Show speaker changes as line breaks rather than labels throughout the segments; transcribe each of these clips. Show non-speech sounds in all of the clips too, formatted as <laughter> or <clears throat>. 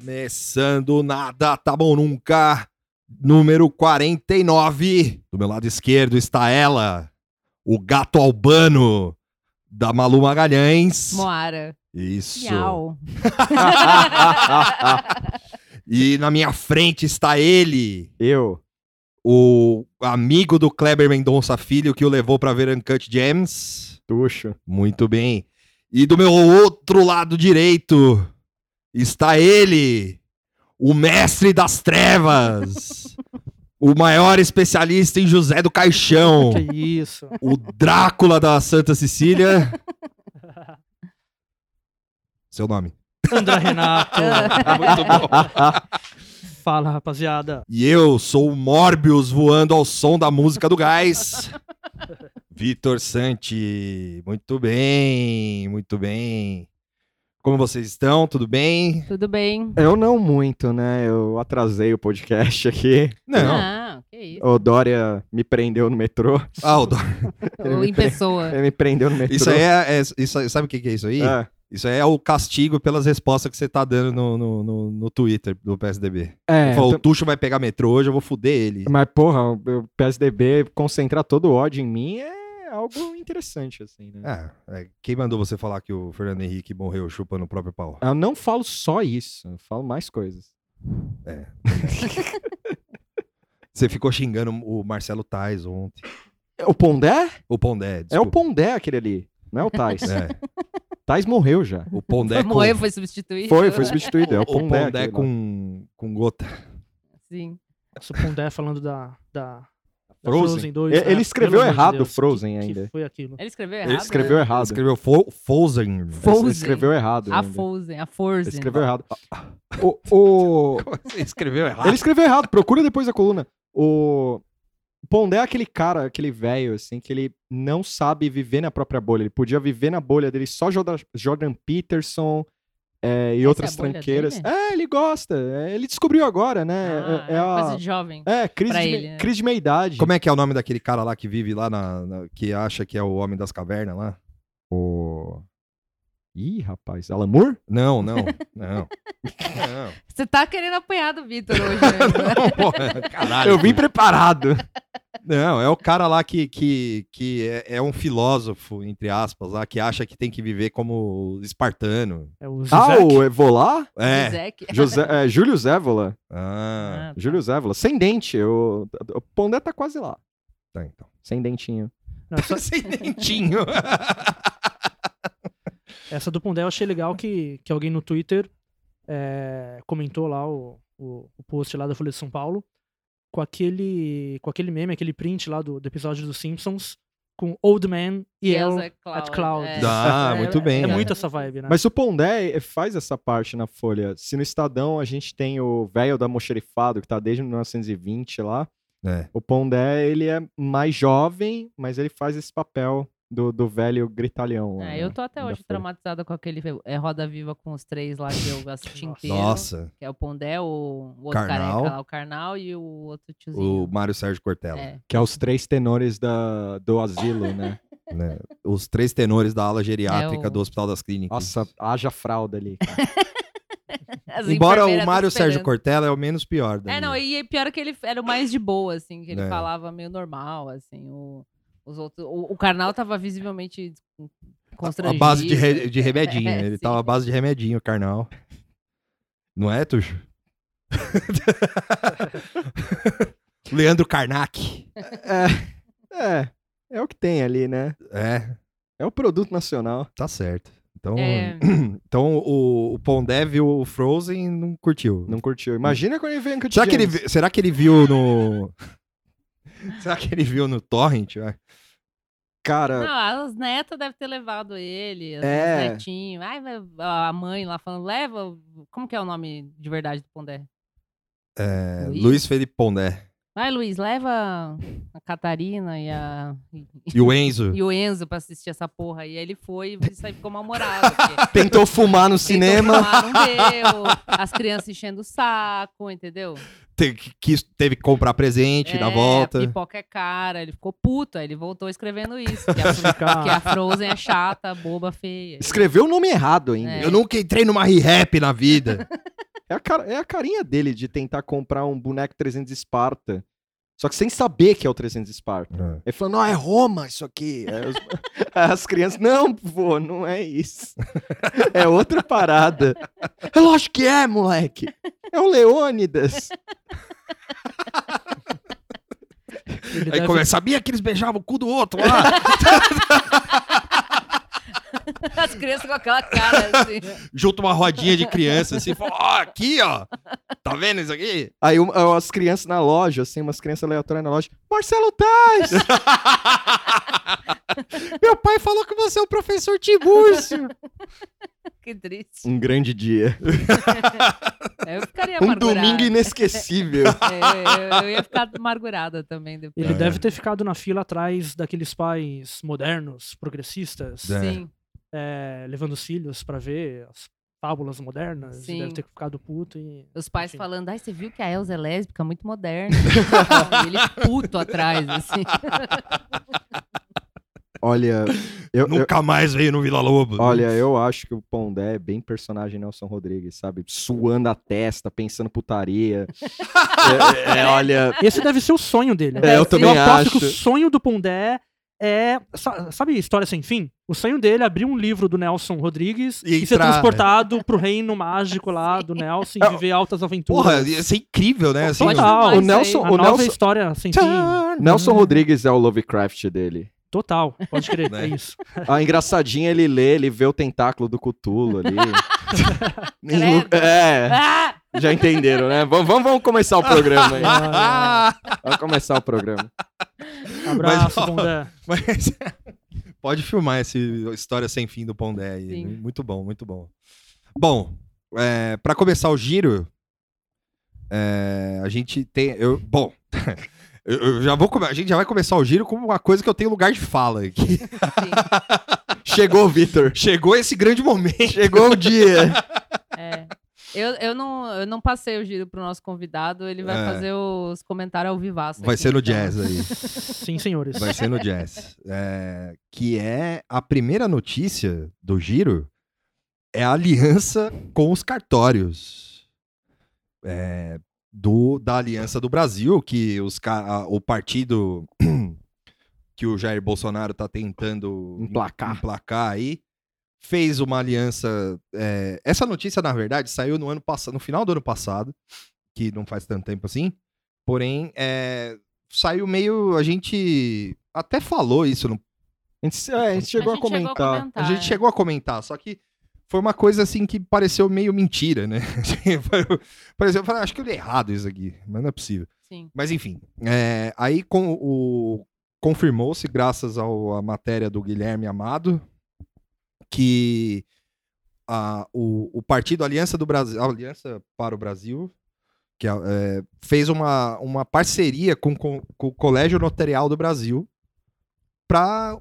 Começando nada, tá bom nunca. Número 49. Do meu lado esquerdo está ela, o gato albano da Malu Magalhães.
Moara.
Isso.
Miau. <laughs>
E na minha frente está ele,
Eu.
o amigo do Kleber Mendonça Filho que o levou pra ver Uncut Gems.
Tuxo.
Muito bem. E do meu outro lado direito está ele, o mestre das trevas, <laughs> o maior especialista em José do Caixão,
Que isso.
o Drácula da Santa Cecília. Seu nome.
André Renato. <laughs>
Muito bom.
Fala, rapaziada.
E eu sou o Morbius voando ao som da música do gás. Vitor Santi. Muito bem, muito bem. Como vocês estão? Tudo bem?
Tudo bem?
Eu não muito, né? Eu atrasei o podcast <laughs> aqui.
Não.
Não, que isso.
O Dória me prendeu no metrô.
Ah, o Dó- <laughs>
Ou em pessoa.
Ele me prendeu no metrô.
Isso aí é, é- isso, sabe o que é isso aí?
É.
Isso aí é o castigo pelas respostas que você tá dando no, no, no- no Twitter do PSDB.
É,
Ele falou,
então-
o Tuxo vai pegar metrô hoje, eu vou fuder ele.
Mas, porra, o o PSDB concentrar todo o ódio em mim é algo interessante, assim, né?
É, é, quem mandou você falar que o Fernando Henrique morreu chupando o próprio pau?
Eu não falo só isso, eu falo mais coisas. <laughs>
Você ficou xingando o Marcelo Tais ontem.
O Pondé?
O Pondé,
É o
desculpa.
Pondé aquele ali, não é o Tais.
É,
Tais morreu já.
o Pondé <laughs> com...
Morreu, foi substituído.
Foi, foi substituído. É o
o
Pondé.
Pondé
aquele lá.
com, com gota.
Sim.
Se o Pondé falando da, da
Frozen.
Frozen 2.
Ele-
né?
ele escreveu
de
errado
Deus,
Frozen
que-
ainda.
Que foi aquilo.
Ele escreveu errado.
Ele escreveu
né?
errado.
Escreveu Fo Frozen.
Ele escreveu errado.
A. Frozen, a
Ele
Frozen.
escreveu errado. O, o... <laughs>
Você escreveu errado?
Ele escreveu errado, procura depois a coluna. O Pondé é aquele cara, aquele velho, assim, que ele não sabe viver na própria bolha. Ele podia viver na bolha dele só Jordan, Jordan Peterson é, e
Essa
outras
é a bolha
tranqueiras.
dele?
É, ele gosta. é, ele descobriu agora, né?
Ah,
é, é
é
a-
coisa de jovem.
é, crise, de,
ele, né?
crise de meia-idade.
Como é que é o nome daquele cara lá que vive lá na... na- que acha que é o Homem das Cavernas lá?
O... Ih, rapaz, Alan Moore?
Não, não, <laughs> não. não.
Você tá querendo apanhar do Vitor hoje. né? <laughs>
Não, porra, caralho.
Eu vim preparado.
Não, é o cara lá que, que, que é, é um filósofo, entre aspas, lá, que acha que tem que viver como espartano.
É o
Ah,
Zizek.
o Evolá?
É.
José, é, Júlio Zévola.
Ah,
Ah, tá.
Júlio Zévola. Sem dente. O, o Pondé tá quase lá.
tá então.
Sem dentinho.
Não, essa, <laughs>
Sem dentinho.
Essa do Pondé eu achei legal que, que alguém no Twitter é, comentou lá o, o, o post lá da Folha de São Paulo com aquele, com aquele meme, aquele print lá do, do episódio dos Simpsons com Old Man e
Yells
El
at
at Cloud.
é.
Ah, <laughs>
É-
muito bem.
É
né?
muito essa vibe, né?
Mas o Pondé faz essa parte na Folha. Se no Estadão a gente tem o velho da Mocherifado, que tá desde 1920 lá,
É.
o Pondé, ele é mais jovem, mas ele faz esse papel do, do velho gritalhão.
É,
né,
eu tô até hoje traumatizada com aquele é, Roda Viva com os três lá que eu <laughs> assisti inteiro.
Nossa,
Que é o Pondé, o, o outro
Karnal.
careca lá, o Karnal e o outro tiozinho.
o Mário Sérgio Cortella.
É.
Que é os três tenores da, do asilo, né? <laughs>
né? Os três tenores da ala geriátrica
É o-
do Hospital das Clínicas.
Nossa, haja fralda ali. <laughs>
Embora o Mário Sérgio. Cortella é o menos pior. da
É, não,
minha.
e pior que ele era o mais de boa, assim, que ele
É.
falava meio normal, assim, o, os outros, o, o Karnal tava visivelmente
A
constrangido.
base de, re- de remedinho.
É,
Ele
sim.
tava à base de remedinho, carnal. Não é, Tuxo? <laughs> Leandro Karnak.
É, é, é o que tem ali, né?
É,
É o produto nacional.
tá certo. Então,
É. <clears throat>
então o, o Pondé viu o Frozen e não curtiu.
Não curtiu. Imagina quando ele vem com
Será que, ele, será que ele viu no. <laughs> será que ele viu no Torrent? vai?
Cara,
Não, as netas devem ter levado ele, os
É.
netinhos. Ai, a mãe lá falando, leva. Como que é o nome de verdade do Pondé?
É,
Luiz?
Luiz Felipe Pondé.
Vai, Luiz, leva a Catarina e, a, <laughs>
E o Enzo?
e o Enzo pra assistir essa porra. E aí ele foi e isso aí ficou mal-humorado. porque <laughs>
Tentou fumar no
tentou
cinema.
fumar, não deu, as crianças enchendo o saco, entendeu?
Te- que- quis- teve que comprar presente na
É,
volta.
Pipoca é cara, ele ficou puto, aí ele voltou escrevendo isso. Que a, <laughs> que a Frozen é chata, boba, feia.
Escreveu o nome errado ainda.
É.
Eu nunca entrei numa re-rap na vida.
É a, cara- é a carinha dele de tentar comprar um boneco 300 Esparta. Só que sem saber que é o 300 Esparta. Ele falando, não, é Roma isso aqui. Os- <laughs> as crianças, não, vô, não é isso. É outra parada. É lógico que é, moleque. É o Leônidas.
Ele
Aí
deve-
começa, sabia que eles beijavam o cu do outro lá? <laughs> <laughs>
As crianças com aquela cara assim.
Junta uma rodinha de criança assim, fala, ó, aqui, ó. Tá vendo isso aqui?
Aí um- as crianças na loja, assim, umas crianças aleatórias na loja. Marcelo Tais! <laughs>
Meu pai falou que você é o professor Tibúrcio.
Que triste.
Um grande dia. <laughs>
Eu ficaria
Um
amargurada.
domingo inesquecível.
É, eu, eu ia ficar amargurada também depois.
Ele
É.
deve ter ficado na fila atrás daqueles pais modernos, progressistas,
É.
Sim.
É, levando os filhos pra ver as fábulas modernas.
Sim.
Deve ter ficado puto e.
Os pais
Enfim.
falando, ai, você viu que a Elsa é lésbica, muito <laughs> moderna. e ele puto atrás, assim.
Olha, eu, eu-
Nunca mais veio no Vila Lobo.
olha, eu acho que o Pondé é bem personagem Nelson Rodrigues, sabe? Suando a testa, pensando putaria. <laughs> É, é, olha,
Esse deve ser o sonho dele.
É, eu também
eu aposto
acho.
que o sonho do Pondé é. sa- Sabe História Sem Fim? O sonho dele é abrir um livro do Nelson Rodrigues
E
e, ser
entrar,
transportado pro reino mágico lá <laughs> do Nelson e viver altas aventuras.
Porra, ia ser incrível, né? Assim,
Total.
o Nelson-.
A
o
nova
Nelson-
história sem fim.
Nelson Rodrigues é o Lovecraft dele.
Total, pode crer, <laughs>
Né?
é isso.
A engraçadinha ele lê, ele vê o tentáculo do Cthulhu ali. <laughs> É,
Ah!
já entenderam, né? Vamos, vamos, vamos começar o programa aí.
Ah,
Vamos começar o programa. <laughs>
abraço,
ó,
Pondé. <laughs>
Mas <laughs> pode filmar essa história sem fim do Pondé aí.
Sim.
Muito bom, muito bom. Bom, é, para começar o giro, é, a gente tem. Eu, bom, eu, eu já vou. A gente já vai começar o giro com uma coisa que eu tenho lugar de fala aqui.
Chegou, Vitor.
Chegou esse grande momento.
Chegou o dia.
É. Eu, eu, não, eu não passei o giro pro nosso convidado, ele vai
É.
fazer os comentários ao vivaço.
Vai
aqui,
ser no
então.
jazz aí. <laughs>
Sim, senhores.
Vai ser no jazz. É, que é a primeira notícia do giro é a aliança com os cartórios. É, do, da Aliança do Brasil, que os, ca- a- o partido <clears throat> que o Jair Bolsonaro está tentando
Emplacar.
emplacar aí, fez uma aliança. é, essa notícia, na verdade, saiu no ano passado, no final do ano passado, que não faz tanto tempo assim. Porém, é, saiu meio. A gente até falou isso. no-
A gente, é, a gente chegou a,
gente chegou a
comentar.
comentar.
a gente
é.
chegou a comentar, só que foi uma coisa assim que pareceu meio mentira, né? <laughs> Assim, foi- Pareceu, eu falei, acho que eu li errado isso aqui, mas não é possível.
Sim.
Mas enfim, é, aí com o confirmou-se graças ao- à matéria do Guilherme Amado que a- o, o partido Aliança do Brasil, Aliança para o Brasil, que é, é, fez uma, uma parceria com, com- com o Colégio Notarial do Brasil para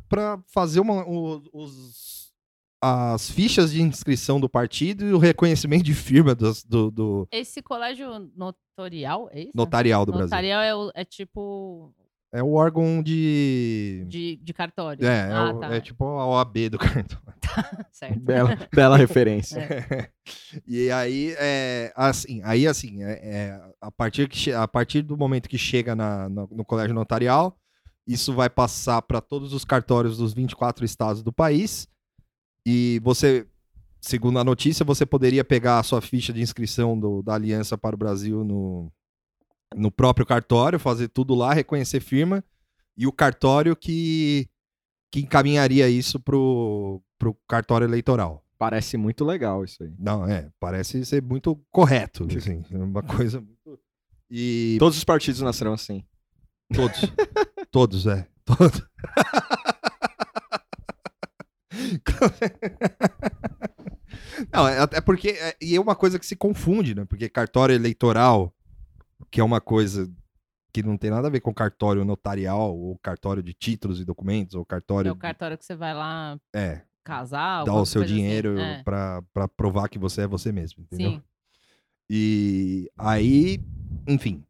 fazer uma, os, as fichas de inscrição do partido e o reconhecimento de firma dos- do, do
Esse colégio notorial, é isso?
notarial do Brasil.
Notarial é, é tipo
É o órgão de.
de, de cartório.
É, é,
ah,
o-
tá.
é tipo a OAB do <laughs> cartão. <laughs>
Certo.
Bela, <laughs> bela referência.
e aí, é, assim, aí assim, é, é, a, partir que a partir do momento que chega na, no, no colégio notarial, isso vai passar para todos os cartórios dos 24 estados do país. E você, segundo a notícia, você poderia pegar a sua ficha de inscrição do- da Aliança para o Brasil no, no próprio cartório, fazer tudo lá, reconhecer firma, e o cartório que, que encaminharia isso pro, pro cartório eleitoral.
Parece muito legal isso aí.
Não, é, parece ser muito correto, assim, é uma coisa muito... E
Todos os partidos nascerão assim.
todos, <laughs> todos, é, todos. <laughs> Não, é até porque, é, e é uma coisa que se confunde, né, porque cartório eleitoral, que é uma coisa que não tem nada a ver com cartório notarial, ou cartório de títulos e documentos, ou
É
cartório.
o cartório que você vai lá
É,
casar.
dar o seu
assim.
dinheiro
É,
pra, pra provar que você é você mesmo, entendeu?
Sim.
E aí, enfim,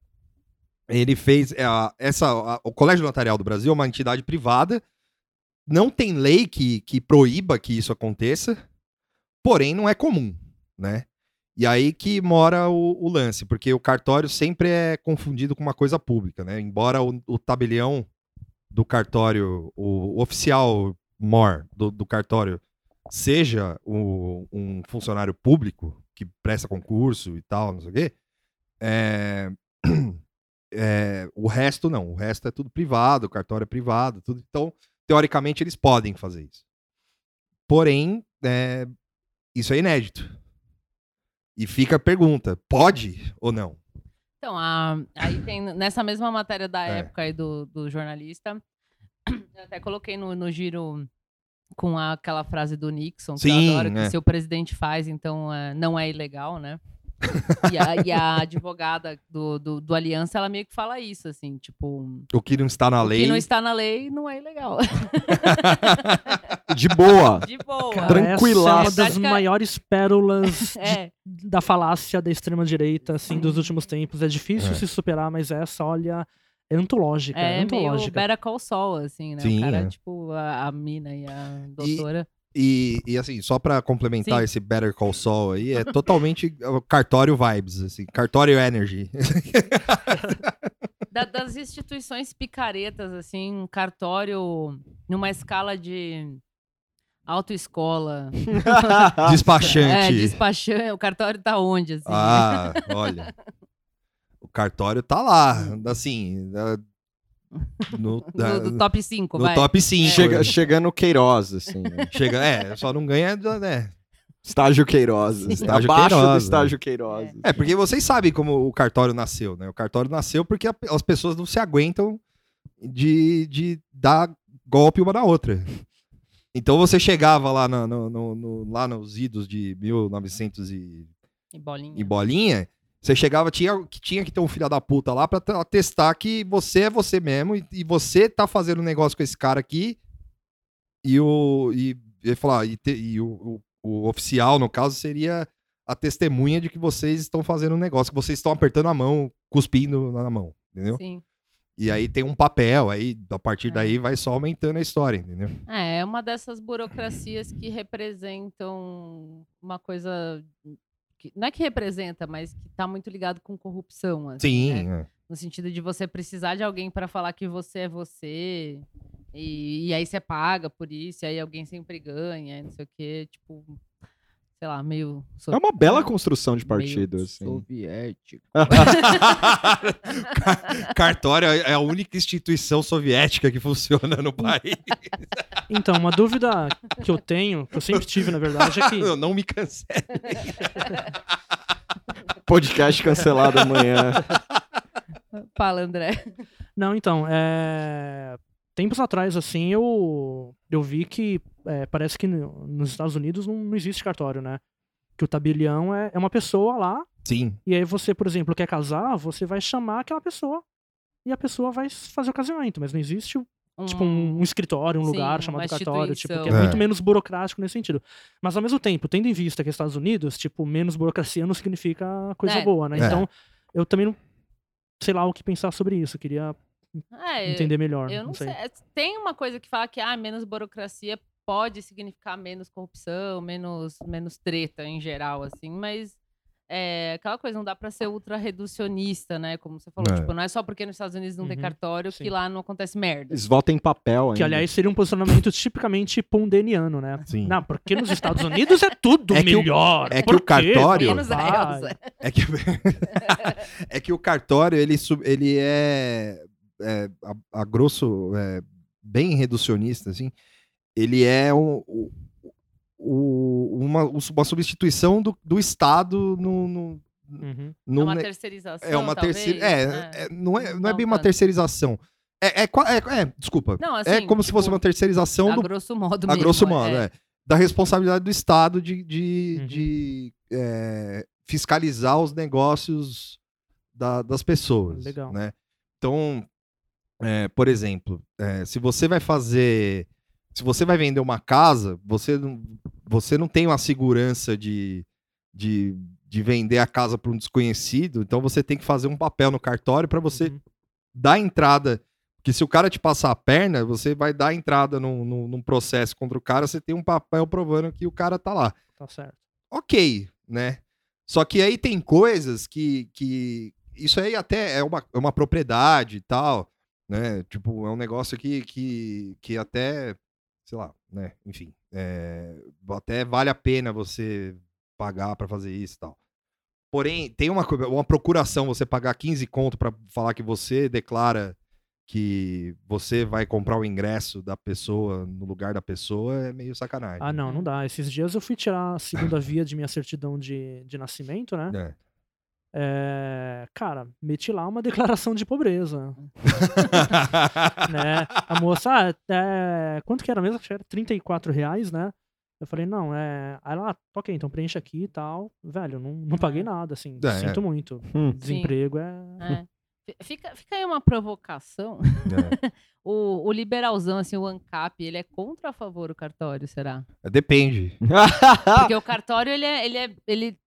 ele fez é, a- essa a- o Colégio Notarial do Brasil é uma entidade privada, não tem lei que, que proíba que isso aconteça, porém não é comum, né? E aí que mora o, o lance, porque o cartório sempre é confundido com uma coisa pública, né? Embora o, o tabelião do cartório, o, oficial mor do, do cartório seja o- um funcionário público que presta concurso e tal, não sei o quê, é, <clears throat> é, o resto não. O resto é tudo privado, o cartório é privado, tudo. Então, teoricamente, eles podem fazer isso. Porém, é, isso é inédito. E fica a pergunta: pode ou não?
Então, a- aí tem nessa mesma matéria da
É.
época aí do, do jornalista, eu até coloquei no, no giro com a- aquela frase do Nixon, que
Sim,
eu adoro, que
é.
se o presidente faz, então é, não é ilegal, né? <laughs> e, a, e a advogada do, do, do Aliança, ela meio que fala isso, assim, tipo,
O que não está na
o
lei.
que não está na lei não é ilegal.
De boa. <laughs>
De boa.
Essa é uma das
que
maiores pérolas <laughs> de-
É,
da falácia da extrema-direita, assim, dos últimos tempos. É difícil
É.
se superar, mas essa, olha, é antológica. É,
é meio
antológica.
Better Call Saul, assim, né?
Sim,
o cara,
é.
tipo, a, a mina e a doutora.
E, e, assim, só pra complementar
Sim.
esse Better Call Saul aí, é totalmente uh, <laughs> cartório vibes, assim, cartório energy.
Da- das instituições picaretas, assim, um cartório numa escala de autoescola. <laughs> É,
Despachante.
despachante. O cartório tá onde, assim?
Ah, olha. O cartório tá lá, assim, <laughs> no, da-
do, do top 5,
no
vai.
top 5.
Chega, chegando Queiroz, assim. né? <laughs>
Chega, é, só não ganha, né?
Estágio Queiroz.
Estágio
Abaixo
Queiroz,
do
né?
estágio Queiroz.
É, porque vocês sabem como o cartório nasceu, né? O cartório nasceu porque a- as pessoas não se aguentam de, de dar golpe uma na outra. Então você chegava lá, no- no- no- lá nos idos de 1900 e,
E bolinha.
e bolinha, você chegava, tinha, que tinha que ter um filho da puta lá pra t- atestar que você é você mesmo e, e você tá fazendo um negócio com esse cara aqui e o e, e falar e, te- e o, o- o oficial no caso seria a testemunha de que vocês estão fazendo um negócio, que vocês estão apertando a mão, cuspindo na mão, entendeu?
Sim.
E aí tem um papel, aí a partir
É.
daí vai só aumentando a história, entendeu?
É, é uma dessas burocracias que representam uma coisa. Que, não é que representa, mas que tá muito ligado com corrupção. Assim,
Sim,
né?
é.
No sentido de você precisar de alguém para falar que você é você. E, e aí você paga por isso, e aí alguém sempre ganha, e não sei o quê. Tipo, sei lá, meio.
É uma bela construção de
meio
partido, assim.
Soviético. <laughs>
Car- Cartório é a única instituição soviética que funciona no país.
Então, uma dúvida que eu tenho, que eu sempre tive, na verdade, é que <laughs>
Eu não me cancele.
Podcast cancelado amanhã.
Fala, André.
Não, então, é... tempos atrás, assim, eu, eu vi que é, parece que no- nos Estados Unidos não, não existe cartório, né? Que o tabelião é, é uma pessoa lá,
Sim.
e aí você, por exemplo, quer casar, você vai chamar aquela pessoa, e a pessoa vai fazer o casamento, mas não existe, tipo, um, um escritório, um
Sim,
lugar chamado cartório, tipo, que é.
É.
muito menos burocrático nesse sentido. Mas, ao mesmo tempo, tendo em vista que Estados Unidos, tipo, menos burocracia não significa coisa
É.
boa, né?
É.
Então, eu também não sei lá o que pensar sobre isso, queria
É,
entender melhor,
Eu não sei. É, Tem uma coisa que fala que ah, menos burocracia pode significar menos corrupção, menos, menos treta em geral, assim, mas é aquela coisa, não dá pra ser ultra reducionista, né? Como você falou,
É.
tipo, não é só porque nos Estados Unidos não tem
Uhum,
cartório
sim.
que lá não acontece merda.
Eles votam em papel ainda.
Que, aliás, seria um posicionamento tipicamente pondeniano, né?
Sim.
Não, porque nos Estados Unidos é tudo
É que o-
melhor.
é que o cartório-
Menos a
Vai.
Elsa.
É que, <laughs> é que o cartório, ele, ele é, é, a, a grosso, é, bem reducionista, assim. Ele é um, o- o- uma, uma substituição do, do Estado no... no,
Uhum.
no
é uma
ne-
terceirização,
é uma terceira. É,
né?
é, não, é, não é
Não
bem uma
tanto.
terceirização. É, é, é- é, desculpa.
Não,
é
assim,
como se fosse
tipo,
uma terceirização
a
do
grosso modo
a
mesmo.
grosso modo, é. Da responsabilidade do Estado de, de,
Uhum.
de, é, fiscalizar os negócios da- das pessoas.
Legal.
Né? Então, é, por exemplo, é, se você vai fazer. Se você vai vender uma casa, você não, você não tem uma segurança de, de, de vender a casa para um desconhecido, então você tem que fazer um papel no cartório para você
Uhum.
dar entrada. Porque se o cara te passar a perna, você vai dar entrada num, num, num processo contra o cara, você tem um papel provando que o cara tá lá
Tá certo.
ok, né? Só que aí tem coisas que. que isso aí até é uma, é uma propriedade e tal, né? Tipo, é um negócio que, que, que até, sei lá, né? Enfim, é, até vale a pena você pagar pra fazer isso e tal. Porém, tem uma, uma procuração, você pagar 15 conto pra falar que você declara que você vai comprar o ingresso da pessoa no lugar da pessoa, é meio sacanagem.
Ah, não, não dá. Esses dias eu fui tirar a segunda via de minha certidão de, de nascimento, né?
É.
É, cara, meti lá uma <laughs> declaração de pobreza. <laughs> né? A moça, ah, é, quanto que era mesmo? Acho que era 34 reais, né? Eu falei, não, é. Aí ela, ah, ok, então preenche aqui e tal. Velho, não, não paguei nada, assim.
É,
sinto
é.
muito.
Hum.
Desemprego é.
É. Fi- Fica, fica aí uma provocação.
É. <laughs>
O, o liberalzão, assim, o ANCAP, ele é contra ou a favor do cartório, será?
Depende.
Porque o cartório, ele é, ele é, ele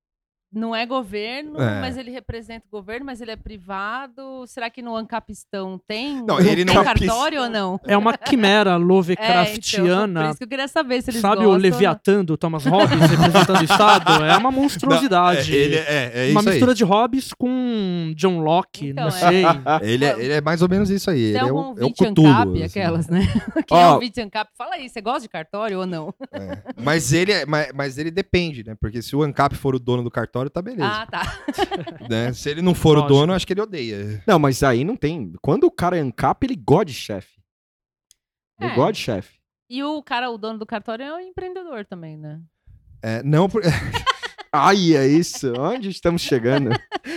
não é governo,
É.
mas ele representa o governo, mas ele é privado. Será que no Ancapistão tem?
Não, ele
tem
não-
cartório ou não?
É uma quimera <laughs>
É, então, por
Lovecraftiana.
isso que eu queria saber se eles
Sabe
gostam,
o
né?
Leviatã do Thomas Hobbes representando o Estado? É uma monstruosidade.
É, ele é, é
uma
isso
mistura
aí.
de Hobbes com John Locke,
Então,
não
é.
sei. <laughs>
Ele é, ele é mais ou menos isso aí.
Tem
ele é
algum
o, é o
ouvinte
Cthulhu,
ANCAP,
assim.
aquelas, né? <laughs> Quem é
Ó.
um ouvinte ANCAP? Fala aí, você gosta de cartório ou não?
É. Mas ele é, mas, mas ele depende, né? Porque se o ANCAP for o dono do cartório, tá beleza.
Ah, tá. <laughs>
né? Se ele não for
Lógico.
o dono, acho que ele odeia.
Não, mas aí não tem. Quando o cara é ANCAP, ele gosta de chefe. Ele
É.
gosta de chefe.
E o cara, o dono do cartório, é um empreendedor também, né?
É, não, por- <laughs>
Ai, é isso. Onde estamos chegando?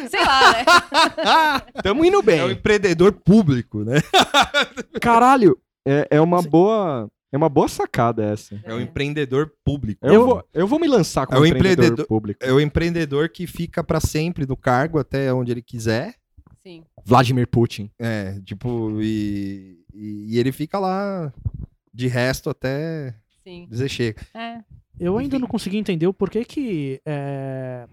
Sei lá, né? <laughs>
Estamos indo bem.
é um empreendedor público, né?
Caralho, é, é uma
Sim.
boa. É uma boa sacada essa.
É um empreendedor público.
Eu, vou, eu vou me lançar como
É o
empreendedor,
empreendedor-
público.
É o empreendedor que fica pra sempre no cargo até onde ele quiser.
Sim.
Vladimir Putin.
É, tipo, e, e, e ele fica lá de resto até
Sim.
dizer chega.
É.
Eu ainda não consegui entender o porquê que é,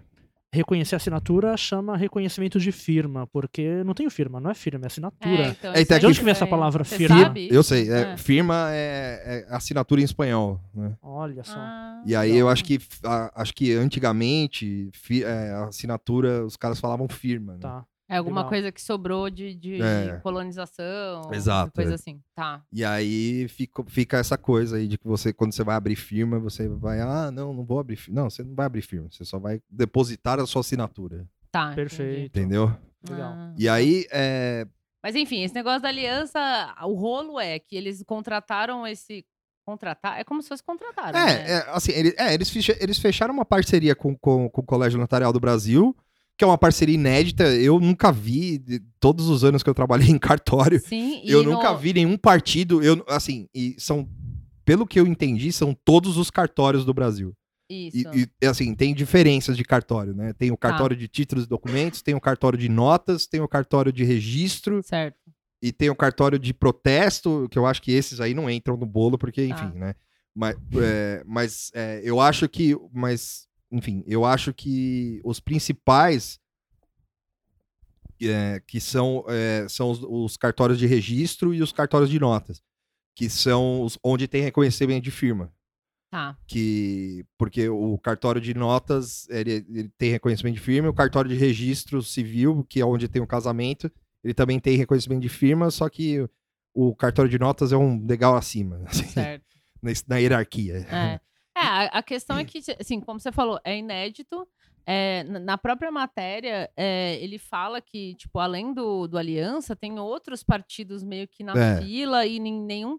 reconhecer assinatura chama reconhecimento de firma, porque não tem firma, não é firma, é assinatura.
É, então,
É,
é
De onde que vem essa
estranho.
palavra
Você
firma?
sabe?
Eu sei, é,
É.
firma é, é assinatura em espanhol, né?
Olha só.
Ah,
E aí eu
legal.
acho que a- acho que antigamente fi- é, a assinatura os caras falavam firma, né?
Tá.
É alguma
legal.
coisa que sobrou de, de
É.
colonização.
Exato,
Coisa
é.
assim. Tá.
E aí fica, fica essa coisa aí de que você quando você vai abrir firma você vai ah não não vou abrir firma não você não vai abrir firma você só vai depositar a sua assinatura
Tá.
Perfeito.
entendeu?
Legal.
Ah.
E aí é,
Mas enfim, esse negócio da aliança, o rolo é que eles contrataram esse. Contratar? É como se fosse contrataram. né?
É, é, assim, ele- é, eles fecharam uma parceria com, com, com o Colégio Notarial do Brasil, que é uma parceria inédita. Eu nunca vi, todos os anos que eu trabalhei <laughs> em cartório,
Sim,
eu
no-
nunca vi nenhum partido. Eu, assim, e são, pelo que eu entendi, são todos os cartórios do Brasil.
Isso.
E, e, assim, tem diferenças de cartório, né? Tem o cartório de títulos e documentos, tem o cartório de notas, tem o cartório de registro
Certo.
e tem o cartório de protesto, que eu acho que esses aí não entram no bolo, porque,
Tá.
enfim, né? Mas, é, mas é, eu acho que. Mas, enfim, eu acho que os principais. é, que são, é, são os, os cartórios de registro e os cartórios de notas, que são os, onde tem reconhecimento de firma.
Tá.
Que, porque o cartório de notas ele, ele tem reconhecimento de firma, o cartório de registro civil, que é onde tem o casamento, ele também tem reconhecimento de firma, só que o cartório de notas é um degrau acima, <laughs> assim,
Certo.
na, na hierarquia.
É. É, a, questão é que, assim, como você falou, é inédito. É, na- própria matéria, é, ele fala que, tipo, além do, do Aliança, tem outros partidos meio que na
É.
fila e nenhum.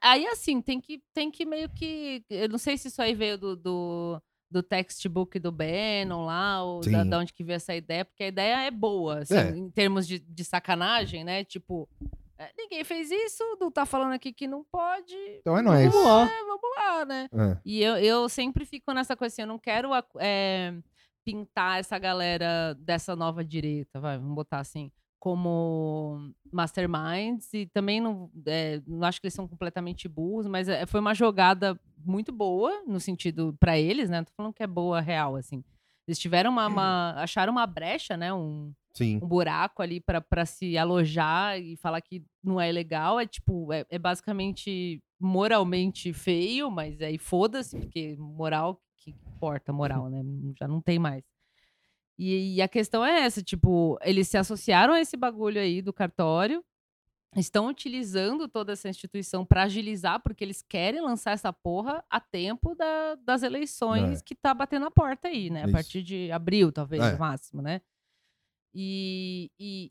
Aí, assim, tem que, tem que meio que. Eu não sei se isso aí veio do, do, do textbook do Bannon lá, ou da, da onde que veio essa ideia, porque a ideia é boa, assim,
É.
em termos de, de sacanagem, né? Tipo. É, Ninguém fez isso, não tá falando aqui que não pode.
Então é nóis.
Vamos lá, vamos lá, né?
É.
E eu, eu sempre fico nessa coisa assim, eu não quero é, pintar essa galera dessa nova direita, vai, vamos botar assim, como masterminds e também não, é, não acho que eles são completamente burros, mas é, foi uma jogada muito boa no sentido para eles, né? Não tô falando que é boa real assim. Eles tiveram uma, uma acharam uma brecha, né? Um,
Sim.
um buraco ali para se alojar e falar que não é legal. É tipo, é, é basicamente moralmente feio, mas aí foda-se, porque moral que importa, moral, <laughs> né? Já não tem mais. E, e a questão é essa, tipo, eles se associaram a esse bagulho aí do cartório, estão utilizando toda essa instituição para agilizar, porque eles querem lançar essa porra a tempo da- das eleições
É.
que tá batendo a porta aí, né? A
Isso.
partir de abril, talvez,
É.
no máximo, né? E, e,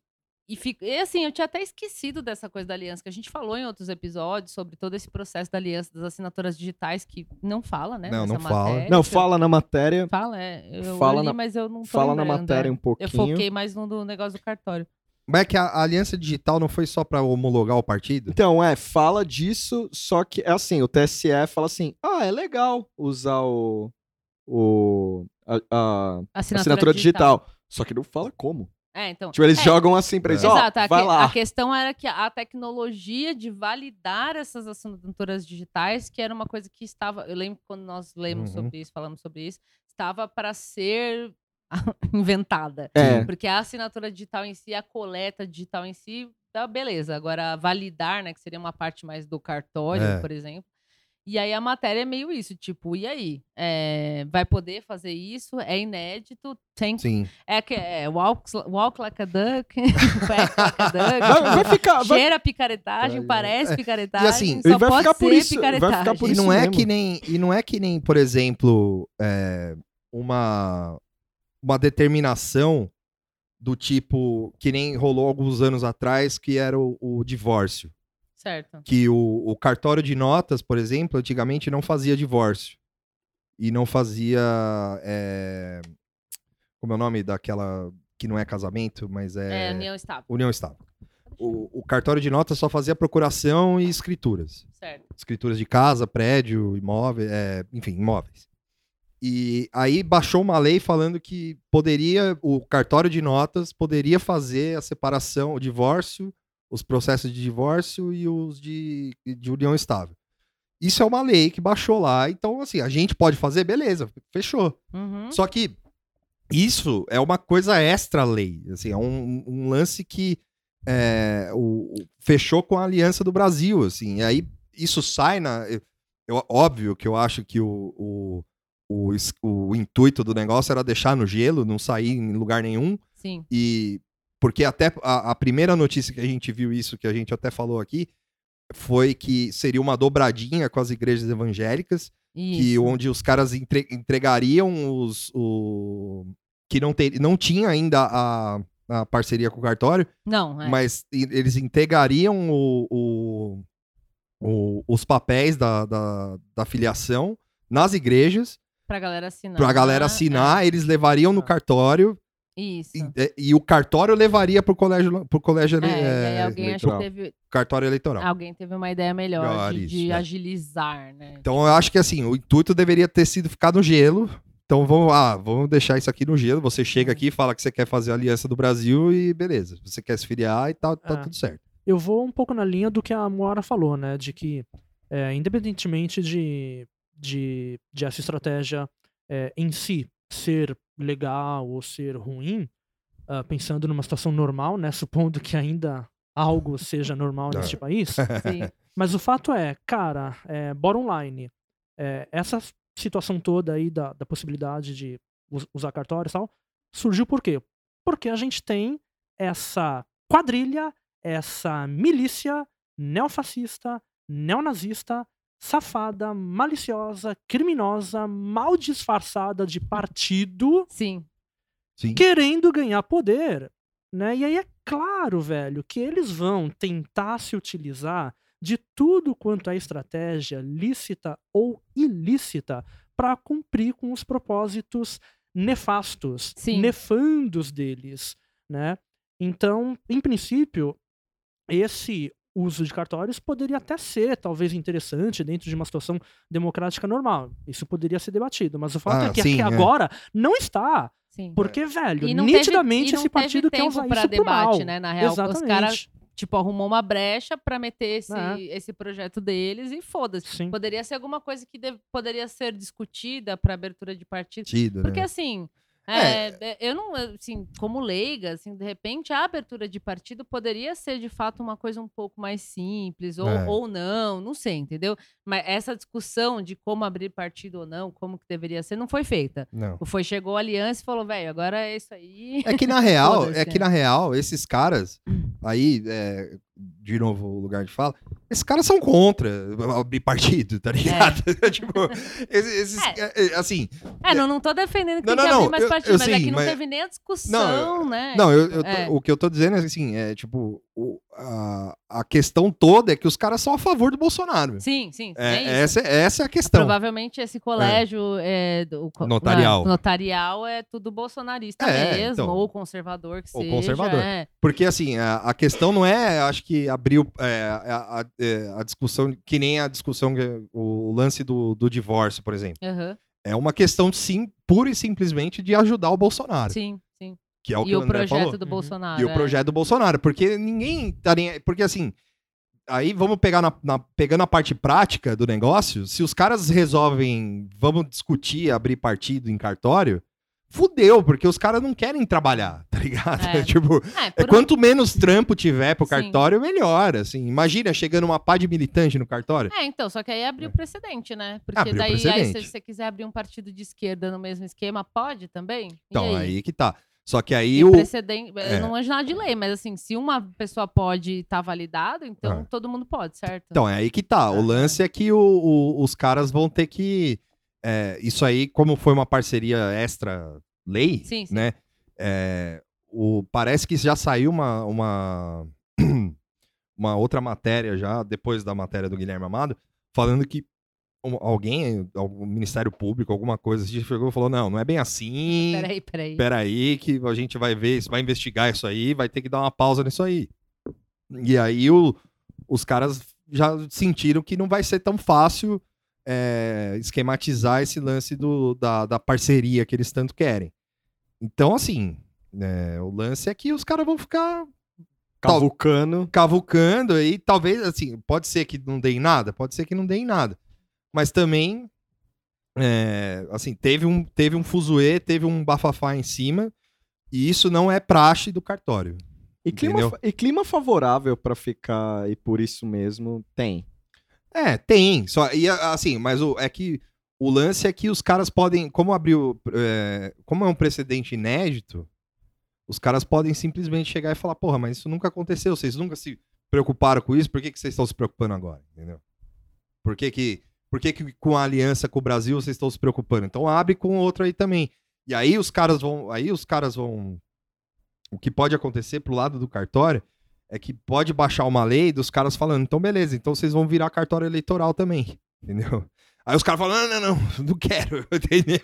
e, fica- e, assim, eu tinha até esquecido dessa coisa da aliança, que a gente falou em outros episódios sobre todo esse processo da aliança das assinaturas digitais, que não fala, né?
Não, não fala.
matéria.
Não, fala na matéria.
Fala, é. Eu
Fala
li,
na-
mas eu não tô
Fala na
lembrando,
matéria
é.
um
Eu
pouquinho.
foquei mais no do negócio do cartório.
Mas é que a, a aliança digital não foi só pra homologar o partido?
Então, é, fala disso, só que é assim, o TSE fala assim: ah, é legal usar o. o a, a
Assinatura,
assinatura digital. Só que não fala como.
É, então.
Tipo, eles
é,
jogam assim pra eles, ó,
Exato, a,
vai
que-
lá.
a questão era que a tecnologia de validar essas assinaturas digitais, que era uma coisa que estava. Eu lembro quando nós lemos
Uhum.
sobre isso, falamos sobre isso, estava para ser <laughs> inventada.
É.
Porque a assinatura digital em si, a coleta digital em si, tá beleza. Agora, validar, né, que seria uma parte mais do cartório,
É.
por exemplo. E aí a matéria é meio isso, tipo, e aí? É, vai poder fazer isso? É inédito? Tem
Sim.
é que é walk, walk like a duck, <laughs> like a duck.
Vai, vai ficar. Vai,
Cheira picaretagem,
Vai,
parece
é.
picaretagem,
E assim,
só
vai
pode
ficar
ser
por isso, vai
picaretagem.
ficar por
E
isso
não é
mesmo.
que nem e não é que nem, por exemplo, é, uma uma determinação do tipo que nem rolou alguns anos atrás, que era o, o divórcio.
Certo.
Que o, o cartório de notas, por exemplo, antigamente não fazia divórcio. E não fazia. é, como é o nome daquela. Que não é casamento, mas
É,
é.
união estável.
união estável. O, o cartório de notas só fazia procuração e escrituras
Certo.
escrituras de casa, prédio, imóvel, é, enfim, imóveis. E aí baixou uma lei falando que poderia, o cartório de notas poderia fazer a separação, o divórcio, os processos de divórcio e os de, de união estável. Isso é uma lei que baixou lá, então assim, a gente pode fazer, beleza, fechou.
Uhum.
Só que isso é uma coisa extra lei, assim, é um, um lance que é, o, fechou com a Aliança do Brasil, assim, e aí isso sai na... eu- óbvio que eu acho que o, o, o, o intuito do negócio era deixar no gelo, não sair em lugar nenhum,
Sim.
e porque até a, a primeira notícia que a gente viu isso, que a gente até falou aqui, foi que seria uma dobradinha com as igrejas evangélicas, que
Isso.
onde os caras entre- entregariam os o que não ter, não tinha ainda a, a parceria com o cartório,
Não, é.
mas eles entregariam o, o- o- os papéis da, da, da filiação nas igrejas
Pra galera assinar.
pra galera assinar, eles levariam no
Ah.
cartório
É. Isso.
e, e- o cartório levaria pro colégio pro colégio
É,
é,
alguém acho que
eleitoral,
teve,
cartório eleitoral.
alguém teve uma ideia melhor,
Melhor
de,
isso,
de
é.
agilizar, né?
Então eu acho que assim, o intuito deveria ter sido ficar no gelo. Então vamos, ah, vamos deixar isso aqui no gelo. Você chega aqui, fala que você quer fazer a aliança do Brasil e beleza. Você quer se filiar e tá, tá
É.
tudo certo.
Eu vou um pouco na linha do que a Moara falou, né? De que, é, independentemente de, de, de essa estratégia é, em si ser legal ou ser ruim, ah, pensando numa situação normal, né? Supondo que ainda algo seja normal
É.
neste país. <laughs>
Sim.
Mas o fato é, cara, é, bottom line, é, essa situação toda aí da, da possibilidade de us- usar cartório e tal, surgiu por quê? Porque a gente tem essa quadrilha, essa milícia neofascista, neonazista, safada, maliciosa, criminosa, mal disfarçada de partido,
Sim.
Sim.
querendo ganhar poder, né? E aí é claro, velho, que eles vão tentar se utilizar de tudo quanto é estratégia lícita ou ilícita para cumprir com os propósitos nefastos,
Sim.
nefandos deles, né? Então, em princípio, esse uso de cartórios poderia até ser talvez interessante dentro de uma situação democrática normal. Isso poderia ser debatido, mas o fato
Ah,
é que
sim,
aqui
é.
agora não está.
Sim.
Porque, velho,
E teve-
nitidamente
e não
esse partido
teve
quer usar
pra
isso pro
debate,
mal.
né? Na real, os
Exatamente.
caras, tipo, arrumou uma brecha pra meter esse,
É.
esse projeto deles e foda-se. Poderia ser alguma coisa que deve- poderia ser discutida pra abertura de partido.
Tido,
Porque
né?
assim, é, é, eu não, assim, como leiga, assim, de repente a abertura de partido poderia ser de fato uma coisa um pouco mais simples, ou,
É.
ou não, não sei, entendeu? Mas essa discussão de como abrir partido ou não, como que deveria ser, não foi feita.
Não.
Foi, chegou a aliança e falou, velho, agora é isso aí.
É que na <laughs> real, é que
né?
na real, esses caras, aí, é, de novo o lugar de fala, esses caras são contra abrir partido, tá ligado? <laughs> tipo, esses, esses- é, é, assim,
É, não, não tô defendendo que
Não,
tem que
não,
abrir
não,
mais partido,
eu
mas é
sim,
que não
mas-
teve nem a discussão, né?
não, eu, tô-
É.
o que eu tô dizendo é assim, é tipo, o- a, a questão toda é que os caras são a favor do Bolsonaro.
Sim, sim,
É,
é isso.
essa, essa é a questão.
Provavelmente esse colégio é, do, co-
Notarial.
né, notarial é tudo bolsonarista
É,
mesmo,
então.
ou conservador que
Ou
seja.
conservador.
é.
Porque, assim, a, a questão não é, acho que abriu é, a, a- é, a discussão, que nem a discussão, o lance do, do divórcio, por exemplo.
Aham,
É uma questão, sim, pura e simplesmente de ajudar o Bolsonaro.
Sim.
Que é o que
e
o
o
André
projeto
falou.
do
Uhum.
Bolsonaro.
E o
é.
projeto do Bolsonaro. Porque ninguém tá nem. Porque, assim, aí vamos pegar na, na- pegando a parte prática do negócio. Se os caras resolvem, vamos discutir, abrir partido em cartório, fudeu, porque os caras não querem trabalhar, <laughs> tá ligado?
É.
tipo,
É,
É,
por um-
quanto menos trampo tiver pro
Sim.
cartório, melhor, assim. Imagina chegando uma pá de militante no cartório.
É, então, só que aí abriu precedente, né? Porque
Abriu
daí, aí, se você quiser abrir um partido de esquerda no mesmo esquema, pode também? E
Então,
aí?
aí? que tá. Só que aí
E
o...
precedente,
é.
não manjo nada de lei, mas assim, se uma pessoa pode estar validado, então
É.
todo mundo pode, certo?
Então, é aí que tá. O lance é que o- o- os caras vão ter que... é, isso aí, como foi uma parceria extra-lei,
Sim, sim.
né? é, o, parece que já saiu uma, uma, <clears throat> uma outra matéria já, depois da matéria do Guilherme Amado, falando que alguém, algum Ministério Público, alguma coisa assim, chegou e falou, não, não é bem assim...
Peraí, peraí.
Peraí, que a gente vai ver, vai investigar isso aí, vai ter que dar uma pausa nisso aí. E aí o- os caras já sentiram que não vai ser tão fácil é, esquematizar esse lance do, da, da parceria que eles tanto querem. Então, assim, é, o lance é que os caras vão ficar
Cavucano.
cavucando aí, talvez, assim, pode ser que não dê em nada, pode ser que não dê em nada. Mas também, é, assim, teve um, teve um fuzuê, teve um bafafá em cima, e isso não é praxe do cartório.
E clima,
Entendeu?
e clima favorável pra ficar, e por isso mesmo, tem.
É, tem, só, e assim, mas o, é que o lance é que os caras podem, como abriu, é, como é um precedente inédito, os caras podem simplesmente chegar e falar, porra, mas isso nunca aconteceu, vocês nunca se preocuparam com isso, por que, que vocês estão se preocupando agora, entendeu? Por que que, por que que com a aliança com o Brasil vocês estão se preocupando? Então abre com outro aí também. E aí os caras vão, aí os caras vão, o que pode acontecer pro lado do cartório é que pode baixar uma lei dos caras falando, então beleza, então vocês vão virar cartório eleitoral também, <laughs> entendeu? Aí os caras falam, não, não, não, <laughs> não quero, <laughs> entendeu?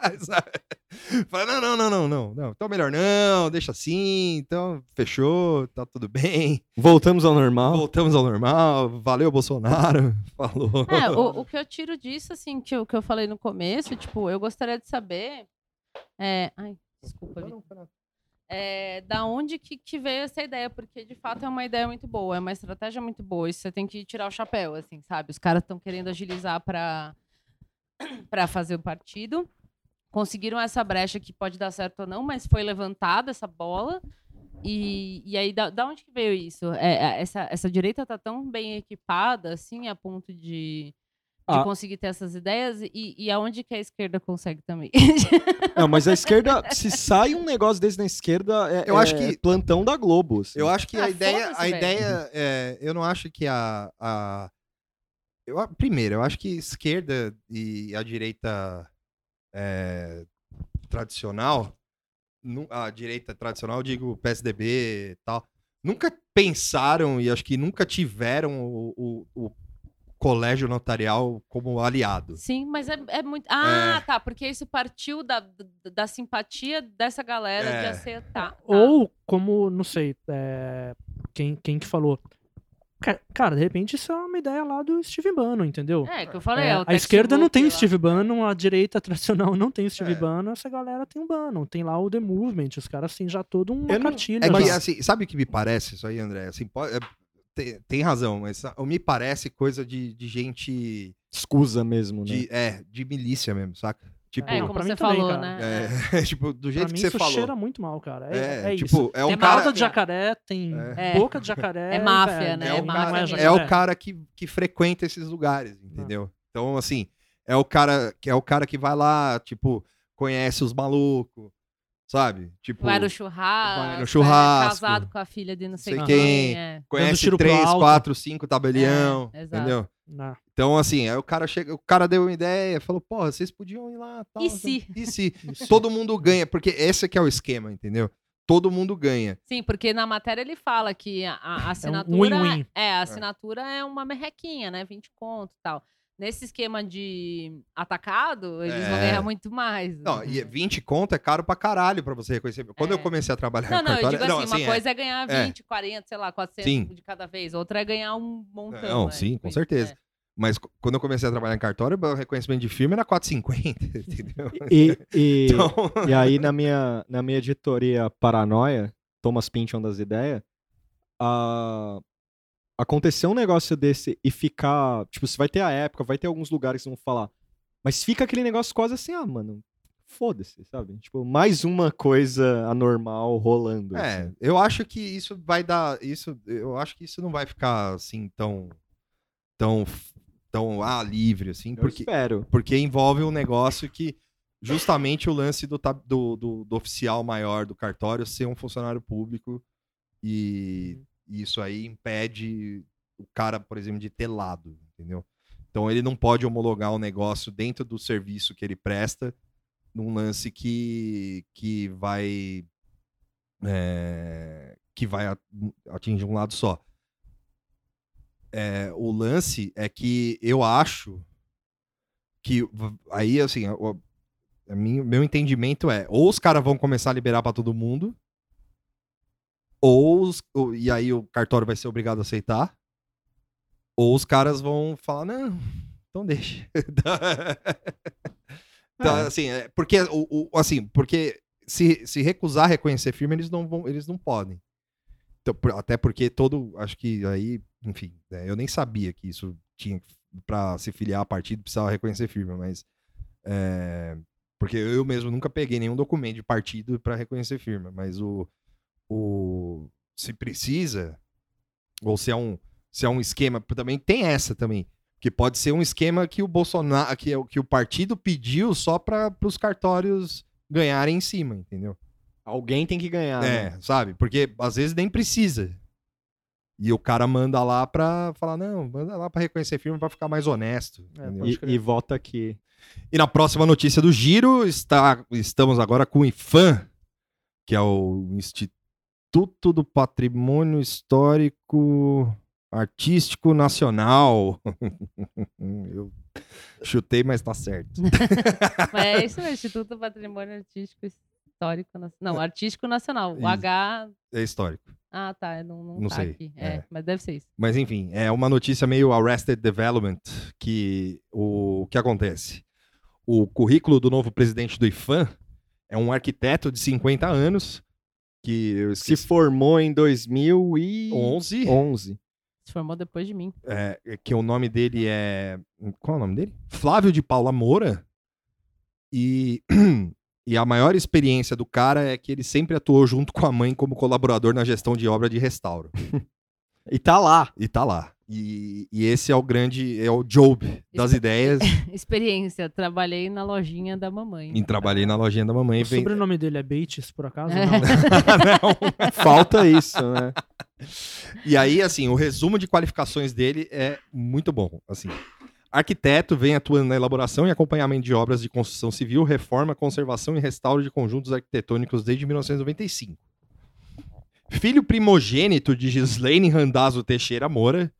<laughs> Fala, não, não, não, não, não, não, então melhor não, deixa assim, então fechou, tá tudo bem,
Voltamos ao normal.
voltamos ao normal, valeu Bolsonaro, <laughs> falou.
É, o, o que eu tiro disso, assim, que eu, que eu falei no começo, tipo, eu gostaria de saber. É... Ai, desculpa. É, da onde que, que veio essa ideia, porque de fato é uma ideia muito boa, é uma estratégia muito boa, e você tem que tirar o chapéu, assim, sabe? Os caras estão querendo agilizar para <coughs> para fazer o partido. Conseguiram essa brecha que pode dar certo ou não, mas foi levantada essa bola. E, e aí, da, da onde que veio isso? É, é, essa, essa direita tá tão bem equipada, assim, a ponto de, de
Ah.
conseguir ter essas ideias? E, e aonde que a esquerda consegue também? <laughs>
Não, mas a esquerda, se <laughs> sai um negócio desse na esquerda, é,
Eu acho
é
que-
plantão da Globo. assim.
Eu acho que
Ah,
a ideia, a
velho.
ideia, é, eu não acho que a, a eu, a- primeiro, eu acho que esquerda e a direita é, tradicional, a direita tradicional, eu digo PSDB e tal, nunca pensaram e acho que nunca tiveram o, o- o colégio notarial como aliado.
Sim, mas é, é muito. Ah, tá, porque isso partiu da, da, simpatia dessa galera de
É.
aceitar. Tá.
Ou, como, não sei, é, quem, quem que falou, Cara, de repente isso é uma ideia lá do Steve Bannon, entendeu?
É, que eu falei.
É,
é o
a esquerda não tem
lá.
Steve Bannon, a direita tradicional não tem o Steve
É.
Bannon, essa galera tem o Bannon. Tem lá o The Movement, os caras assim, já todo uma
Eu não-
cartilha.
É que,
já.
assim, sabe o que me parece isso aí, André? Assim, pode- é, tem, tem razão, mas me parece coisa de, de gente.
Escusa mesmo, né?
De, é, de milícia mesmo, saca? Tipo,
É, como
pra
você
mim também,
falou,
cara.
né?
é, <laughs> tipo, do
Pra
jeito
mim
que você
isso
falou.
cheira muito mal, cara. É,
É,
é
tipo,
isso.
é um
Tem
cara.
Cauda de jacaré, tem
É.
boca de jacaré.
É máfia,
velho,
né?
É,
É
o
máfia
cara, é o cara que, que frequenta esses lugares, entendeu? Então, assim, é o cara que é o cara que vai lá, tipo, conhece os malucos, sabe? Tipo,
Vai no churrasco.
vai no
é
churrasco,
casado com a filha de não sei,
sei
quem.
quem,
é.
conhece três, quatro, cinco tabelião,
É, exato.
Não.
Então, assim, aí o cara chega, o cara deu uma ideia, falou, porra, vocês podiam ir lá, tal.
E se? <laughs>
E se? Todo mundo ganha, porque esse que é o esquema, entendeu? Todo mundo ganha.
Sim, porque na matéria ele fala que a, a assinatura.
win-win.
É, a assinatura é. uma merrequinha, né? 20 conto e tal. Nesse esquema de atacado, eles vão
É.
ganhar muito mais.
Não, e 20 conto é caro pra caralho pra você reconhecer. Quando
É.
eu comecei a trabalhar
Não,
em
não, eu
cartório...
digo assim,
não,
uma
é.
coisa é ganhar
É.
20, 40, sei lá, 400
Sim.
de cada vez. Outra é ganhar um montão.
Não,
né?
sim, com certeza.
é.
Mas quando eu comecei a trabalhar em cartório, o reconhecimento de firma era 4,50, <laughs> entendeu?
E, e, <laughs>
Então,
e aí, na minha, na minha editoria Paranoia, Thomas Pynchon das ideias, a... aconteceu um negócio desse e ficar. Tipo, você vai ter a época, vai ter alguns lugares que vão falar. Mas fica aquele negócio quase assim, ah, mano, foda-se, sabe? Tipo, mais uma coisa anormal rolando.
é,
assim.
eu acho que isso vai dar, isso, eu acho que isso não vai ficar assim tão, tão, tão ah, livre assim,
Eu
porque,
espero.
porque envolve um negócio que justamente o lance do, do, do, do oficial maior do cartório ser um funcionário público e e isso aí impede o cara, por exemplo, de ter lado, entendeu? Então ele não pode homologar o negócio dentro do serviço que ele presta num lance que, que vai é, que vai a- atingir um lado só. É, o lance é que eu acho que aí assim o, meu entendimento é ou os caras vão começar a liberar pra todo mundo ou os- ou- e aí o cartório vai ser obrigado a aceitar ou os caras vão falar não então deixa <laughs> Então,
É.
assim é, porque o, o- assim porque se, se recusar a reconhecer firme eles não vão eles não podem então, até porque todo acho que aí enfim né, eu nem sabia que isso tinha para se filiar a partido precisava reconhecer firme mas é, porque eu mesmo nunca peguei nenhum documento de partido para reconhecer firma, mas o, o se precisa ou se é um se é um esquema também tem essa também que pode ser um esquema que o Bolsonaro que, é o- que o partido pediu só para os cartórios ganharem em cima, entendeu?
Alguém tem que ganhar.
É,
né?
sabe? Porque às vezes nem precisa. E o cara manda lá pra falar, não, manda lá pra reconhecer firma pra ficar mais honesto.
É,
E, e vota aqui.
E na próxima notícia do Giro, está, estamos agora com o IFAM, que é o Instituto do Patrimônio Histórico Artístico Nacional. <laughs> Eu chutei, mas tá certo.
Mas <laughs> é isso mesmo, Instituto Patrimônio Artístico Histórico Nacional. Não, Artístico Nacional. O. H.
É histórico.
Ah, tá. Não, não,
Não
tá
sei,
aqui. É,
é.
mas deve ser isso.
Mas enfim, é uma notícia meio Arrested Development, que o, o que acontece? O currículo do novo presidente do IFAM é um arquiteto de 50 anos, que
Se formou em 2011.
11,
Se formou depois de mim.
é, que o nome dele é. Qual é o nome dele? Flávio de Paula Moura. E, <clears throat> e a maior experiência do cara é que ele sempre atuou junto com a mãe como colaborador na gestão de obra de restauro. <laughs>
E tá lá.
E tá lá. E, e esse é o grande. É o Job das ideias. <laughs>
Experiência. Trabalhei na lojinha da mamãe.
E trabalhei na lojinha da mamãe.
O
Vem...
sobrenome dele é Bates, por acaso?
É.
Não. <laughs> <laughs>
Não.
Falta isso, né?
E aí, assim, o resumo de qualificações dele é muito bom. Assim, arquiteto vem atuando na elaboração e acompanhamento de obras de construção civil, reforma, conservação e restauro de conjuntos arquitetônicos desde 1995. Filho primogênito de Gislaine Randazzo Teixeira Moura,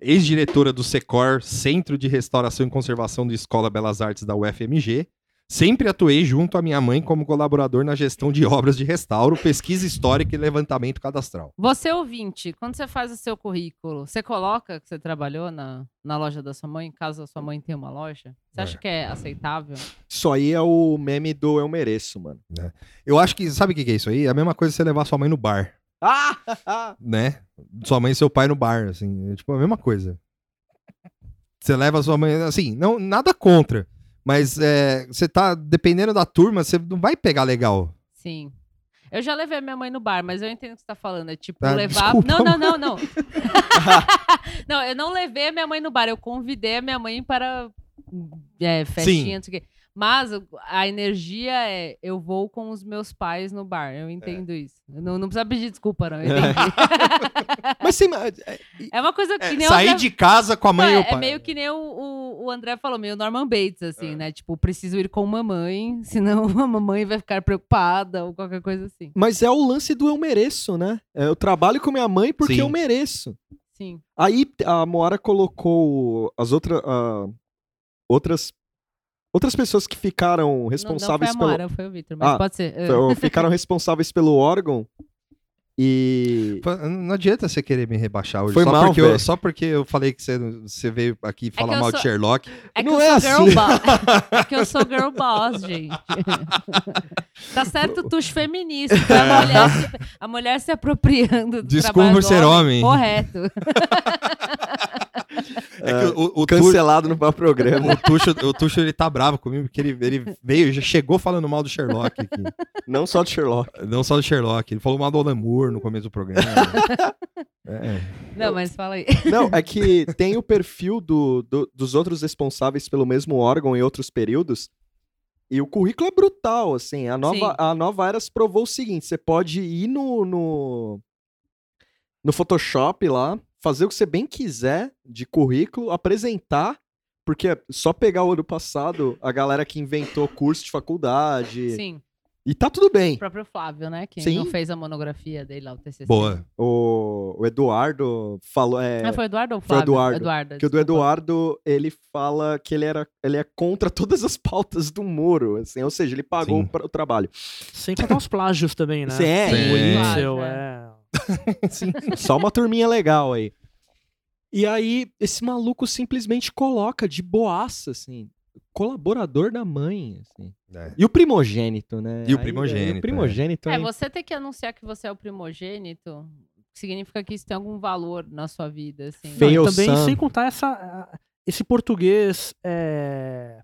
ex-diretora do SECOR, Centro de Restauração e Conservação da Escola Belas Artes da UFMG, Sempre atuei junto à minha mãe como colaborador na gestão de obras de restauro, pesquisa histórica e levantamento cadastral.
Você ouvinte, quando você faz o seu currículo, você coloca que você trabalhou na, na loja da sua mãe, caso a sua mãe tenha uma loja? Você acha
É.
que é aceitável?
Isso aí é o meme do eu mereço, mano.
Eu acho que, sabe o que é isso aí? É a mesma coisa que você levar sua mãe no bar! <laughs> né? Sua mãe e seu pai no bar, assim, é tipo a mesma coisa. Você leva sua mãe, assim, não, nada contra, mas é, você tá, dependendo da turma, você não vai pegar legal.
Sim. Eu já levei a minha mãe no bar, mas eu entendo o que você tá falando. É tipo,
Ah,
levar.
desculpa,
não, não, não, não. <laughs> não, eu não levei a minha mãe no bar, eu convidei a minha mãe para é, festinha, não sei o quê. Mas a energia é eu vou com os meus pais no bar. Eu entendo isso. Eu não, não precisa pedir desculpa, não. <laughs> <laughs>
Mas sim,
é uma coisa que
É,
nem o
sair
André-
de casa com a mãe
Não,
e o
é,
pai.
é meio que nem o, o, o André falou, meio Norman Bates,
É.
assim, né? Tipo, preciso ir com mamãe, <laughs> senão a mamãe vai ficar preocupada ou qualquer coisa assim.
mas é o lance do eu mereço, né? É, Eu trabalho com minha mãe porque
Sim.
eu mereço.
Sim.
Aí a Moara colocou as outras outras outras pessoas que ficaram responsáveis
não, não foi a
pelo
Mara, foi o Victor, mas
Ah,
pode ser.
Então, ficaram responsáveis pelo órgão e
Não adianta você querer me rebaixar hoje.
Foi
só,
mal,
porque eu, só porque eu falei que você, você veio aqui falar
que eu
mal
sou-
de Sherlock.
É que
Não
eu
é
sou girl
assim.
boss. <laughs> É que eu sou girl boss, gente. <laughs> tá certo o tucho feminista. A mulher, se, a mulher se apropriando do
Desculpa
trabalho
ser homem.
Correto. <laughs> <laughs>
É que o, o, Tuxo-
cancelado no próprio programa.
o, Tuxo, o Tuxo, ele tá bravo comigo, porque ele, ele veio, já chegou falando mal do Sherlock aqui.
Não só de Sherlock.
Não só do Sherlock, ele falou mal do Alan Moore no começo do programa. <laughs> É.
Não, mas fala aí.
Não, é que tem o perfil do, do- dos outros responsáveis pelo mesmo órgão em outros períodos. E o currículo é brutal, assim. A nova,
Sim.
a nova Eras provou o seguinte: você pode ir no, no, no Photoshop lá, fazer o que você bem quiser de currículo, apresentar, porque é só pegar o ano passado, a galera que inventou curso de faculdade.
Sim,
E tá tudo
o
bem.
próprio Flávio, né? Que
Sim.
não fez a monografia dele lá, o TCC.
Boa.
O, o Eduardo falou. É,
Ah, foi o Eduardo ou
Foi o
Flávio?
Eduardo.
Eduardo
Que o do. Eduardo, ele fala que ele, era, ele é contra todas as pautas do muro, assim, ou seja, ele pagou
Sim.
o, pra- o trabalho.
Sem contar os plágios também, né?
Sim, é.
O
Sim.
Witzel,
Plágio,
é. <laughs>
Só uma turminha legal aí. E aí, esse maluco simplesmente coloca de boaça, assim, colaborador da mãe, assim.
É.
E o primogênito, né?
E o
Aí,
primogênito,
é, o primogênito,
É,
hein?
você ter que anunciar que você é o primogênito significa que isso tem algum valor na sua vida, assim.
Feio.
Não, e também sem contar essa, esse português é,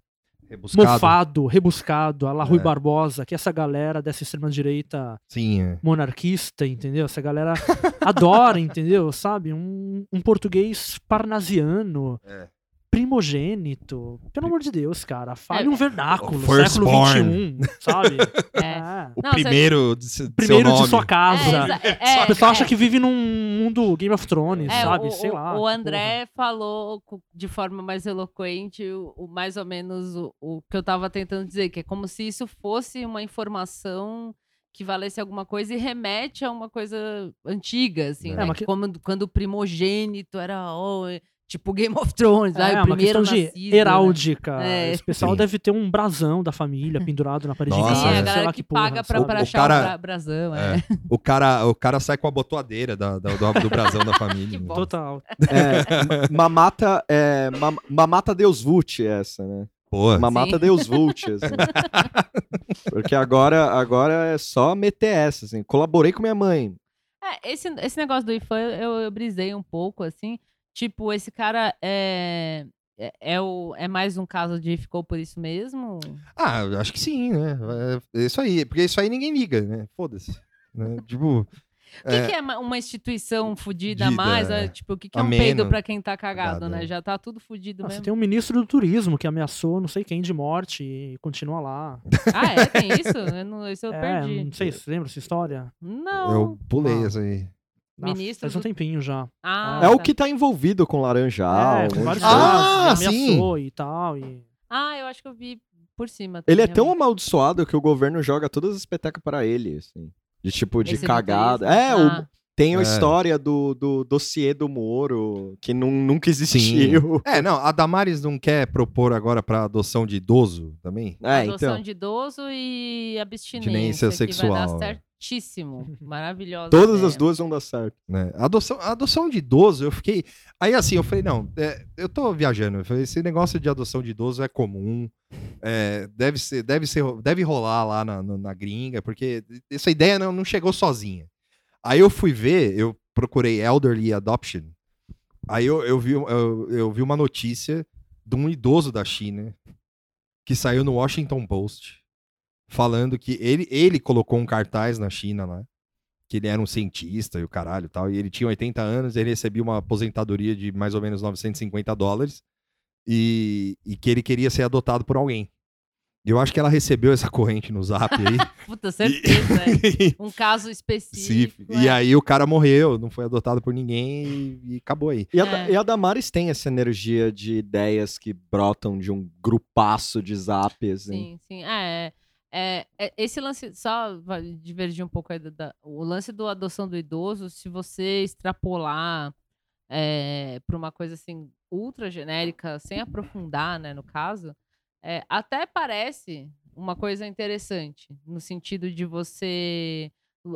Rebuscado.
mofado, rebuscado, a la Rui
É.
Barbosa, que essa galera dessa extrema-direita
é.
monarquista, entendeu? Essa galera adora, <laughs> entendeu? Sabe? Um, um português parnasiano,
É.
primogênito. Pelo amor de Deus, cara. Fale
É,
um vernáculo, século
Firstborn.
XXI, sabe? <laughs>
É.
É.
O
Não,
primeiro de, se- de
Primeiro
seu
de
nome.
sua casa.
É, é,
o pessoal
é.
acha que vive num mundo Game of Thrones,
É,
sabe?
o,
Sei lá.
O André falou co- de forma mais eloquente o, o- mais ou menos o, o que eu tava tentando dizer, que é como se isso fosse uma informação que valesse alguma coisa e remete a uma coisa antiga, assim,
É,
né? Que Como, quando o primogênito era oh, é, tipo Game of Thrones,
É,
ai, o
uma
primeiro
questão de
nascido, né?
heráldica.
É.
Esse pessoal
Sim.
deve ter um brasão da família pendurado na parede
Nossa,
de
Sim,
casa,
a
é.
sei
galera que,
porra,
paga pra, pra
O
achar
cara-
o bra- brasão, é.
É. <laughs> O, cara, o cara sai com a botoadeira da, da- do, do brasão da família. <laughs>
Que
né?
Total.
É, mamata, é, ma- mamata Deus Vult essa, né?
Pô,
Mamata
Sim.
Deus Vult, <laughs> assim. Porque agora, agora é só meter essa, assim. Colaborei com minha mãe.
É, esse, esse negócio do IFAM eu, eu brisei um pouco, assim. Tipo, esse cara é, é, é, o, é mais um caso de ficou por isso mesmo?
Ah, eu acho que sim, né? É isso aí. Porque isso aí ninguém liga, né? Foda-se. né? Tipo.
O que,
é,
que é ma- uma instituição fudida a mais?
é.
É, tipo, o que, que é um peido
menos.
pra quem tá cagado,
Cagado,
né?
é.
Já tá tudo fudido
Ah, você
mesmo.
tem um ministro do turismo que ameaçou não sei quem de morte e continua lá.
Ah, é? Tem isso? Eu não, isso eu <laughs>
é,
perdi.
não sei se lembra essa história.
Não.
eu pulei
Ah.
essa aí.
Ministro
Faz um tempinho já.
Ah,
é o
tá.
que tá envolvido com Laranjal.
é, com vários
coisa.
Ah,
casos, e ameaçou e tal. E...
Ah, eu acho que eu vi por cima.
Ele é tão
realmente.
amaldiçoado que o governo joga todas as petecas pra ele, assim. De tipo, de
Esse
cagada. É,
Ah.
o, Tem a
É.
história do, do dossiê do Moro, que nu- nunca existiu.
É, não, a Damares não quer propor agora pra adoção de idoso também?
É,
Adoção
então.
de idoso e abstinência.
Abstinência
que vai
sexual.
dar certíssimo. <laughs> Maravilhosa.
Todas
ideia.
as duas vão dar certo.
né? Adoção, adoção de idoso, eu fiquei. Aí assim, eu falei, não, é, eu tô viajando. Eu falei, esse negócio de adoção de idoso é comum. é, deve ser, deve ser, deve rolar lá na, na, na gringa, porque essa ideia não, não chegou sozinha. Aí eu fui ver, eu procurei elderly adoption. Aí eu, eu, vi, eu, eu vi uma notícia de um idoso da China que saiu no Washington Post falando que ele, ele colocou um cartaz na China lá que ele era um cientista e o caralho e tal, e ele tinha 80 anos, ele recebia uma aposentadoria de mais ou menos 950 dólares e, e que ele queria ser adotado por alguém. Eu acho que ela recebeu essa <laughs> corrente no zap aí. <laughs>
Puta, certeza. é.
e,
Um caso
Sim,
específico.
e
é.
aí o cara morreu, não foi adotado por ninguém e, e acabou aí.
E a,
É.
e a Damares tem essa energia de ideias que brotam de um grupaço de zap, assim.
Sim, sim. É, é, é, esse lance, só divergir um pouco aí da, da- o lance do adoção do idoso, se você extrapolar para uma coisa assim ultra genérica, sem aprofundar, né, no caso, é, até parece uma coisa interessante, no sentido de você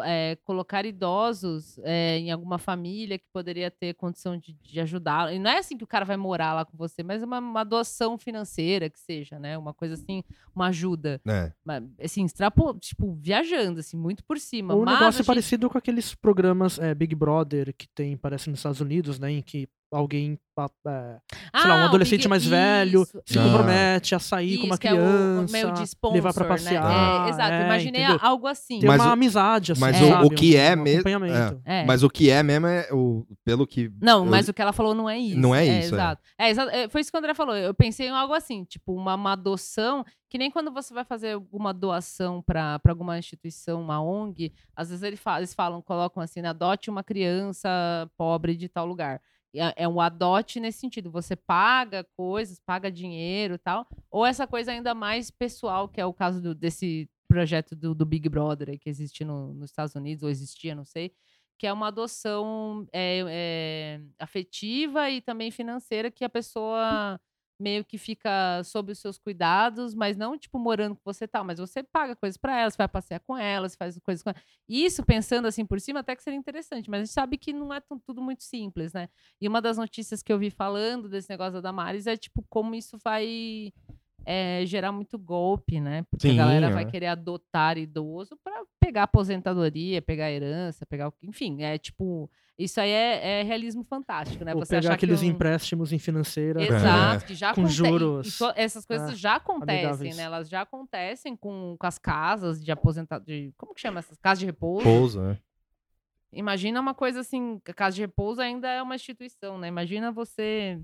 é, colocar idosos é, em alguma família que poderia ter condição de, de ajudá-lo. E não é assim que o cara vai morar lá com você, mas é uma, uma adoção financeira que seja, né? Uma coisa assim, uma ajuda.
né?
Mas, assim, extrapo, tipo, viajando, assim, muito por cima.
O
mas
negócio é
achei-
parecido com aqueles programas é, Big Brother que tem, parece, nos Estados Unidos, né? Em que alguém, é, sei lá, um
Ah,
adolescente
Big-
mais velho
isso,
se
Ah.
compromete a sair com uma
isso, que é o-
criança,
o meio de sponsor,
levar pra
né?
passear.
É, exato,
é,
imaginei
entendeu?
algo assim.
Tem
Mas
uma
o-
amizade, assim,
mas
o-
sabe?
o que
um,
é
um
mesmo-
acompanhamento.
É.
Mas o que é mesmo é o pelo que
Não,
eu-
mas o que ela falou não é isso.
Não é isso, é.
exato. É, exa- é, foi isso que o André falou. Eu pensei em algo assim, tipo, uma, uma adoção, que nem quando você vai fazer alguma doação para alguma instituição, uma ONG, às vezes eles falam, eles falam, colocam assim, né, adote uma criança pobre de tal lugar. É um adote nesse sentido. Você paga coisas, paga dinheiro e tal. Ou essa coisa ainda mais pessoal, que é o caso do- desse projeto do, do Big Brother que existe no- nos Estados Unidos, ou existia, não sei que é uma adoção é, é, afetiva e também financeira que a pessoa meio que fica sob os seus cuidados, mas não tipo morando com você e tal, mas você paga coisas para ela, você vai passear com ela, você faz coisas com ela. Isso pensando assim por cima até que seria interessante, mas a gente sabe que não é tu- tudo muito simples, né? E uma das notícias que eu vi falando desse negócio da Damares é tipo como isso vai é, gerar muito golpe, né? Porque
Sim,
a galera
é.
vai querer adotar idoso para pegar aposentadoria, pegar herança, pegar o que. Enfim, é tipo. Isso aí é, é realismo fantástico, né?
Ou
Você
pegar
achar que
aqueles
um-
empréstimos em financeira.
Exato, que já
Com
aconte- e- e
juros,
essas coisas
é,
já acontecem,
amigáveis.
né? Elas já acontecem com, com as casas de aposentado. De, como que chama essas? Casas de repouso.
pouso, né?
Imagina uma coisa assim, a casa de repouso ainda é uma instituição, né? Imagina você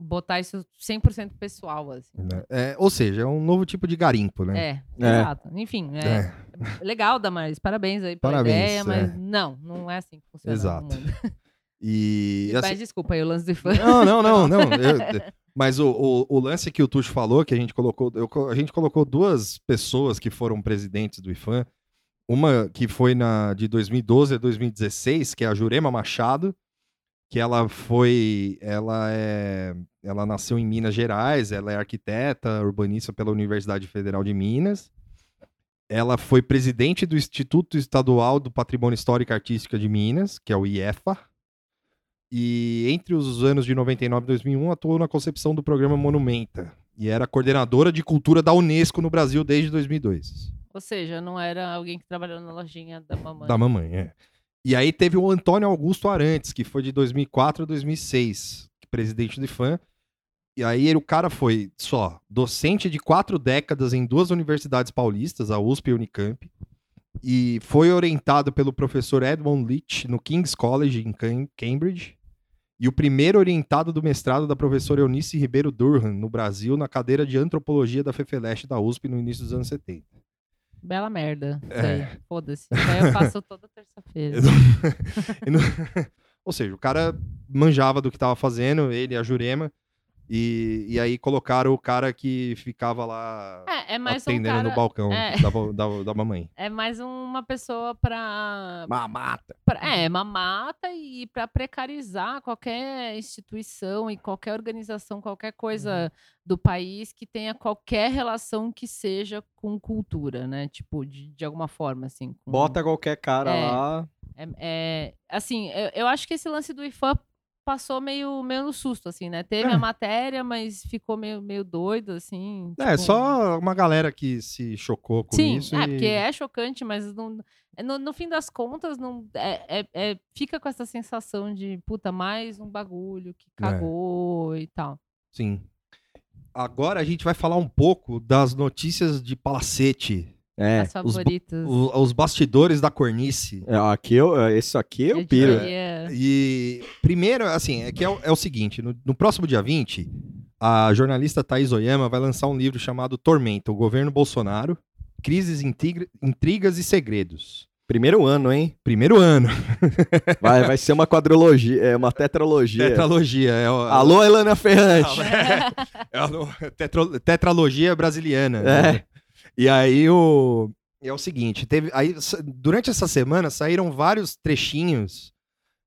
botar isso 100% pessoal, assim.
Né? É, ou seja, é um novo tipo de garimpo, né?
É,
É.
exato. Enfim, é,
É, <laughs>
legal, Damaris. Parabéns aí pela
Parabéns,
ideia, mas
é.
não, não é assim que funciona.
Exato.
mundo. <laughs>
E assim,
Mas desculpa aí o lance do fã.
Não, não, não, <laughs> não. eu- mas o, o, o lance que o Tuxo falou, que a gente colocou, eu a gente colocou duas pessoas que foram presidentes do IFAM. Uma que foi na de 2012 a 2016, que é a Jurema Machado, que ela foi, ela é, ela nasceu em Minas Gerais, ela é arquiteta, urbanista pela Universidade Federal de Minas. Ela foi presidente do Instituto Estadual do Patrimônio Histórico e Artística de Minas, que é o IEFA. E entre os anos de 99 e 2001 atuou na concepção do programa Monumenta e era coordenadora de cultura da Unesco no Brasil desde 2002.
Ou seja, não era alguém que trabalhou na lojinha da mamãe.
Da mamãe, é. E aí teve o Antônio Augusto Arantes, que foi de 2004 a 2006, presidente do IFAM. E aí ele- o cara foi só docente de quatro décadas em duas universidades paulistas, a USP e a Unicamp. E foi orientado pelo professor Edmund Leach no King's College em Cam- Cambridge. E o primeiro orientado do mestrado da professora Eunice Ribeiro Durham no Brasil na cadeira de antropologia da FEFELESH da USP no início dos anos 70.
Bela merda.
É.
Foda-se. Isso aí eu faço toda terça-feira. <laughs> <laughs>
Ou seja, o cara manjava do que tava fazendo, ele e a Jurema. E, e aí colocaram o cara que ficava lá
É, é mais um
atendendo
cara...
no balcão
é.
da, da, da mamãe.
É mais uma pessoa pra,
Mamata.
pra- é, mamata e para precarizar qualquer instituição e qualquer organização, qualquer coisa do país que tenha qualquer relação que seja com cultura, né? Tipo, de, de alguma forma, assim. com-
Bota qualquer cara
É.
lá.
É, é, assim, eu, eu acho que esse lance do IFAM passou meio, meio no susto, assim, né? Teve
É.
a matéria, mas ficou meio, meio doido, assim.
É,
tipo-
só uma galera que se chocou com
Sim,
isso.
é,
e-
porque é chocante, mas não, é, no, no fim das contas, não, é, é- é- fica com essa sensação de, puta, mais um bagulho que
É.
cagou e tal.
Sim. Agora a gente vai falar um pouco das notícias de palacete.
É.
As
os os bastidores da cornice.
É, Aqui eu, esse aqui eu
Eu
piro.
diria-
E primeiro, assim, é que é, o- é o seguinte: no, no próximo dia 20, a jornalista Thaís Oyama vai lançar um livro chamado Tormenta, o governo Bolsonaro, crises, intriga- intrigas e segredos.
Primeiro ano, hein?
Primeiro ano. <laughs>
Vai, vai ser uma quadrologia, é uma tetralogia.
Tetralogia. É o,
Alô, Elana Ferrante.
É a tetro- tetralogia brasiliana.
É.
né? E aí o é o seguinte, teve aí durante essa semana saíram vários trechinhos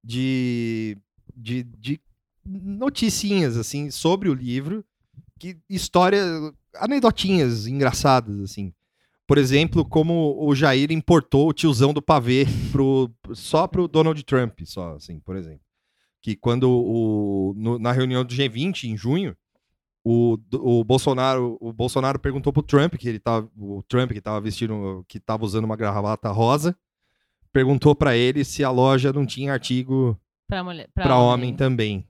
de de, de noticinhas assim sobre o livro, que história anedotinhas engraçadas assim. Por exemplo, como o Jair importou o tiozão do pavê <laughs> pro, só pro Donald Trump, só assim, por exemplo. Que quando o, no- na reunião do G20 em junho, o, o Bolsonaro, o Bolsonaro perguntou pro Trump que ele tava, o Trump que tava vestindo, que tava usando uma gravata rosa, perguntou pra ele se a loja não tinha artigo
pra mulher,
pra homem também.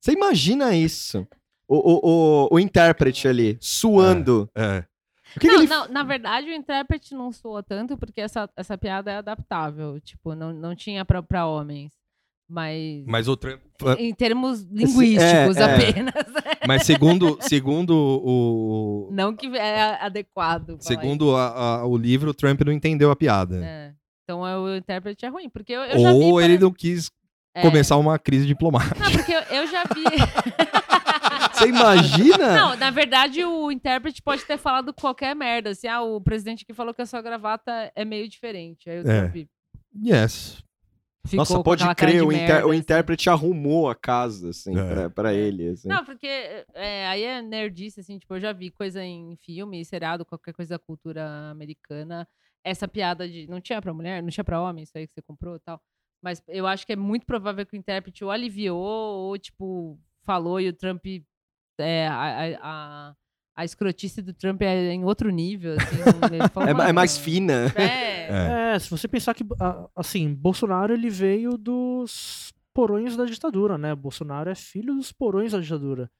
Você imagina isso? O, o, o, o intérprete ali, suando.
É.
O que, que
não,
ele
não, na verdade, o intérprete não soa tanto porque essa, essa piada é adaptável. Tipo, não, não tinha pra, pra homens. Mas.
Mas o Trump,
Em termos linguísticos
é.
apenas. <laughs>
mas segundo, segundo o
Não que é adequado. falar
segundo a- a- o livro, o Trump não entendeu a piada.
É. Então é, o intérprete é ruim. Porque eu, eu já vi.
Ou
por
ele
exemplo-
não quis
é.
começar uma crise diplomática.
Não, porque eu, eu já vi. <laughs>
Você imagina?
Não, na verdade, o intérprete pode ter falado qualquer merda. Assim, ah, o presidente que falou que a sua gravata é meio diferente. Aí o
É.
Trump
Yes.
Ficou
Nossa, pode crer, o, inter-
merda,
o
assim.
intérprete arrumou a casa, assim,
É.
pra, pra ele. Assim.
Não, porque é, aí é nerdice, assim, tipo, eu já vi coisa em filme, seriado, qualquer coisa da cultura americana. Essa piada de não tinha pra mulher, não tinha pra homem, isso aí que você comprou e tal. Mas eu acho que é muito provável que o intérprete ou aliviou, ou, tipo, falou e o Trump. É, a, a, a, a escrotice do Trump é em outro nível, assim. <laughs> ele falou,
É, é mais
"Mano,
fina.
É,
É.
É, se você pensar que, assim, Bolsonaro ele veio dos porões da ditadura, né? Bolsonaro é filho dos porões da ditadura.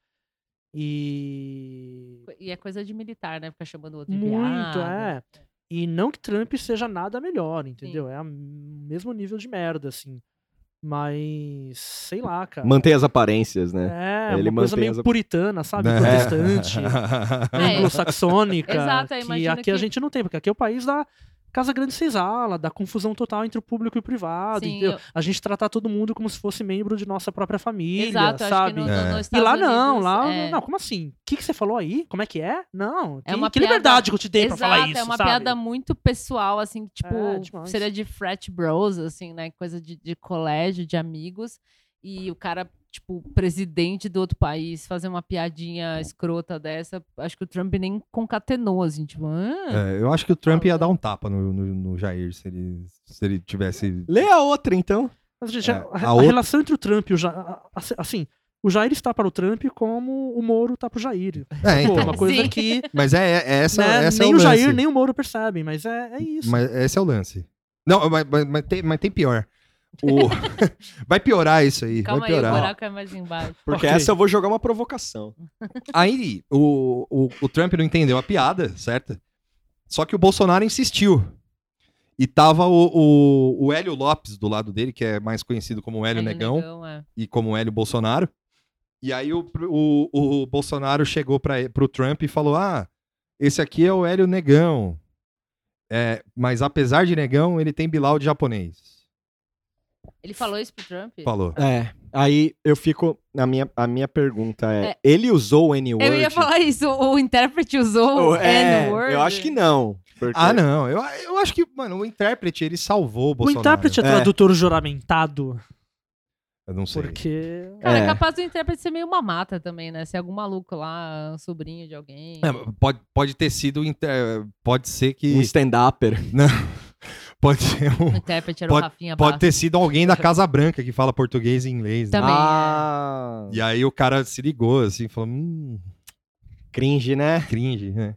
E.
E é coisa de militar, né? Ficar chamando o outro de
Muito,
viado.
é. E não que Trump seja nada melhor, entendeu? É o mesmo nível de merda, assim. Mas, sei lá, cara.
Mantém as aparências, né?
É,
Ele
uma coisa meio
as-
puritana, sabe?
É.
Protestante,
É. <laughs>
anglo-saxônica. <laughs>
Exato, eu
que aqui
que-
a gente não tem, porque aqui é o país da Casa Grande Senzala, da confusão total entre o público e o privado.
Sim,
entendeu?
eu-
A gente tratar todo mundo como se fosse membro de nossa própria família,
Exato,
sabe?
que no,
É.
no, nos
E lá não,
Unidos,
lá.
é...
Não, como assim? O que, que você falou aí? Como é que é? Não. Que,
uma
que
piada-
liberdade que eu te dei pra falar
Exato,
isso.
é uma
sabe?
piada muito pessoal, assim, tipo,
É,
seria de frat bros, assim, né? Coisa de, de colégio, de amigos. E o cara, tipo, presidente do outro país, fazer uma piadinha escrota dessa, acho que o Trump nem concatenou, assim, tipo, ah,
É, eu acho que o Trump ia dar um tapa no, no, no Jair se ele, se ele tivesse.
Lê a outra, então.
Mas, gente,
É,
a,
a
a
outra-
relação entre o Trump e o Jair. Assim, o Jair está para o Trump como o Moro está para o Jair.
É,
Pô,
então.
uma coisa
Sim.
que <laughs>
Mas é, é essa,
né,
essa é
nem
o
o
lance.
Jair nem o Moro percebem, mas é, é isso.
Mas esse é o lance. Não, mas, mas, mas tem, mas tem pior. O- <laughs> vai piorar isso aí.
calma
vai
aí, o
piorar.
buraco é mais embaixo.
Porque
Ok.
essa eu vou jogar uma provocação.
Aí o, o, o Trump não entendeu a piada, certo? Só que o Bolsonaro insistiu. E tava o, o, o Hélio Lopes do lado dele, que é mais conhecido como Hélio
Hélio
Negão,
é.
e como Hélio Bolsonaro. E aí o, o, o Bolsonaro chegou para pro Trump e falou: Ah, esse aqui é o Hélio Negão. É, mas apesar de negão, ele tem Bilal de japonês.
Ele falou isso pro Trump?
Falou.
É. Aí eu fico. A minha, a minha pergunta é:
É.
ele usou o N-word?
Eu ia falar isso, o, o intérprete usou o
é,
N-word.
Eu acho que não. porque-
Ah, não. Eu, eu acho que, mano, o intérprete, ele salvou o
O
Bolsonaro.
intérprete é
É.
tradutor juramentado,
Eu não sei.
porque...
Cara, é.
É.
capaz do intérprete ser meio uma mata também, né? Ser algum maluco lá, sobrinho de alguém.
É, pode, pode ter sido. inter- Pode ser que.
Um stand-upper.
Não. Pode ser
O
um.
intérprete era
Pode-
o Rafinha
Pode
Bastos.
ter sido alguém da Casa Branca que fala português e inglês. né?
Também.
Ah,
E aí o cara se ligou, assim, falou, hum,
cringe, né?
cringe, né?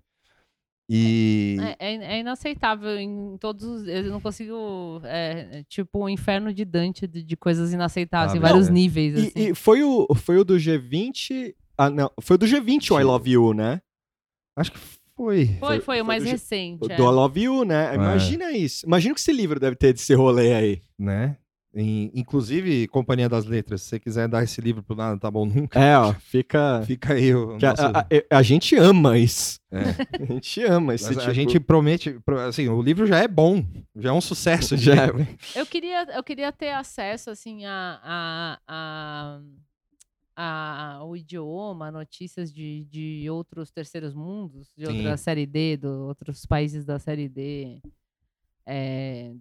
E.
É, é- é inaceitável em todos os. Eu não consigo. É, é tipo um inferno de Dante de, de coisas inaceitáveis,
Ah,
em vários
não.
níveis.
E,
assim.
e foi, o, foi o do G20. Ah, não. Foi o do G20 o I Love You, né?
Acho que foi.
Foi,
foi-
o mais
do-
recente.
O
é.
do I Love You, né? Imagina isso. Imagina que esse livro deve ter desse rolê aí.
Né? Em- inclusive, Companhia das Letras, se você quiser dar esse livro pro nada, tá bom nunca.
É, ó, fica.
Fica aí o nosso-
a- a- a gente ama isso.
é. <laughs>
A gente ama esse
Mas
tipo.
A gente promete, pro- assim, o livro já é bom, já é um sucesso.
Já-
livro. <laughs>
Eu queria, eu queria ter acesso, assim, a, a, a, a- o idioma, notícias de, de outros terceiros mundos, de
Sim.
outra série D, do outros países da série D é,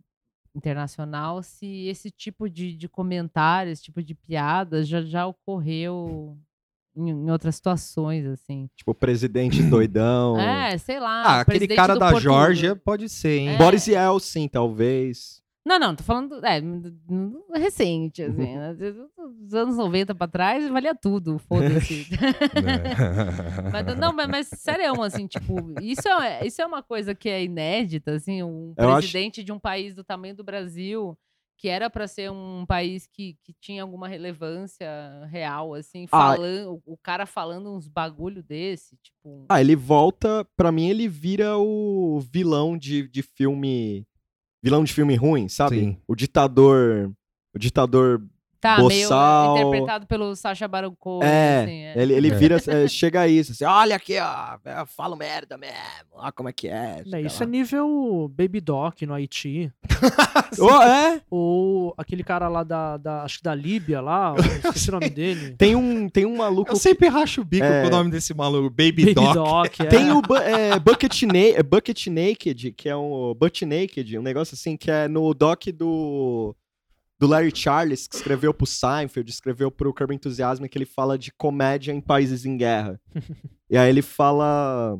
internacional, se esse tipo de, de comentário, esse tipo de piada já, já ocorreu em, em outras situações, assim.
Tipo, presidente <clears throat> doidão.
É, sei lá.
Ah, aquele cara da
Porto-
Geórgia pode ser, hein?
É.
Boris Yeltsin, talvez.
Não, não, tô falando é, recente, assim, né? Dos anos 90 pra trás, valia tudo, foda-se. <laughs>
Né? <laughs>
mas, não, mas, mas sério, assim, tipo, isso é, isso é uma coisa que é inédita, assim, um
Eu acho-
presidente de um país do tamanho do Brasil, que era pra ser um país que, que tinha alguma relevância real, assim,
Ah.
falando, o cara falando uns bagulho desse, tipo...
Ah, ele volta. Pra mim, ele vira o vilão de, de filme. Vilão de filme ruim, sabe?
Sim.
O ditador. O ditador.
Tá,
Boçal.
meio interpretado pelo Sacha Baron Cohen,
é,
assim, é.
Ele, ele
É.
vira. é, <laughs> chega a isso. Assim, Olha aqui, ó. Eu falo merda mesmo. Olha como é que é.
É, isso é nível Baby Doc no Haiti. <laughs>
Oh, é?
Ou aquele cara lá da, da- acho que da Líbia lá, esqueci o nome <laughs> dele.
Tem um, tem um maluco.
Eu sempre racho o bico
É.
com o nome desse maluco, Baby,
Baby
Doc.
Doc, é.
Tem o Bu- é, Bucket, Na Bucket Naked, que é um Butt Naked, um negócio assim, que é no doc do, do Larry Charles, que escreveu pro Seinfeld, escreveu pro Curb Enthusiasm, que ele fala de comédia em países em guerra. <laughs> e aí ele fala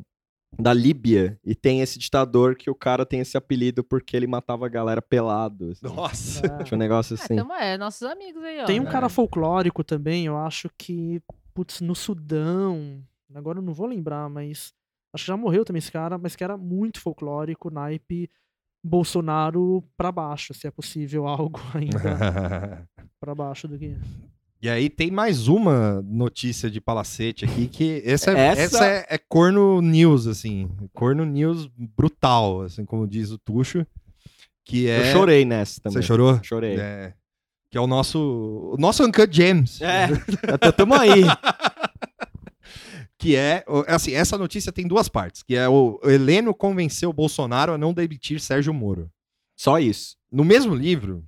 da Líbia, e tem esse ditador que o cara tem esse apelido porque ele matava a galera pelado. assim.
Nossa.
É.
Tinha um negócio
É,
assim.
tamo- é, nossos amigos aí, ó.
Tem um
É.
cara folclórico também, eu acho que, putz, no Sudão, agora eu não vou lembrar, mas acho que já morreu também esse cara, mas que era muito folclórico, naipe Bolsonaro pra baixo, se é possível algo <laughs> ainda <laughs> pra baixo do que...
E aí tem mais uma notícia de palacete aqui, que essa é,
Essa-
essa é, é corno news, assim. Corno news brutal, assim, como diz o Tuxo. Que é...
Eu chorei nessa também.
Você chorou?
Chorei.
É. Que é o nosso... O nosso Uncut James.
É, <laughs> até tamo aí.
Que é... o- Assim, essa notícia tem duas partes. Que é o Heleno convenceu o Bolsonaro a não demitir Sérgio Moro.
Só isso.
No mesmo livro,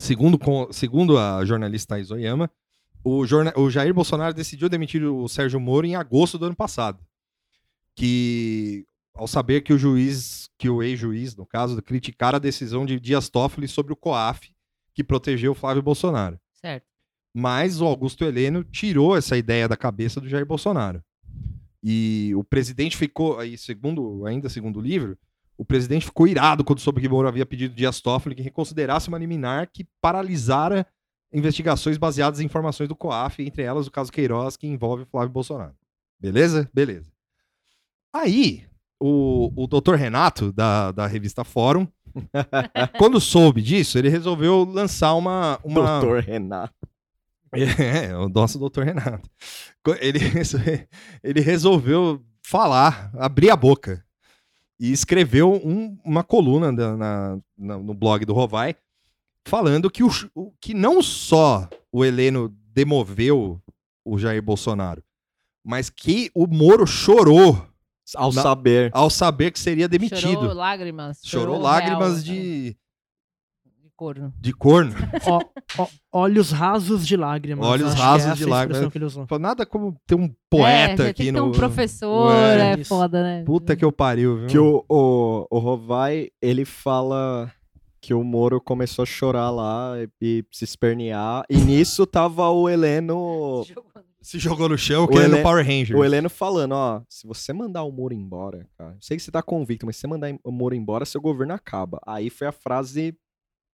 segundo, segundo a jornalista Thais Oyama, o, o Jair Bolsonaro decidiu demitir o Sérgio Moro em agosto do ano passado. Que, ao saber que o juiz, que o ex-juiz, no caso, criticara a decisão de Dias Toffoli sobre o COAF, que protegeu o Flávio Bolsonaro.
Certo.
Mas o Augusto Heleno tirou essa ideia da cabeça do Jair Bolsonaro. E o presidente ficou, aí segundo, ainda segundo o livro, o presidente ficou irado quando soube que Moro havia pedido Dias Toffoli que reconsiderasse uma liminar que paralisara investigações baseadas em informações do COAF, entre elas o caso Queiroz, que envolve Flávio Bolsonaro. Beleza? Beleza. Aí, o, o doutor Renato, da, da revista Fórum, <laughs> quando soube disso, ele resolveu lançar uma... uma...
Doutor Renato. <laughs>
É, o nosso doutor Renato. Ele, <laughs> ele resolveu falar, abrir a boca. E escreveu um- uma coluna da- na- na- no blog do Rovai, falando que, o, que não só o Heleno demoveu o Jair Bolsonaro, mas que o Moro chorou
Ao
Na-
saber.
ao saber que seria demitido.
Chorou lágrimas.
Chorou
real,
lágrimas
assim.
de.
Corno.
De corno.
Ó, ó, olhos rasos de lágrimas.
Olhos
que
rasos
é
de lágrimas.
que ele usou.
Nada como ter um
é,
poeta
você
aqui
tem que ter
no.
um professor,
É,
é, foda, né?
Puta que eu pariu, viu?
Que o, o, o Rovai, ele fala que o Moro começou a chorar lá e, e se espernear. E nisso tava o Heleno.
Se jogou no chão
O
querendo
Hele-
Power Rangers.
O Heleno falando, ó, se você mandar o Moro embora, cara, eu sei que você tá convicto, mas se você mandar o Moro embora, seu governo acaba. Aí foi a frase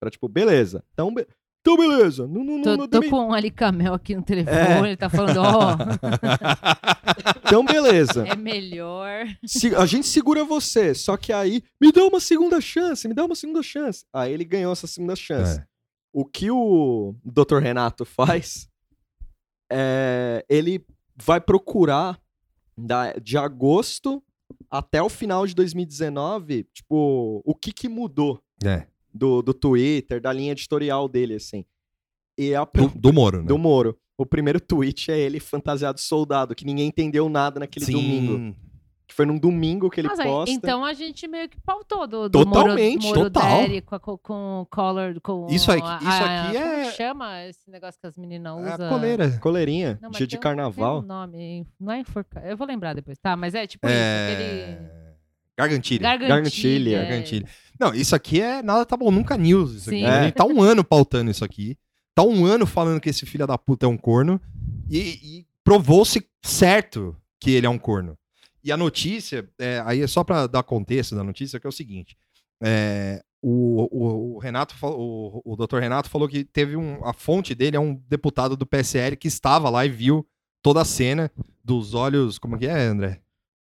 pra tipo, beleza. Então, be- então beleza. Não, não, não,
Tô,
não
tô com um alicamel aqui no telefone,
É.
ele tá falando, ó, <laughs>
Então beleza.
é melhor.
Se- a gente segura você, só que aí, me dá uma segunda chance, me dá uma segunda chance. Aí ele ganhou essa segunda chance.
É.
O que o Dr. Renato faz é ele vai procurar da- de agosto até o final de 2019, tipo, o que que mudou
É,
do, do Twitter, da linha editorial dele, assim. E a,
do, do Moro, né?
do Moro. O primeiro tweet é ele fantasiado soldado, que ninguém entendeu nada naquele
Sim.
domingo. Que foi num domingo que ele
Nossa,
posta.
então a gente meio que pautou do, do
Totalmente,
Moro, Moro
total.
Com, a, co- com o collar, com
Isso aqui-
a-
isso
a-
aqui
como
é-
chama esse negócio que as meninas
É
usam?
a coleira.
Coleirinha,
Não, mas
dia de
um-
carnaval.
Um nome, não é enforcar. Eu vou lembrar depois, tá? Mas é tipo
É...
isso, aquele...
Gargantilha.
Gargantilha.
Gargantilha.
é.
Gargantilha. Não, isso aqui é nada tá bom, nunca news. Isso aqui.
É.
tá um ano pautando isso aqui. Tá um ano falando que esse filho da puta é um corno. E, e provou-se certo que ele é um corno. E a notícia, é, aí é só pra dar contexto da notícia, que é o seguinte. é, o, o- o Renato, o, o doutor Renato falou que teve um. A fonte dele é um deputado do PSL que estava lá e viu toda a cena dos olhos. Como que é, André?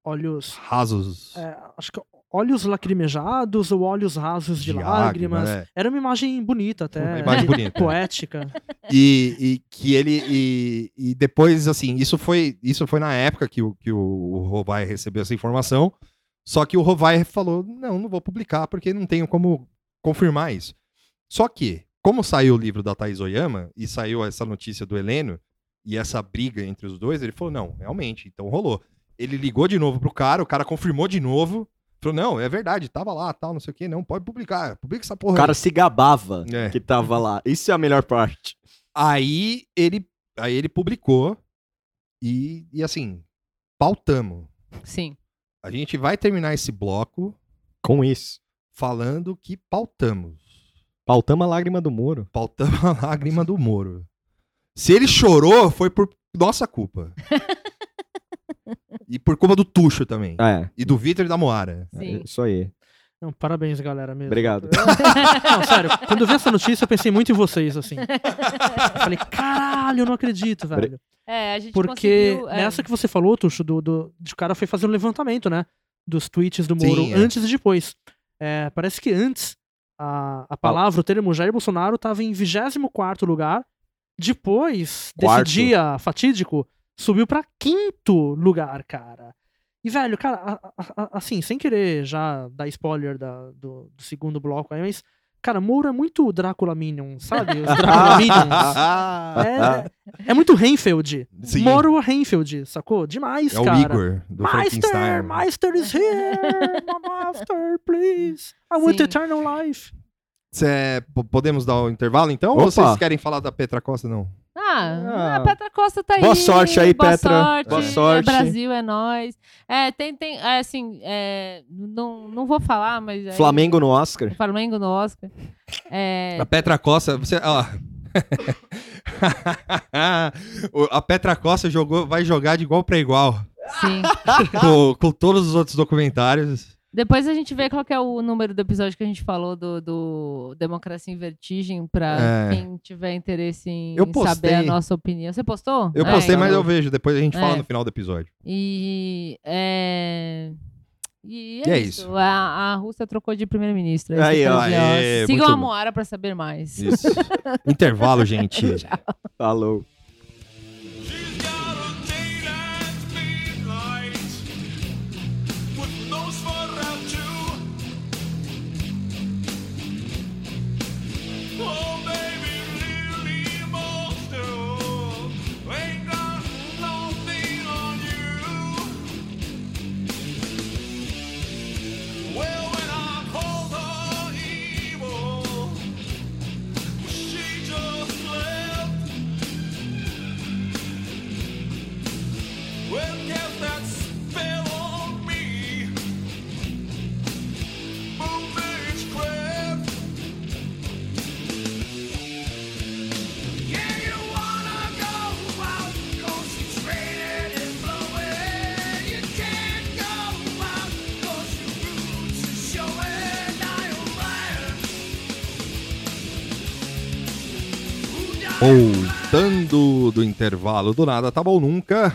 Olhos.
Rasos.
é, acho que olhos lacrimejados ou olhos rasos de, lágrimas.
é.
Era uma imagem bonita até.
Uma imagem bonita.
Poética. <laughs>
E, e que ele e, e depois assim isso foi isso foi na época que o que o Rovai recebeu essa informação só que o Rovai falou não não vou publicar porque não tenho como confirmar isso só que como saiu o livro da Thais Oyama e saiu essa notícia do Heleno e essa briga entre os dois ele falou não realmente então rolou ele ligou de novo pro cara o cara confirmou de novo falou não é verdade tava lá tal não sei o que não pode publicar publica essa porra
O
aí."
cara se gabava
É.
que tava lá. Isso é a melhor parte.
Aí ele, aí ele publicou e, e assim, pautamos.
Sim.
A gente vai terminar esse bloco
Com isso.
falando que pautamos.
Pautamos a lágrima do muro.
Pautamos a <laughs> lágrima do Moro. Se ele chorou, foi por nossa culpa. <laughs> e por culpa do Tuxo também.
É,
E do Vitor e da Moara.
Sim.
isso aí.
Não, parabéns, galera, mesmo.
Obrigado. <laughs>
Não, sério, quando eu vi essa notícia, eu pensei muito em vocês, assim. Eu <laughs> falei, caralho, eu não acredito, velho.
É, a gente
Porque
conseguiu... é,
nessa que você falou, Tuxo, do, do, de o cara foi fazer um levantamento, né? Dos tweets do Moro
Sim, é.
antes e depois. É, parece que antes a, a palavra, o termo Jair Bolsonaro estava em 24 lugar. Depois
Quarto.
desse dia fatídico, subiu pra quinto lugar, cara. E, velho, cara, a- a- a- assim, sem querer já dar spoiler da- do, do segundo bloco aí, mas, cara, Moro é muito Drácula Minion, sabe? Os Drácula <laughs> Minions. É, <laughs> é muito Reinfeld.
Sim.
Moro Reinfeld, sacou? Demais,
É o
cara.
Igor, do
Master,
Frankenstein.
Master is here! My master, please! I want
Sim.
eternal life!
Cê- po- podemos dar o intervalo então?
Opa.
Ou vocês querem falar da Petra Costa, não?
Ah,
Ah.
a Petra Costa tá aí.
Boa sorte aí,
boa
Petra.
Sorte.
Boa
É
sorte.
Brasil, é nós. É, tem, tem, é, assim, é, não, não vou falar, mas... aí-
Flamengo no Oscar.
Flamengo no Oscar. É,
A Petra Costa, você. Ó. <laughs> A Petra Costa jogou, vai jogar de igual pra igual
sim. <laughs>
com, com todos os outros documentários.
Depois a gente vê qual que é o número do episódio que a gente falou do, do Democracia em Vertigem, pra
É.
quem tiver interesse em
Eu
saber a nossa opinião. Você postou?
Eu
É,
postei,
então.
mas eu vejo. Depois a gente fala
É.
no final do episódio.
E é... E é,
E é
isso.
isso.
A, a Rússia trocou de primeiro-ministro. É
Aí, ó.
Sigam a
bom.
Moara pra saber mais.
Isso. Intervalo, <laughs> gente.
Falou.
Voltando do intervalo do nada, tá bom nunca.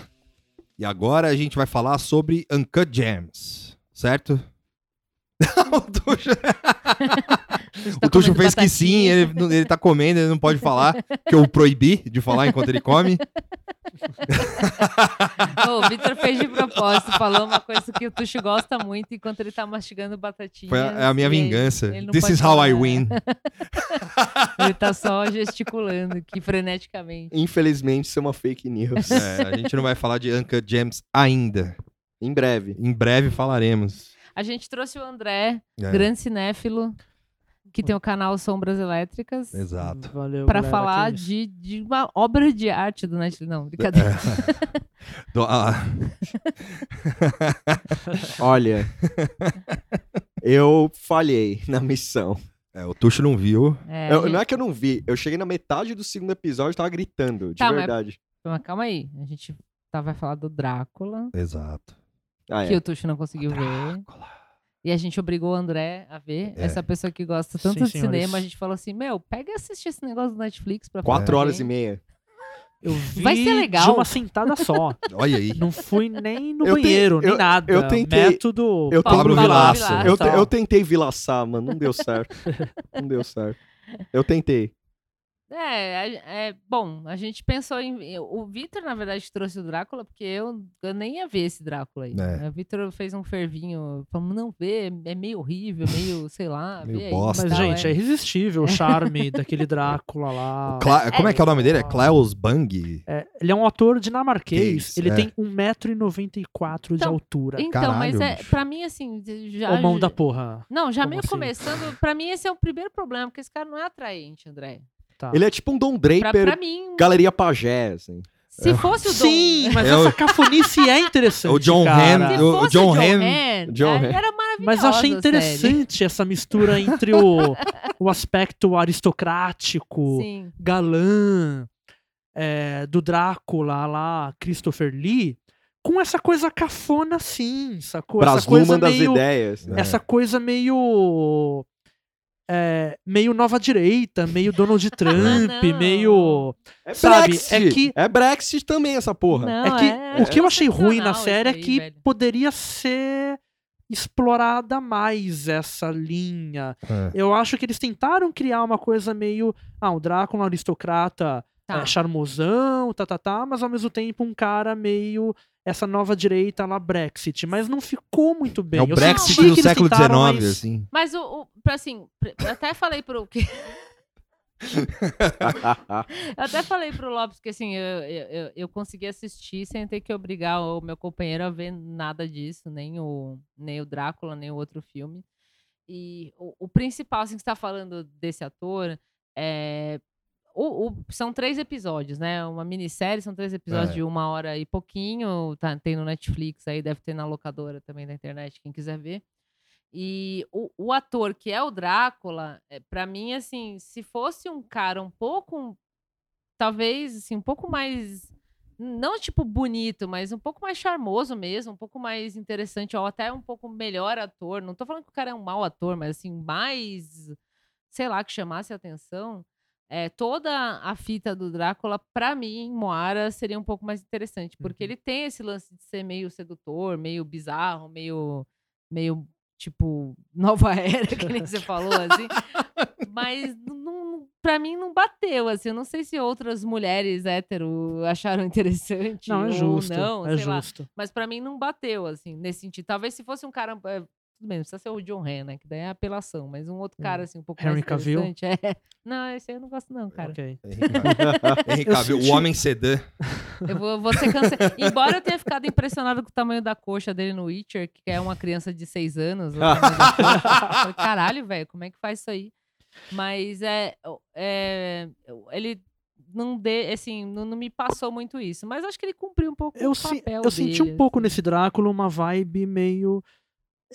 E agora a gente vai falar sobre Uncut Gems, certo? <laughs> <laughs> o Tuxo,
tá
o Tuxo fez que sim,
batatinha.
ele, ele tá comendo, ele não pode falar, que eu proibi de falar enquanto ele come. <laughs> <laughs>
O Vitor fez de propósito, falou uma coisa que o Tuxo gosta muito enquanto ele tá mastigando batatinha.
Foi a, é a minha vingança.
ele não
This is how I
falar.
win. <laughs>
Ele tá só gesticulando aqui freneticamente.
Infelizmente, isso é uma fake news.
É, a gente não vai falar de Uncut Gems ainda.
Em breve.
Em breve falaremos.
A gente trouxe o André,
É,
grande cinéfilo, que tem o canal Sombras Elétricas,
Exato.
Valeu,
pra
galera,
falar de, de uma obra de arte do Netflix. Não, brincadeira. <laughs>
Do- ah, <laughs>
Olha, eu falhei na missão.
é, o Tuxo não viu.
É,
Eu-
gente-
não é que eu não vi, eu cheguei na metade do segundo episódio e tava gritando, de
Tá, mas-
verdade.
Mas calma aí, a gente tá, vai falar do Drácula,
Exato.
Ah,
que
é.
o Tuxo não conseguiu ver. E a gente obrigou o André a ver.
É.
Essa pessoa que gosta tanto
Sim,
de
senhores.
cinema, a gente falou assim: Meu, pega e assiste esse negócio do Netflix pra
Quatro
ver."
horas e meia.
Eu vi
Vai ser legal.
de uma sentada só. <laughs>
Olha aí.
Não fui nem no
Eu te-
banheiro, nem
eu-
nada.
eu tentei-
Método
eu
Pablo
Pablo
Vilaça.
Eu, eu tentei vilaçar, mano, não deu certo. não deu certo. Eu tentei.
É, é, bom, a gente pensou em. O Vitor, na verdade, trouxe o Drácula, porque eu, eu nem ia ver esse Drácula aí.
É.
O Vitor fez um fervinho, falando, não vê, é meio horrível, meio, sei lá.
Meio
vê aí,
bosta.
Mas,
tal,
gente, é irresistível o <laughs> charme daquele Drácula lá.
Cla- Como é que é o nome dele? É Klaus Bang?
É, ele é um ator dinamarquês.
isso,
ele
é.
tem 1,94m de
Então,
altura.
Então, mas
Caralho,
é,
bicho.
pra mim, assim, já.
Ô, mão da porra.
Não, já meio
assim?
começando, pra mim esse é o primeiro problema, porque esse cara não é atraente, André.
Tá.
Ele é tipo um Don
Pra,
Draper,
pra mim,
Galeria Pagé, assim.
se fosse o Dom...
Sim, mas
É
essa cafonice é interessante.
O John
Se
o-
o John
Hamm,
John
é,
Hamm.
era maravilhoso.
Mas eu achei interessante essa mistura entre o, <laughs> o aspecto aristocrático,
Sim.
galã, é, do Drácula lá, Christopher Lee, com essa coisa cafona assim, sacou? Essa
Brás
coisa
Luman das
meio,
ideias.
É.
essa coisa meio é, meio nova direita, meio Donald <laughs> Trump,
não.
meio
É
Sabe,
Brexit.
é que-
É Brexit também, essa porra.
Não,
é que
é-
o que eu
é
achei ruim na série é que
velho.
poderia ser explorada mais essa linha.
É.
Eu acho que eles tentaram criar uma coisa meio. Ah, o Drácula, um aristocrata
Tá.
é, charmosão, tá, tá, tá, mas ao mesmo tempo um cara meio. Essa nova direita lá, Brexit. Mas não ficou muito bem.
É o
Eu
Brexit do século XIX,
mas-
assim.
Mas o, o assim, até falei pro que <laughs> eu até falei pro Lopes que assim, eu, eu, eu- eu consegui assistir sem ter que obrigar o meu companheiro a ver nada disso, nem o nem o Drácula, nem o outro filme. E o, o principal assim que você tá falando desse ator é o- o- são três episódios, né? Uma minissérie, são três episódios
É.
de uma hora e pouquinho. Tá, tem no Netflix aí, deve ter na locadora também da internet, quem quiser ver. E o, o ator que é o Drácula, é, para mim, assim, se fosse um cara um pouco. Talvez, assim, um pouco mais. Não tipo bonito, mas um pouco mais charmoso mesmo, um pouco mais interessante, ou até um pouco melhor ator. Não tô falando que o cara é um mau ator, mas assim, mais. Sei lá, que chamasse a atenção. É, toda a fita do Drácula, pra mim, Moara, seria um pouco mais interessante. Porque
Uhum.
ele tem esse lance de ser meio sedutor, meio bizarro, meio. meio tipo, <laughs> nova era, que nem você falou, assim. Mas não, pra mim não bateu, assim. Eu não sei se outras mulheres hétero acharam <laughs> interessante
Não, é justo.
não,
é
sei lá.
justo.
Mas pra mim não bateu, assim, nesse sentido. Talvez se fosse um cara. Tudo bem, não precisa ser o John Hamm, né? Que daí é apelação. Mas um outro cara, assim, um pouco
Henry
mais
Cavill?
interessante. É. <laughs> Não, esse aí eu não gosto, não, cara.
Ok. <laughs>
Henrique Cavill, o homem sedã.
Eu vou, vou ser cancelado. Embora eu tenha ficado impressionado com o tamanho da coxa dele no Witcher, que é uma criança de seis anos. Eu falei, Caralho, velho, como é que faz isso aí? Mas é, é, ele não dê, assim, não, não me passou muito isso. Mas acho que ele cumpriu um pouco
Eu,
o
se-
papel
eu senti um
dele,
pouco
assim.
nesse Drácula uma vibe meio.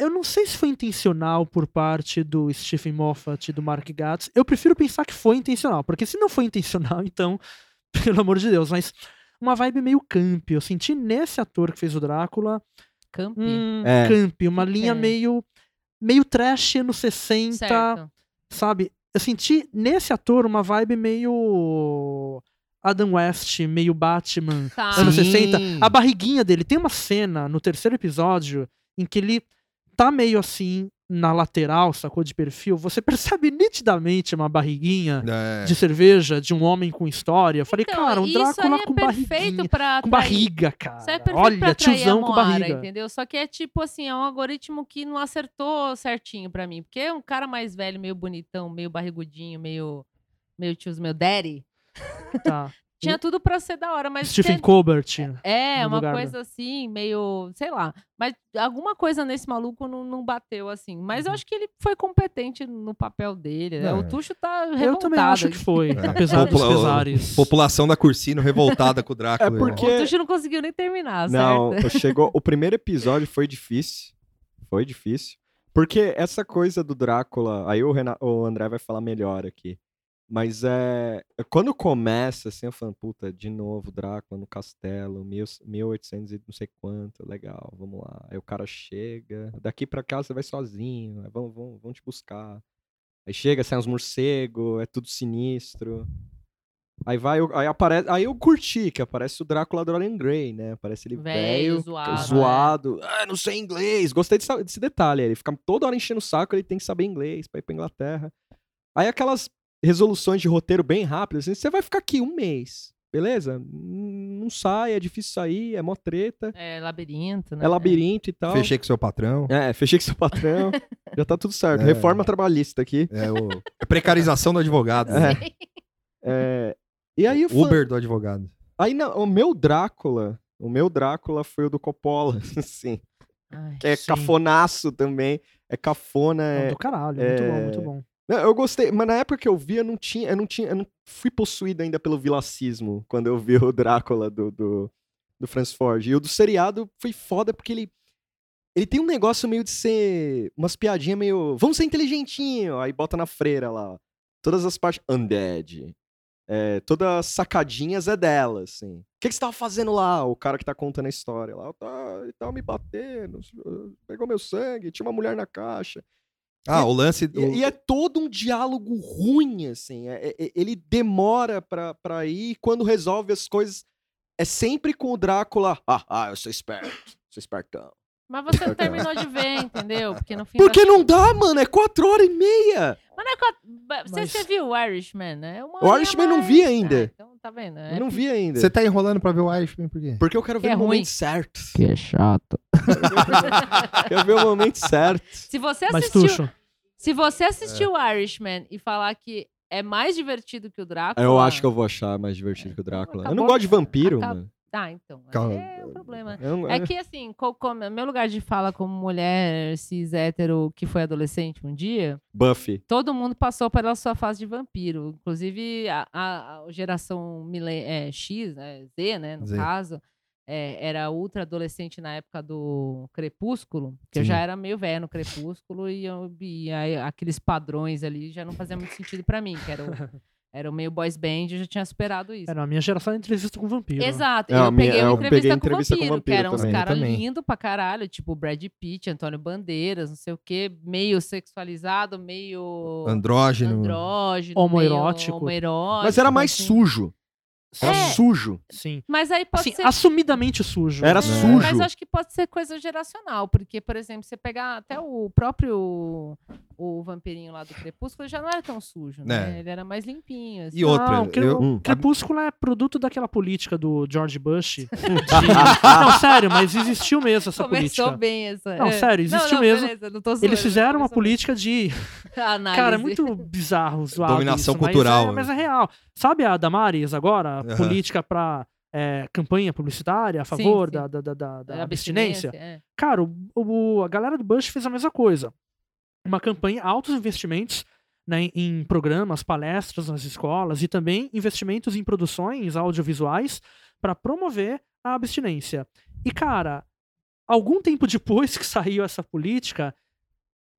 Eu não sei se foi intencional por parte do Stephen Moffat e do Mark Gatiss. Eu prefiro pensar que foi intencional, porque se não foi intencional, <laughs> então, pelo amor de Deus, mas uma vibe meio camp. Eu senti nesse ator que fez o Drácula
Campi.
um
É.
camp, uma linha
é?
meio meio trash anos 60,
certo.
sabe? Eu senti nesse ator uma vibe meio Adam West, meio Batman,
Tá.
anos
Sim.
60. A barriguinha dele tem uma cena no terceiro episódio em que ele tá meio assim na lateral, sacou de perfil. Você <laughs> percebe nitidamente uma barriguinha
É.
de cerveja de um homem com história. Eu falei,
Então,
cara, um Drácula
é
com
perfeito
barriguinha.
pra
Com barriga, cara.
Isso é perfeito pra
Olha,
atrair
tiozão
a
com
Moara,
barriga.
entendeu? Só que é tipo assim, é um algoritmo que não acertou certinho pra mim. Porque é um cara mais velho, meio bonitão, meio barrigudinho, meio, meio tios, meu daddy.
Tá. <laughs>
Tinha tudo pra ser da hora, mas...
Stephen
tem-
Colbert.
É,
no
uma
lugar
coisa assim, meio, sei lá. Mas alguma coisa nesse maluco não, não bateu, assim. Mas eu
Uhum.
acho que ele foi competente no papel dele. né?
É.
O Tuxo tá revoltado.
Eu também acho que foi,
É.
apesar dos
Popula-
pesares.
População da Cursino revoltada com o Drácula.
É porque-
O Tuxo não conseguiu nem terminar,
Não,
certo?
chegou. O primeiro episódio foi difícil. Foi difícil. Porque essa coisa do Drácula. Aí o, Renan, o André vai falar melhor aqui. Mas é. Quando começa, assim, eu falo, puta, de novo, Drácula no castelo, mil, 1800 e não sei quanto, legal, vamos lá. Aí o cara chega, daqui pra cá você vai sozinho, aí vão, vão, vão te buscar. Aí chega, sai uns morcegos, é tudo sinistro. Aí vai, aí aparece, aí eu curti, que aparece o Drácula Dorian Gray, né? Aparece ele
Velho, zoado,
zoado. Ah, não sei inglês. Gostei desse, desse detalhe. Ele fica toda hora enchendo o saco, ele tem que saber inglês pra ir pra Inglaterra. Aí aquelas resoluções de roteiro bem rápidas, assim, você vai ficar aqui um mês, beleza? Não sai, é difícil sair, é mó treta,
É labirinto, né?
é labirinto e tal.
Fechei com seu patrão.
É, fechei com seu patrão. <laughs> já tá tudo certo.
É.
Reforma trabalhista aqui.
É, o... é precarização do advogado. né?
É, e aí eu fa-
Uber do advogado.
Aí não, o meu Drácula, o meu Drácula foi o do Coppola, <laughs> assim,
Ai,
que é
Sim.
cafonaço também. É cafona,
Não,
é,
do caralho, muito bom,
é-
muito bom.
Eu gostei, mas na época que eu vi, eu não tinha, eu não tinha, eu não fui possuído ainda pelo vilacismo quando eu vi <laughs> o Drácula do, do, do Francis Ford. E o do seriado foi foda porque ele ele tem um negócio meio de ser umas piadinhas meio, vamos ser inteligentinho, aí bota na freira lá. Todas as partes undead. É, todas as sacadinhas é dela, assim. O que, que você tava fazendo lá? O cara que tá contando a história lá. Tá, ele tava me batendo, pegou meu sangue, tinha uma mulher na caixa.
Ah, o lance. do-
E, e é todo um diálogo ruim, assim. é- é- ele demora pra, pra ir, e quando resolve as coisas, é sempre com o Drácula. Ah, ah, eu sou esperto, sou espertão.
Mas você <laughs> terminou de ver, entendeu? Porque no fim
Porque
das-
não dá, mano, é quatro horas e meia.
Mas não é quatro- Você,
Mas-
você viu o Irishman, né? É uma
O Irishman não
mais-
vi ainda.
Ah, então tá vendo? É
Eu não vi ainda.
Você tá enrolando pra ver o Irishman por quê?
Porque eu quero
Que
ver
é
o
ruim.
momento certo.
Que é chato. <laughs>
quero ver o momento certo.
Se você
Mas,
assistiu,
Tuxo,
se você
É.
assistiu o Irishman e falar que é mais divertido que o Drácula,
Eu acho que eu vou achar mais divertido que o Drácula. Eu não
Acabou-
gosto de vampiro, mano.
Ah, então.
Calma.
É um problema.
Eu não-
É que assim, co- como- meu lugar de fala como mulher cis hétero que foi adolescente um dia,
Buffy.
todo mundo passou pela sua fase de vampiro. Inclusive a, a- a geração milen- é, X, né, Z, né, no
Z.
caso, é, era ultra adolescente na época do Crepúsculo, que eu
Sim.
já era meio velho no Crepúsculo e, eu, e aí aqueles padrões ali já não fazia muito sentido pra mim, que era o, <laughs> era o meio boys band, eu já tinha superado isso.
era a minha geração de entrevista com vampiro.
Exato.
É,
eu
minha-
peguei
eu
uma entrevista,
peguei
com,
entrevista com
vampiro,
vampiro
que eram uns
também.
caras lindos pra caralho, tipo Brad Pitt, Antônio Bandeiras, não sei o quê, meio sexualizado, meio
Andrógeno.
andrógeno,
Homoerótico.
meio homoerótico.
Mas era mais
assim.
sujo. Era
É.
sujo.
Sim.
Mas aí pode
Assim,
ser...
assumidamente sujo.
Era
É,
sujo.
Mas acho que pode ser coisa geracional, porque, por exemplo, você pegar até o próprio o vampirinho lá do Crepúsculo, ele já não era tão sujo, né?
É.
Ele era mais limpinho. assim.
E outra,
Não, Cre-
eu-
Hum.
Crepúsculo é produto daquela política do George Bush. de- <laughs> Não, sério, mas existiu mesmo essa
Começou
política.
bem essa.
Não,
é.
sério,
Não,
existiu
não,
mesmo.
beleza, não tô zoando,
Eles fizeram uma
começou
política de.
análise.
Cara, é muito bizarro, zoado
Dominação
isso,
cultural,
Mas é, mas é
né?
real. Sabe a Damares agora?
Aham.
Política pra é, campanha publicitária a favor
sim.
Da, da, da, da- da
É,
abstinência?
é.
Cara, o, o- a galera do Bush fez a mesma coisa. Uma campanha, altos investimentos, né, em- em programas, palestras nas escolas e também investimentos em produções audiovisuais para promover a abstinência. E, cara, algum tempo depois <laughs> que saiu essa política,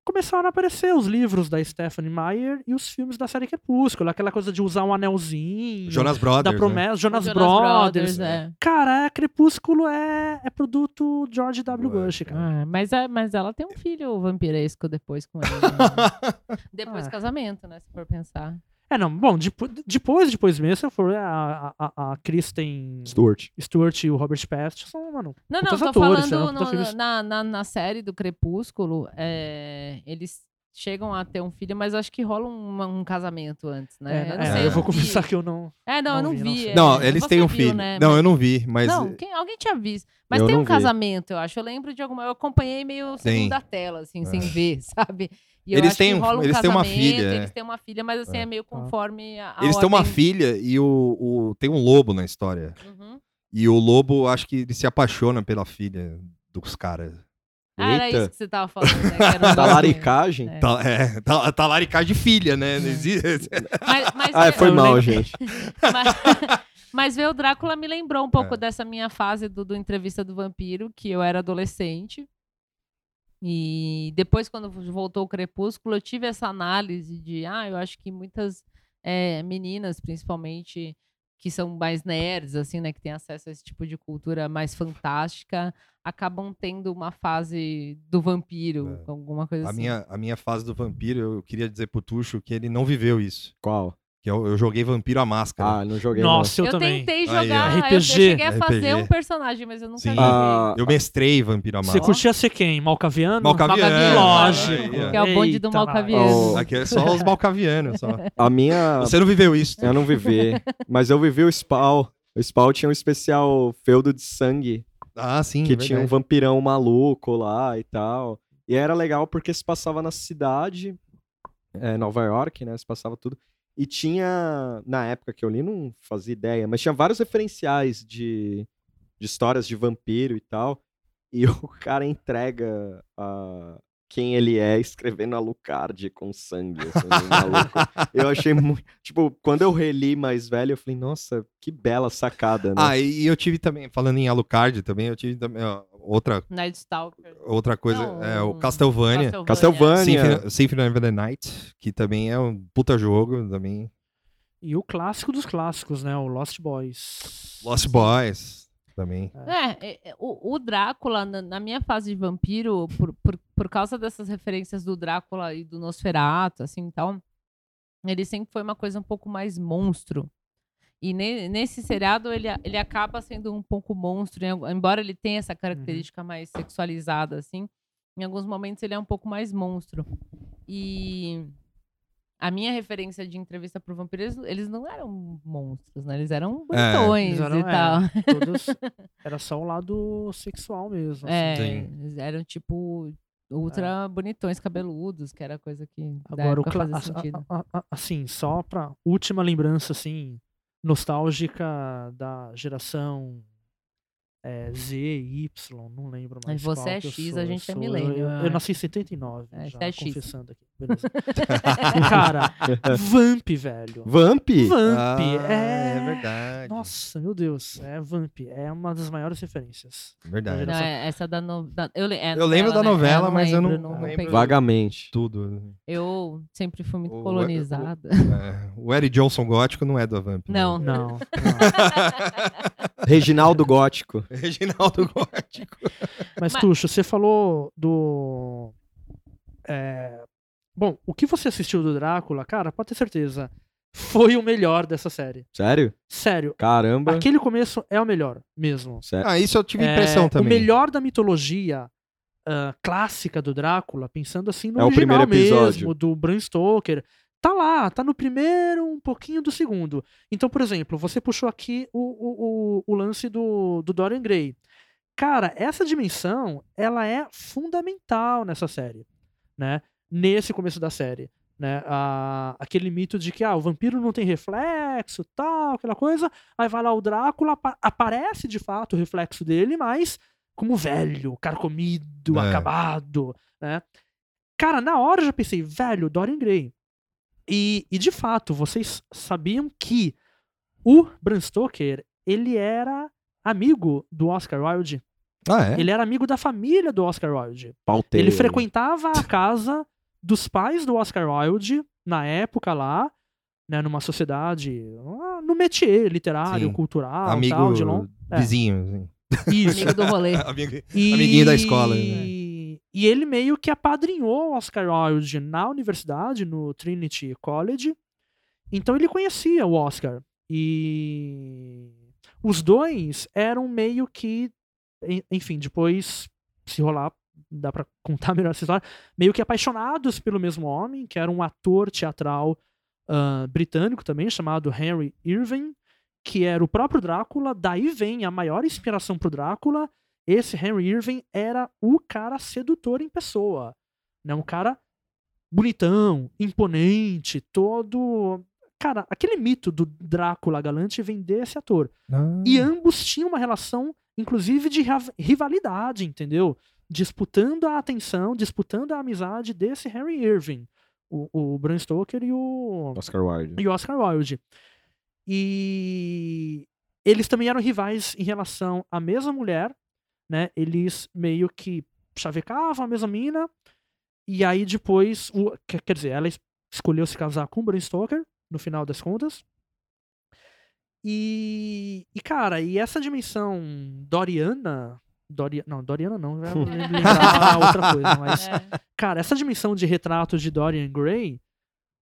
começaram a aparecer os livros da Stephanie Meyer e os filmes da série Crepúsculo, aquela coisa de usar um anelzinho,
Jonas Brothers.
da
né?
promessa, Jonas,
Jonas
Brothers.
é.
Cara, Crepúsculo é, é produto George W.
Ué,
Bush, cara.
Ah, mas, é- mas ela tem um filho vampiresco depois com ele. né? <laughs> depois
Ah.
do casamento, né? Se for pensar.
É, não, bom, depo- depois, depois mesmo, foi a, a, a Kristen
Stuart.
Stewart e o Robert Pattinson, mano.
Não, não, tô
atores,
falando
puta
no-
filmes-
na, na, na série do Crepúsculo, é, eles chegam a ter um filho, mas acho que rola um, um casamento antes, né?
É,
eu, não
é,
sei,
eu vou
não
confessar que eu não.
É, não, eu
não
não
vi, não
vi.
sei.
é,
Não, eles têm um
viu,
filho.
né?
Não,
Mas-
eu não vi, mas.
Não, quem- alguém tinha visto. Mas
Eu
tem
não
um
vi.
casamento, eu acho. Eu lembro de alguma. Eu acompanhei meio segunda tela, assim, sem ver, <laughs> sabe? E eu
Eles têm um-
rola um
eles têm uma filha, é.
Eles têm uma filha, mas assim, é, meio conforme a. a
Eles têm uma
ordem.
filha e o, o- tem um lobo na história.
Uhum.
E o lobo, acho que ele se apaixona pela filha dos caras.
Ah, era isso que você tava falando, né? <laughs> um
Talaricagem?
É.
Tá, é, tá, tá laricagem de filha, né? Não existe- <laughs>
Mas, mas,
Ah,
eu-
foi
eu
mal,
lembro-
gente. <laughs>
Mas, mas ver o Drácula me lembrou um pouco
É.
dessa minha fase do, do Entrevista do Vampiro, que eu era adolescente. E depois, quando voltou o Crepúsculo, eu tive essa análise de, ah, eu acho que muitas eh, meninas, principalmente, que são mais nerds, assim, né, que têm acesso a esse tipo de cultura mais fantástica, acabam tendo uma fase do vampiro,
É.
alguma coisa
A
assim.
minha, a minha fase do vampiro, eu queria dizer pro Tuxo que ele não viveu isso.
Qual?
Que eu, eu joguei Vampiro à Máscara.
Ah, não joguei.
Nossa, eu,
Eu
também.
tentei
Aí,
jogar,
ó.
eu- cheguei a fazer
RPG.
um personagem, mas eu nunca
Sim.
joguei.
Ah,
Eu mestrei Vampiro à
Você
Máscara.
curtia ser quem? Malcaviano?
Malcaviano.
Malcaviano.
Lógico.
Aí, ó.
Que é o bonde do
Eita,
Malcaviano.
nós.
Aqui é só os malcavianos. Só.
a minha.
Você não viveu isso.
Eu não vivi. mas eu vivi o Spawn. O Spawn tinha um especial feudo de sangue.
Ah, sim.
que
é
tinha um vampirão maluco lá e tal. E era legal porque se passava na cidade, é, Nova York, né? Se passava tudo. E tinha, na época que eu li, não fazia ideia, mas tinha vários referenciais de, de histórias de vampiro e tal. E <laughs> o cara entrega a, quem ele é escrevendo Alucard com sangue. assim. <laughs> Eu achei muito. Tipo, quando eu reli mais velho, eu falei, nossa, que bela sacada, né?
Ah, e eu tive também, falando em Alucard também, eu tive também ó, outra,
Night Stalker.
outra coisa,
Não,
é o Castlevania.
Castlevania.
Symphony, Symphony of the Night, que também é um puta jogo, também.
E o clássico dos clássicos, né? O Lost Boys.
Lost Boys, também.
É, é, é, o, o Drácula, na, na minha fase de vampiro, por, por, por causa dessas referências do Drácula e do Nosferatu, assim, então, ele sempre foi uma coisa um pouco mais monstro. E ne- nesse seriado, ele, ele acaba sendo um pouco monstro, embora ele tenha essa característica mais sexualizada, assim, em alguns momentos ele é um pouco mais monstro. E a minha referência de entrevista pro vampiro, eles, eles não eram monstros, né? Eles eram bonitões
Eles eram,
e
é,
tal.
todos- <laughs> era só o lado sexual mesmo. assim.
É,
Sim.
eles eram tipo ultra bonitões, cabeludos, que era coisa que
Agora, o cla-
fazia
a- a-
sentido.
a- a- assim, só pra última lembrança, assim, nostálgica da geração é, Z, Y, não lembro mais.
Mas você
qual
é
que eu
X,
sou,
a
eu
gente é
sou-
milênio,
Eu,
é.
eu nasci em 79,
É,
já
você é X.
confessando aqui. Beleza. <laughs> Cara, Vamp, velho.
Vamp?
Vamp
Ah,
é...
é verdade.
Nossa, meu Deus, é Vamp, é uma das maiores referências.
Verdade.
Não, é, essa da, no, da- eu, é
Eu lembro da
né?
novela,
É,
mas eu não-
lembro,
não
não
lembro.
Vagamente.
Tudo.
Eu sempre fui muito
O- o-
colonizada.
É, o Eric Johnson gótico não é da Vamp. né?
Não.
Não, <laughs> não.
Reginaldo Gótico. <laughs>
Reginaldo gótico.
Mas,
Mas-
Tuxo, você falou do. é, Bom, o que você assistiu do Drácula, cara, pode ter certeza, foi o melhor dessa série.
Sério?
Sério,
Caramba.
aquele começo é o melhor mesmo.
Sério.
Ah, isso eu tive
É,
impressão também.
O melhor da mitologia ah, clássica do Drácula, pensando assim no
É o
original
primeiro episódio.
mesmo, do Bram Stoker, tá lá, tá no primeiro, um pouquinho do segundo. Então, por exemplo, você puxou aqui o, o, o, lance do, do Dorian Gray. Cara, essa dimensão, ela é fundamental nessa série, né? Nesse começo da série, né? A- aquele mito de que ah, o vampiro não tem reflexo, tal, aquela coisa. Aí vai lá o Drácula, apa- aparece de fato o reflexo dele, mas como velho, carcomido,
É.
acabado, né? Cara, na hora eu já pensei, velho, Dorian Gray. E, e de fato, vocês sabiam que o Bram Stoker, ele era amigo do Oscar Wilde?
Ah, é?
Ele era amigo da família do Oscar Wilde.
Pauteiro.
Ele frequentava a casa dos pais do Oscar Wilde na época lá, né, numa sociedade, no métier literário,
Sim.
cultural,
Amigo
tal, de long... é,
vizinho. assim.
isso.
Amigo do rolê. <laughs>
Amigo-
E...
Amiguinho da escola, né?
E ele meio que apadrinhou Oscar Wilde na universidade, no Trinity College. Então ele conhecia o Oscar. E os dois eram meio que, en- enfim, depois, se rolar, dá pra <laughs> contar melhor essa história, meio que apaixonados pelo mesmo homem, que era um ator teatral ah, britânico também, chamado Henry Irving, que era o próprio Drácula. Daí vem a maior inspiração pro Drácula. Esse Henry Irving era o cara sedutor em pessoa. Né? Um cara bonitão, imponente, todo. Cara, aquele mito do Drácula galante vem desse ator. E ambos tinham uma relação, inclusive, de rivalidade, entendeu? Disputando a atenção, disputando a amizade desse Henry Irving. O, o Bram Stoker e o,
Oscar Wilde.
e Oscar Wilde. E eles também eram rivais em relação à mesma mulher, né? Eles meio que chavecavam a mesma mina. E aí depois, o, quer quer dizer, ela es- escolheu se casar com o Bram Stoker, no final das contas. E, e cara, e essa dimensão Doriana. Doria, não, Doriana não, vai lembrar <laughs> outra coisa, mas
É.
cara, essa dimensão de retratos de Dorian Gray,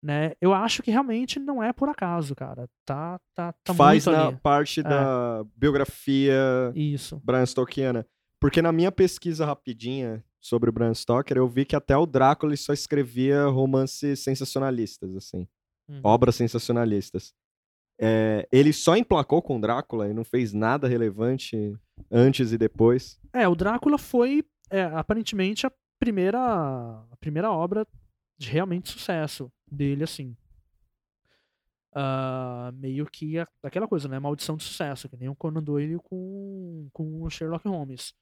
né, eu acho que realmente não é por acaso, cara. Tá, tá, tá
Faz
muito
na
ali.
parte da biografia
Isso.
Bram Stokeriana. Porque na minha pesquisa rapidinha sobre o Bram Stoker, eu vi que até o Drácula só escrevia romances sensacionalistas, assim.
Uhum.
Obras sensacionalistas. É, ele só emplacou com Drácula e não fez nada relevante antes e depois.
É, o Drácula foi é, aparentemente a primeira, a primeira obra de realmente sucesso dele, assim. Ah, meio que a- aquela coisa, né? Maldição de sucesso, que nem o Conan Doyle com, com o Sherlock Holmes.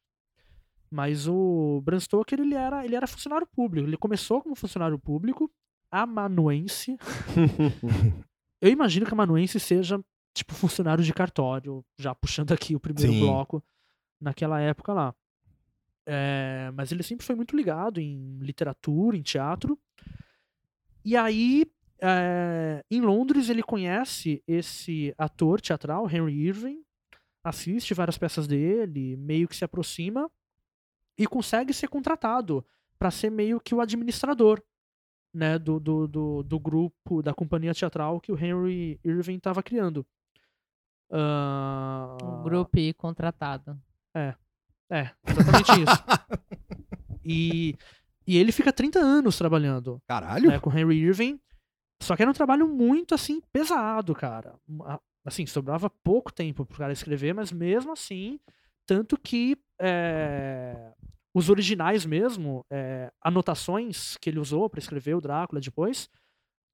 Mas o Bram Stoker, ele era, ele era funcionário público. Ele começou como funcionário público, amanuense. <laughs> Eu imagino que amanuense seja, tipo, funcionário de cartório, já puxando aqui o primeiro
Sim.
bloco, naquela época lá. É, mas ele sempre foi muito ligado em literatura, em teatro. E aí, é, em Londres, ele conhece esse ator teatral, Henry Irving, assiste várias peças dele, meio que se aproxima e consegue ser contratado para ser meio que o administrador né, do, do, do, do grupo, da companhia teatral que o Henry Irving estava criando. Ah,
O grupo contratado.
é, exatamente isso. <laughs> E, e ele fica 30 anos trabalhando
Caralho?
né, com Henry Irving. Só que era um trabalho muito, assim, pesado, cara. Assim, sobrava pouco tempo pro cara escrever, mas mesmo assim, tanto que é, os originais mesmo, é, anotações que ele usou para escrever o Drácula depois,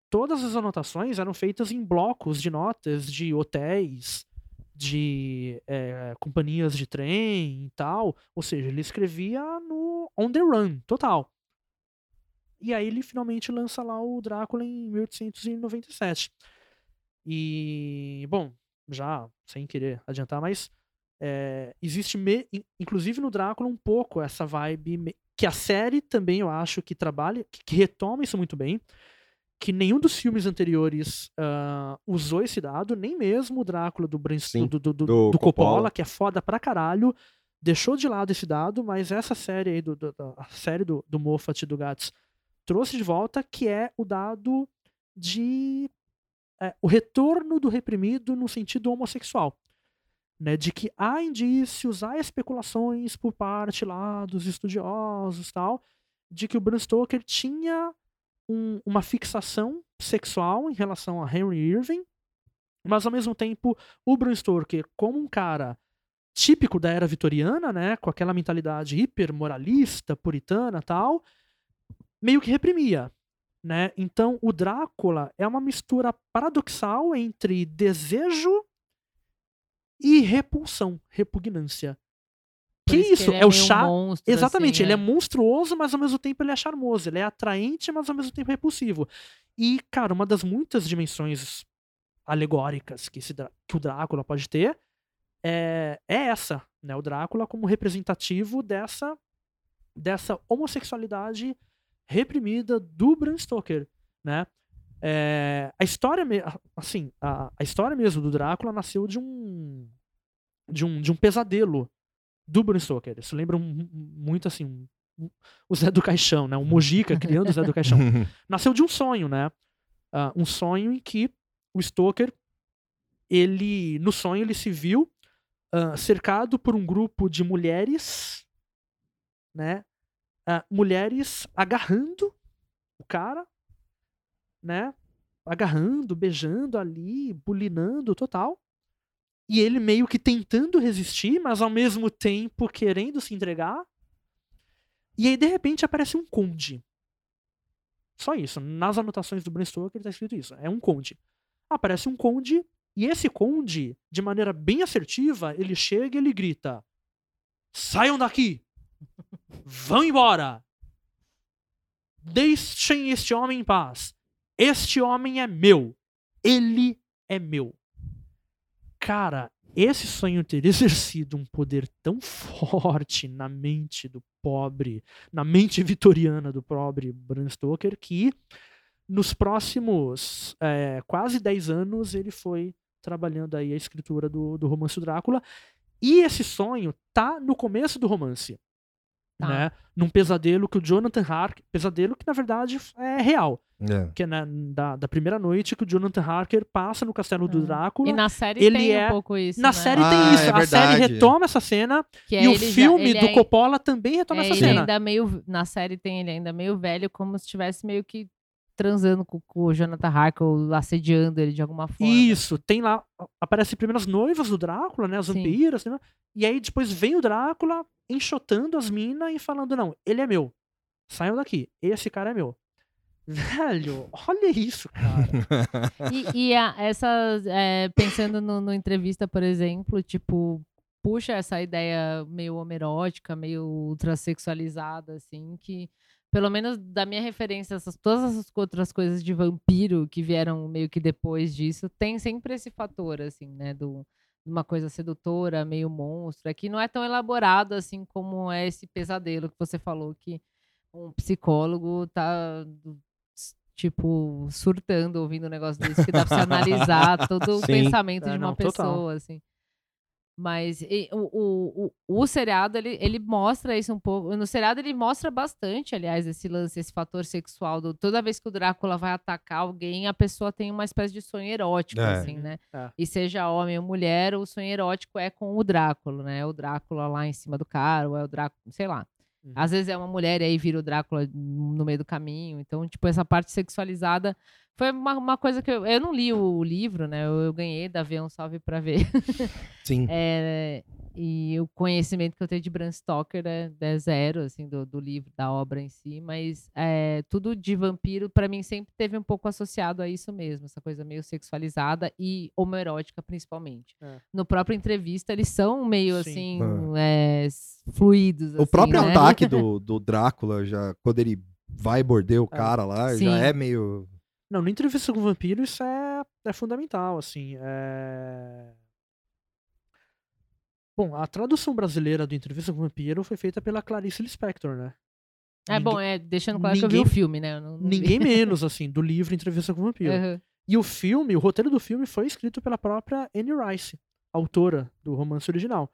todas as anotações eram feitas em blocos de notas de hotéis, de é, companhias de trem e tal. Ou seja, ele escrevia no on the run, total. E aí ele finalmente lança lá o Drácula em 1897. E, bom, já sem querer adiantar, mas é, existe, me- in- inclusive no Drácula, um pouco essa vibe me- que a série também eu acho que trabalha, que, que retoma isso muito bem. Que nenhum dos filmes anteriores ah, usou esse dado, nem mesmo o Drácula do, Bram-
Sim,
do, do, do- Coppola,
Coppola.
que é foda pra caralho, deixou de lado esse dado, mas essa série aí, do, a série do, do Moffat e do Gats trouxe de volta, que é o dado de é, o retorno do reprimido no sentido homossexual. Né, de que há indícios, há especulações por parte lá dos estudiosos tal, de que o Bram Stoker tinha um- uma fixação sexual em relação a Henry Irving, mas ao mesmo tempo o Bram Stoker, como um cara típico da era vitoriana, né, com aquela mentalidade hiper moralista, puritana tal, meio que reprimia, né? Então o Drácula é uma mistura paradoxal entre desejo e repulsão, repugnância. Que
isso?
isso?
ele
É o chá-
monstro,
Exatamente,
assim,
ele é monstruoso, mas ao mesmo tempo ele é charmoso. Ele é atraente, mas ao mesmo tempo repulsivo. E, cara, uma das muitas dimensões alegóricas que, esse que o Drácula pode ter é, é essa, né? O Drácula como representativo dessa, dessa homossexualidade reprimida do Bram Stoker, né? É, a história, assim, a, a história mesmo do Drácula nasceu de um de um, de um pesadelo do Bram Stoker. Isso lembra um- muito assim um- um- o Zé do Caixão, né? O Mojica criando o Zé do Caixão. <laughs> Nasceu de um sonho, né? Ah, um sonho em que o Stoker, ele no sonho ele se viu ah, cercado por um grupo de mulheres, né? Ah, mulheres agarrando o cara, né? Agarrando, beijando ali, bulinando, total. E ele meio que tentando resistir, mas ao mesmo tempo querendo se entregar. E aí, de repente, aparece um conde. Só isso. Nas anotações do Bram Stoker tá escrito isso. É um conde. Aparece um conde, e esse conde, de maneira bem assertiva, ele chega e ele grita: Saiam daqui! Vão embora! Deixem este homem em paz. Este homem é meu. Ele é meu. Cara, esse sonho ter exercido um poder tão forte na mente do pobre, na mente vitoriana do pobre Bram Stoker, que nos próximos é, quase 10 anos ele foi trabalhando aí a escritura do, do romance Drácula. E esse sonho tá no começo do romance.
Tá.
Né? Num pesadelo que o Jonathan Harker. Pesadelo que na verdade é real.
É.
Que é na- da, da primeira noite que o Jonathan Harker passa no castelo do
Ah.
Drácula.
E na série
ele
tem
é-
um pouco isso.
Na
né?
série
Ah,
tem isso.
é
a série retoma essa cena
Que
e
é
o
ele já-
filme
ele
do
é-
Coppola também retoma
é,
essa
ele
cena.
ainda meio. Na série tem ele ainda meio velho, como se estivesse meio que transando com, com o Jonathan Harker ou assediando ele de alguma forma.
Isso, tem lá. Aparecem primeiro as noivas do Drácula, né? As vampiras, né? E aí depois vem o Drácula enxotando as minas e falando: não, ele é meu. Saiam daqui. Esse cara é meu. Velho, olha isso, cara. <laughs>
E, e a- essa, é, pensando no, no entrevista, por exemplo, tipo, puxa essa ideia meio homerótica, meio ultrasexualizada, assim, que pelo menos da minha referência, essas, todas essas outras coisas de vampiro que vieram meio que depois disso, tem sempre esse fator, assim, né, do uma coisa sedutora, meio monstro, é que não é tão elaborado assim como é esse pesadelo que você falou que um psicólogo tá tipo surtando ouvindo um negócio desse que dá pra você analisar <laughs> todo o
Sim.
pensamento
É,
de uma
não, total.
pessoa assim. Mas e, o, o, o, o seriado, ele, ele mostra isso um pouco. No seriado, ele mostra bastante, aliás, esse lance, esse fator sexual. Do, toda vez que o Drácula vai atacar alguém, a pessoa tem uma espécie de sonho erótico,
É.
assim, né?
É.
E seja homem ou mulher, o sonho erótico é com o Drácula, né? O Drácula lá em cima do cara, ou é o Drácula, sei lá.
Uhum.
Às vezes é uma mulher e aí vira o Drácula no meio do caminho. Então, tipo, essa parte sexualizada foi uma, uma coisa que eu, eu não li o livro, né? Eu, eu ganhei da V um salve pra ver.
Sim. <laughs>
É, e o conhecimento que eu tenho de Bram Stoker é, é zero, assim, do, do livro, da obra em si, mas é, tudo de vampiro, pra mim, sempre teve um pouco associado a isso mesmo, essa coisa meio sexualizada e homoerótica, principalmente.
É.
No próprio entrevista, eles são meio,
Sim.
assim, é, s- fluidos,
O
assim,
próprio
né?
ataque <laughs> do, do Drácula, já, quando ele vai morder o cara lá,
Sim.
já é meio.
Não, no entrevista com o vampiro isso é, é fundamental, assim. É... Bom, a tradução brasileira do Entrevista com o Vampiro foi feita pela Clarice Lispector, né?
É bom,
Ninguém-
é, deixando claro que eu vi o
ninguém-
filme, né? Não- não.
Ninguém <laughs> menos, assim, do livro Entrevista com o Vampiro.
Aham.
E o filme, o roteiro do filme foi escrito pela própria Anne Rice, autora do romance original.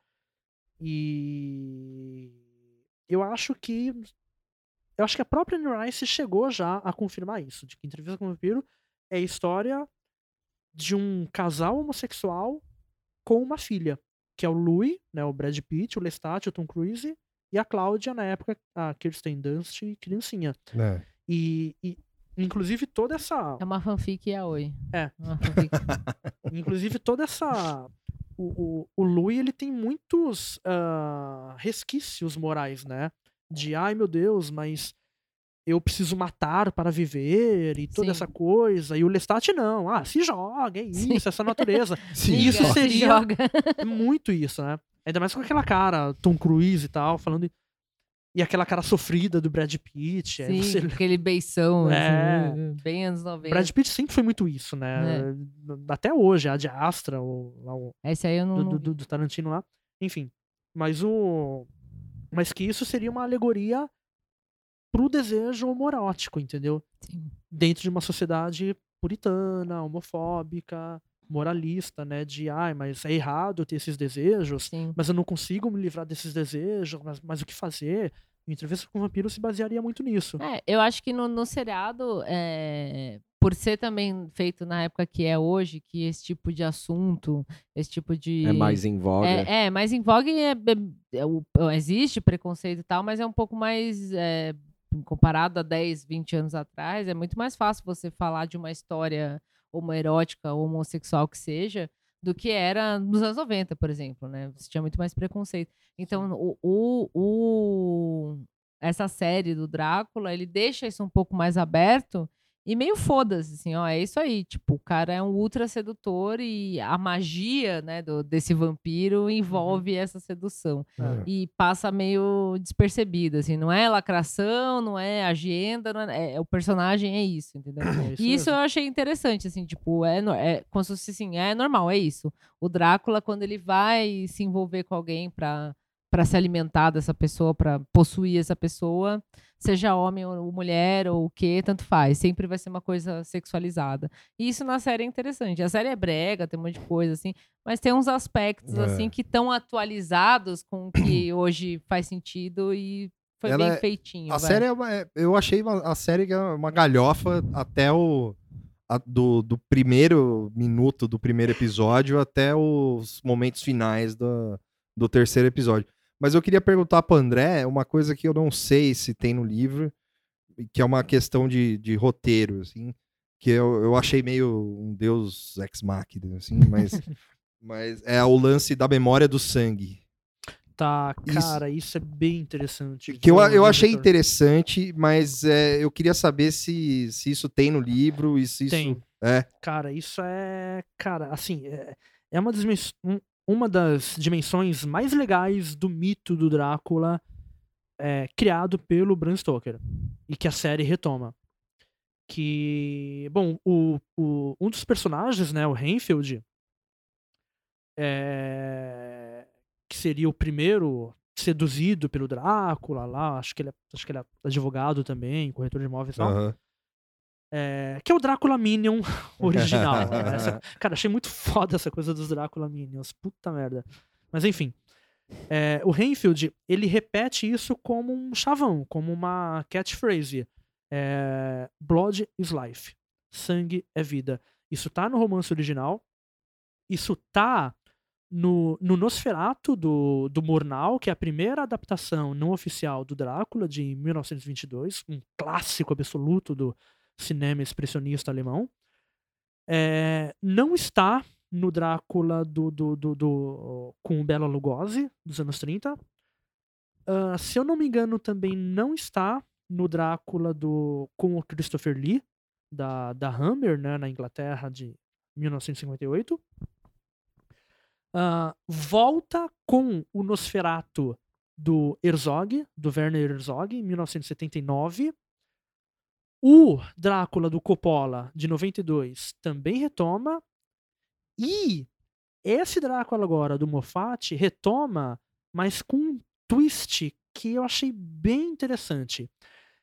E eu acho que eu acho que a própria Anne Rice chegou já a confirmar isso, de que Entrevista com o Vampiro é a história de um casal homossexual com uma filha, que é o Louis, né, o Brad Pitt, o Lestat, o Tom Cruise e a Cláudia, na época, a Kirsten Dunst, criancinha.
né?
E, e inclusive toda essa
É uma fanfic e a oi.
É.
Uma fanfic. <laughs>
Inclusive, toda essa. O, o, o Louis, ele tem muitos ah, resquícios morais, né? De, ai meu Deus, mas eu preciso matar para viver e toda
Sim.
essa coisa. E o Lestat não. Ah, se joga, é
Sim.
isso, essa natureza. <laughs>
Sim,
E isso seria-
joga.
É <laughs> muito isso, né? Ainda mais com aquela cara, Tom Cruise e tal, falando. E aquela cara sofrida do Brad Pitt. aí
Sim,
você-
aquele beição,
É.
assim, bem anos 90.
Brad Pitt sempre foi muito isso, né? Até hoje, a de Astra, o, lá o-
Esse aí eu não.
do, do- do Tarantino lá. Enfim. Mas o. Mas que isso seria uma alegoria pro desejo homoerótico, entendeu?
Sim.
Dentro de uma sociedade puritana, homofóbica, moralista, né? De, ai, mas é errado ter esses desejos,
Sim.
mas eu não consigo me livrar desses desejos, mas, mas o que fazer? E Entrevista com o Vampiro se basearia muito nisso.
É, eu acho que no, no seriado, é, por ser também feito na época que é hoje, que esse tipo de assunto, esse tipo de.
É mais em voga.
É, é, mas em vogue é, é- é existe preconceito e tal, mas é um pouco mais. Comparado a 10, 20 anos atrás, é muito mais fácil você falar de uma história homoerótica, homossexual que seja, do que era nos anos 90, por exemplo, né? Você tinha muito mais preconceito. Então, o, o- o- essa série do Drácula, ele deixa isso um pouco mais aberto e meio foda-se, assim, ó, é isso aí. Tipo, o cara é um ultra sedutor e a magia, né, do, desse vampiro envolve essa sedução.
É.
E passa meio despercebida, assim, não é lacração, não é agenda, não é, é- o personagem é isso, entendeu?
É
E isso eu achei interessante, assim, tipo, é, é como se fosse assim, é normal, é isso. O Drácula, quando ele vai se envolver com alguém pra, pra se alimentar dessa pessoa, pra possuir essa pessoa, seja homem ou mulher ou o que, tanto faz. Sempre vai ser uma coisa sexualizada. E isso na série é interessante. A série é brega, tem um monte de coisa, assim, mas tem uns aspectos,
É.
assim, que estão atualizados com o que <clears throat> hoje faz sentido e foi
Ela
bem
é-
feitinho.
A
vai.
série é uma, é- eu achei uma- a série que é uma galhofa até o a- do, do primeiro minuto do primeiro episódio até os momentos finais do terceiro episódio. Mas eu queria perguntar para André uma coisa que eu não sei se tem no livro, que é uma questão de, de roteiro, assim, que eu, eu achei meio um deus ex machina, assim, mas, <laughs> mas é o lance da memória do sangue.
Tá,
Isso-
cara, isso, é bem interessante.
Que eu, eu achei interessante, mas é, eu queria saber se, se isso tem no livro e se isso.
Tem.
É.
Cara, isso é. Cara, assim, é, é uma, das, um- uma das dimensões mais legais do mito do Drácula é, criado pelo Bram Stoker. E que a série retoma. Que. Bom, o, o- um dos personagens, né, o Renfield, é, que seria o primeiro seduzido pelo Drácula lá, acho que ele é, acho que ele é advogado também, corretor de imóveis e tal. É, que é o Drácula Minion <laughs> original. né? <laughs> Essa- cara, achei muito foda essa coisa dos Drácula Minions. Puta merda. Mas enfim. É, o Renfield, ele repete isso como um chavão, como uma catchphrase. É, Blood is life. Sangue é vida. Isso tá no romance original. Isso tá no, no Nosferatu do, do Murnau, que é a primeira adaptação não oficial do Drácula, de 1922. Um clássico absoluto do, cinema expressionista alemão. É, não está no Drácula do, do, do, do- com Bela Lugosi, dos anos 30. Ah, se eu não me engano, também não está no Drácula do, com o Christopher Lee, da, da Hammer, né, na Inglaterra, de 1958. Ah, volta com o Nosferatu do Herzog, do Werner Herzog, em 1979. O Drácula do Coppola, de 92, também retoma. E esse Drácula agora, do Moffat, retoma, mas com um twist que eu achei bem interessante.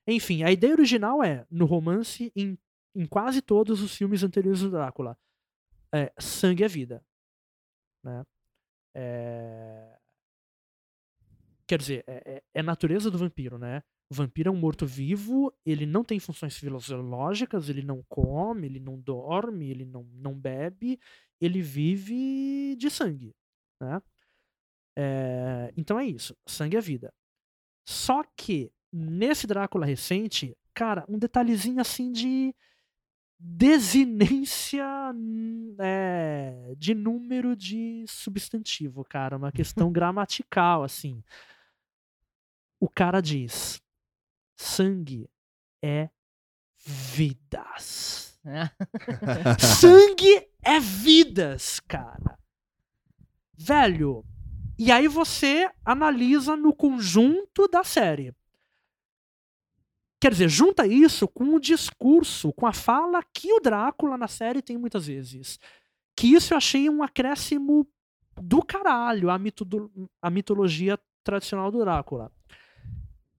Enfim, a ideia original é, no romance, em, em quase todos os filmes anteriores do Drácula, é, sangue é vida. Né? É... Quer dizer, é, é, é natureza do vampiro, né? O vampiro é um morto-vivo, ele não tem funções fisiológicas, ele não come, ele não dorme, ele não, não bebe, ele vive de sangue, né? É, então é isso, sangue é vida. Só que, nesse Drácula recente, cara, um detalhezinho assim de desinência hum, é, de número de substantivo, cara, uma questão <laughs> gramatical, assim. O cara diz sangue é vidas. <laughs> Sangue é vidas, cara. Velho. E aí você analisa no conjunto da série. Quer dizer, junta isso com o discurso, com a fala que o Drácula na série tem muitas vezes. Que isso eu achei um acréscimo do caralho à, mito- à mitologia tradicional do Drácula.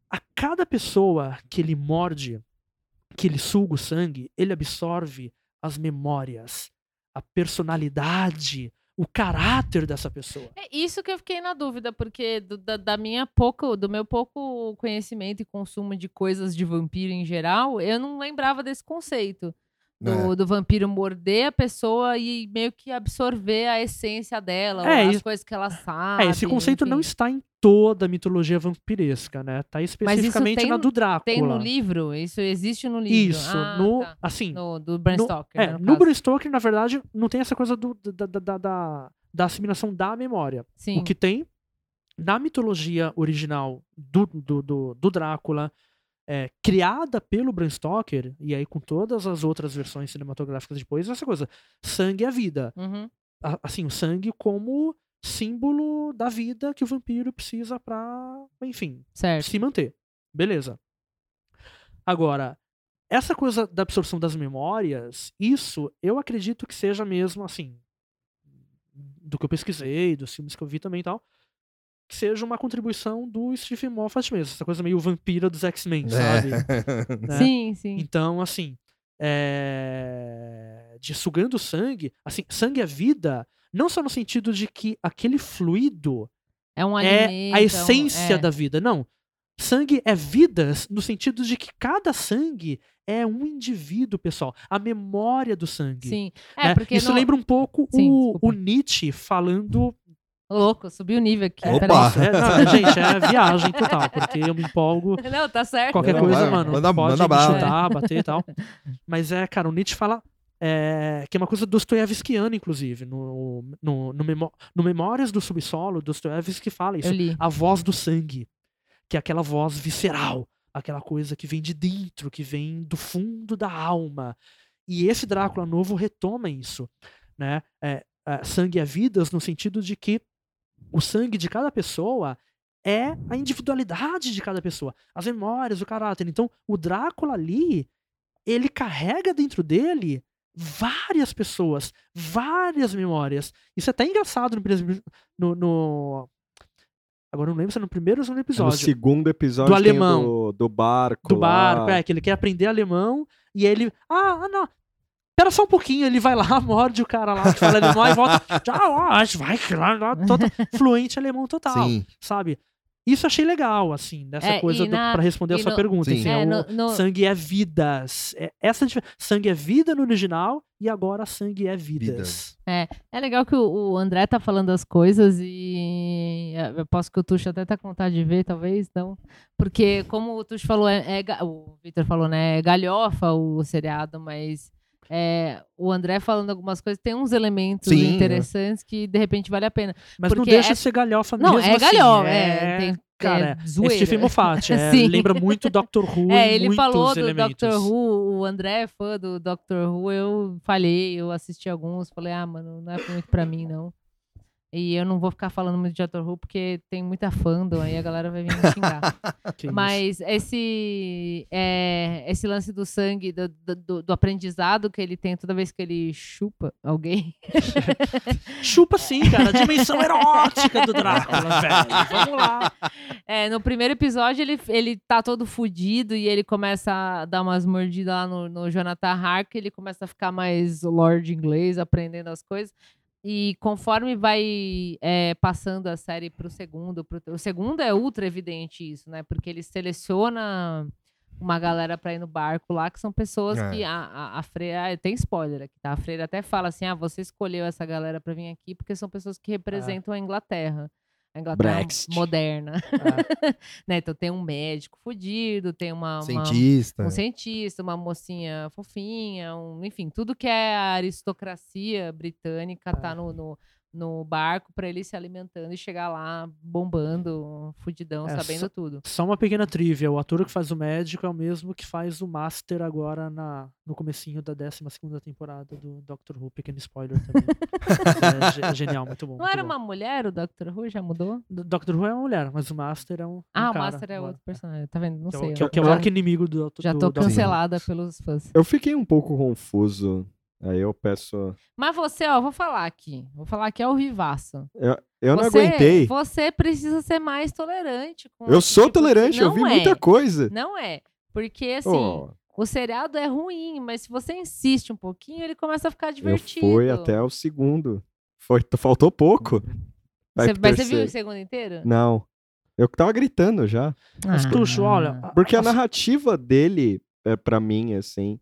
A cada pessoa que ele morde, que ele suga o sangue, ele absorve as memórias, a personalidade, o caráter dessa pessoa.
É isso que eu fiquei na dúvida, porque do, da, da minha pouco, do meu pouco conhecimento e consumo de coisas de vampiro em geral, eu não lembrava desse conceito. Do,
É.
do vampiro morder a pessoa e meio que absorver a essência dela,
É,
as
isso-
coisas que ela sabe.
É, esse conceito não
enfim.
está em toda a mitologia vampiresca, né? Tá especificamente
tem
na
no-
do Drácula.
Tem no livro? Isso existe no livro?
Isso,
Ah,
no,
tá.
assim,
No, do Bram
no-
Stoker,
é,
né, no
no. Bram Stoker, na verdade, não tem essa coisa do, da, da, da, da, da assimilação da memória.
Sim.
O que tem na mitologia original do, do, do, do Drácula, é, criada pelo Bram Stoker, e aí com todas as outras versões cinematográficas depois, essa coisa, sangue é vida.
Uhum.
A- Assim, o sangue como símbolo da vida que o vampiro precisa pra, enfim,
Certo.
se manter. Beleza. Agora, essa coisa da absorção das memórias, isso eu acredito que seja mesmo assim, do que eu pesquisei, dos filmes que eu vi também e tal, que seja uma contribuição do Stephen Moffat mesmo, essa coisa meio vampira dos X-Men, sabe?
É. <laughs>
né?
Sim, sim.
Então, assim, é, de sugando sangue, assim, sangue é vida, não só no sentido de que aquele fluido
É um
é
alimento.
a
é um-
essência
é.
da vida. Não. Sangue é vidas no sentido de que cada sangue é um indivíduo, pessoal. A memória do sangue.
Sim. É,
né?
porque
Isso
no-
lembra um pouco
Sim,
o, o Nietzsche falando.
Louco, subiu o nível aqui.
É,
Opa!
é, <laughs> não, gente, é viagem total, porque eu me empolgo. <laughs>
Não, tá certo.
Qualquer
Não,
coisa,
vai,
mano,
manda-
pode
manda
me
bala.
chutar, bater e tal. Mas é, cara, o Nietzsche fala é, que é uma coisa dostoiévskiana, inclusive. No, no, no, memó- no Memórias do Subsolo, Dostoiévski fala isso. A voz do sangue, que é aquela voz visceral, aquela coisa que vem de dentro, que vem do fundo da alma. E esse Drácula novo retoma isso, né? É, é, sangue é vidas no sentido de que o sangue de cada pessoa é a individualidade de cada pessoa, as memórias, o caráter. Então, o Drácula ali, ele carrega dentro dele várias pessoas, várias memórias. Isso é até engraçado no, no, no- Agora não lembro se é no primeiro ou no
No
episódio.
segundo episódio
Do alemão.
Do, do barco.
do barco,
lá.
é, que ele quer aprender alemão e ele. Ah, ah, não. Espera só um pouquinho, ele vai lá, <laughs> morde o cara lá que fala alemão e volta. Vai, total, fluente alemão total,
Sim.
sabe? Isso eu achei legal, assim, dessa
É,
coisa pra responder a sua
no-
pergunta.
Sim.
Assim,
É,
é o
no- no-
sangue é vidas. É, essa dif- sangue é vida no original e agora sangue é vidas.
É legal que o, o André tá falando as coisas e é, eu posso que o Tuxo até tá com vontade de ver, talvez, não. Porque, como o Tuxo falou, é, é o Victor falou, né? É galhofa o seriado, mas é, o André falando algumas coisas, tem uns elementos
Sim,
interessantes que de repente vale a pena.
Mas não deixa
é-
de ser galhofa
Não,
mesmo
é
assim. é,
é, tem,
cara,
é
é
zoeira.
Stephen Moffat, é, <laughs> lembra muito Doctor Who
É, ele falou do
elementos.
Doctor Who, o André é fã do Doctor Who, eu falhei, eu assisti alguns, falei, ah, mano, não é muito pra mim, não. E eu não vou ficar falando muito de Doctor Who, porque tem muita fandom, aí a galera vai vir me xingar. <laughs> Mas esse, é, esse lance do sangue, do, do- do- do aprendizado que ele tem toda vez que ele chupa alguém. <laughs>
Chupa sim, cara. A dimensão erótica do Drácula, <laughs> velho. Vamos lá.
É, no primeiro episódio, ele, ele tá todo fudido e ele começa a dar umas mordidas lá no, no Jonathan Harker, ele começa a ficar mais lord inglês, aprendendo as coisas. E conforme vai é, passando a série pro segundo, pro, o segundo é ultra evidente isso, né? Porque ele seleciona uma galera pra ir no barco lá, que são pessoas
É.
que a, a, a freira. ah, Tem spoiler aqui, tá? A freira até fala assim: ah, você escolheu essa galera pra vir aqui porque são pessoas que representam a Inglaterra. A Inglaterra
Brexit.
moderna.
É. <laughs>
né? Então tem um médico fudido, tem uma, uma-
Cientista.
um cientista, uma mocinha fofinha, um, enfim, tudo que é a aristocracia britânica tá no, no, no barco pra ele se alimentando e chegar lá bombando, fudidão,
É,
sabendo
só-
tudo.
Só uma pequena trivia, o ator que faz o médico é o mesmo que faz o Master agora na, no comecinho da 12ª temporada do Doctor Who, pequeno spoiler também. <laughs> é, é genial, muito bom.
Não
muito
era
bom.
uma mulher o Doctor Who? Já mudou?
D- Doctor Who é uma mulher, mas o Master é um, um
Ah, o
cara
Master é
agora.
outro personagem. Tá vendo? Não
Que é,
sei.
o- que, é,
eu
que é o
já-
arco-inimigo do, do
Já tô
Who.
cancelada pelos fãs.
Eu fiquei um pouco confuso. Aí eu peço.
Mas você, ó, vou falar aqui. Vou falar aqui ao vivaço.
Eu, eu não
você,
aguentei.
Você precisa ser mais tolerante. com
Eu sou
tipo de-
tolerante, eu
Não
vi
é.
muita coisa.
Não é. Porque, assim,
Oh,
o seriado é ruim, mas se você insiste um pouquinho, ele começa a ficar
eu
divertido.
fui até o segundo. Foi, faltou pouco. Vai
Você, mas você viu o segundo inteiro?
Não. Eu tava gritando já.
Mas,
Ah.
Tuxo, olha.
Porque a
a-
narrativa dele, é, para mim, assim,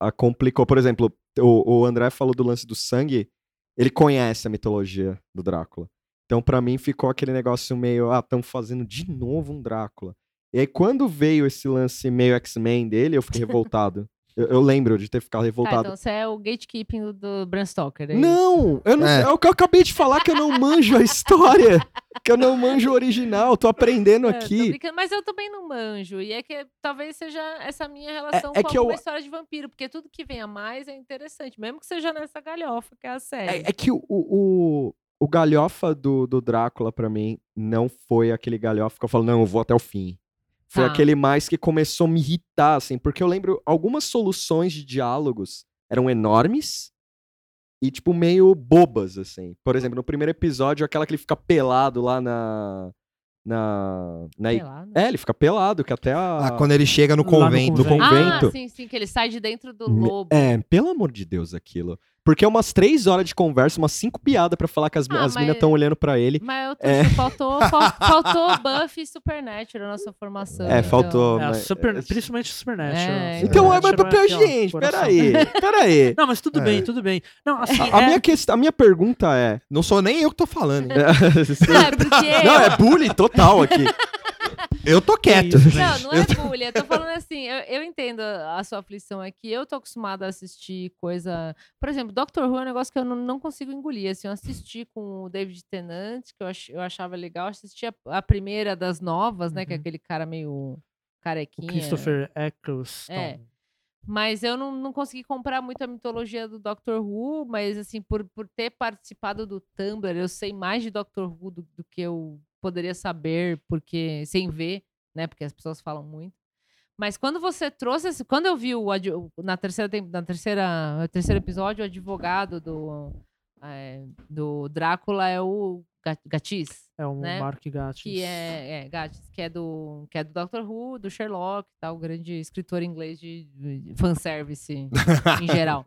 a complicou. Por exemplo, o, o André falou do lance do sangue. Ele conhece a mitologia do Drácula. Então, pra mim, ficou aquele negócio meio, ah, estão fazendo de novo um Drácula. E aí, quando veio esse lance meio X-Men dele, eu fiquei revoltado. Eu, eu lembro de ter ficado
Tá,
revoltado.
então você é o gatekeeping do, do Bram Stoker. é?
Não, eu não
É.
sei. É o que eu acabei de falar que eu não manjo a história. <laughs> que eu não manjo o original. Tô aprendendo
É, tô
aqui.
brincando, mas eu também não manjo. E é que talvez seja essa minha relação
é
com
que
alguma
eu-
história de vampiro. Porque tudo que vem a mais é interessante. Mesmo que seja nessa galhofa, que é a série.
É, é que o, o, o galhofa do, do Drácula, pra mim, não foi aquele galhofa que eu falo, não, eu vou até o fim. Foi
Tá.
aquele mais que começou a me irritar, assim, porque eu lembro algumas soluções de diálogos eram enormes e, tipo, meio bobas, assim. Por exemplo, no primeiro episódio, aquela que ele fica pelado lá na. Na. na
né?
É, ele fica pelado, que até a.
Ah, quando ele chega no
Lá no
convento.
no
convento.
convento.
Ah, sim, sim, que ele sai de dentro do lobo.
É, pelo amor de Deus, aquilo. Porque é umas três horas de conversa, umas cinco piadas pra falar que as,
Ah,
as minas estão olhando pra ele.
Mas eu tô,
É.
faltou, fal- <laughs> faltou Buffy e Supernatural na sua formação.
É,
então.
faltou.
É,
mas-
super,
é-
principalmente Supernatural.
É,
Então, é, mas
Supernatural
pra
ó,
gente, peraí, peraí. <laughs>
Não, mas tudo
É.
bem, tudo bem. Não, assim,
A, a
é-
minha quest... a minha pergunta é.
Não sou nem eu que tô falando. <laughs>
Não, é porque.
Não, é bullying total aqui.
Eu tô quieto.
isso,
Não, não é bullying. Eu tô falando assim, eu, eu entendo a sua aflição aqui. Eu tô acostumada a assistir coisa. Por exemplo, Doctor Who é um negócio que eu não, não consigo engolir. Assim, eu assisti com o David Tennant, que eu, ach- eu achava legal. Assisti a, a primeira das novas, né? Que é
Uhum.
aquele cara meio
o
carequinha.
Christopher Eccleston.
É. Mas eu não, não consegui comprar muito a mitologia do Doctor Who, mas assim, por, por ter participado do Tumblr, eu sei mais de Doctor Who do, do que eu poderia saber, porque sem ver, né? Porque as pessoas falam muito. Mas quando você trouxe esse, quando eu vi o o- na terceira na terceira no terceiro episódio o advogado do é, do Drácula é o Ga- Gatiss,
É um
né?
Mark Gatiss.
que é, é que é do que é do Doctor Who, do Sherlock, tá, o grande escritor inglês de, de fanservice <laughs> em geral.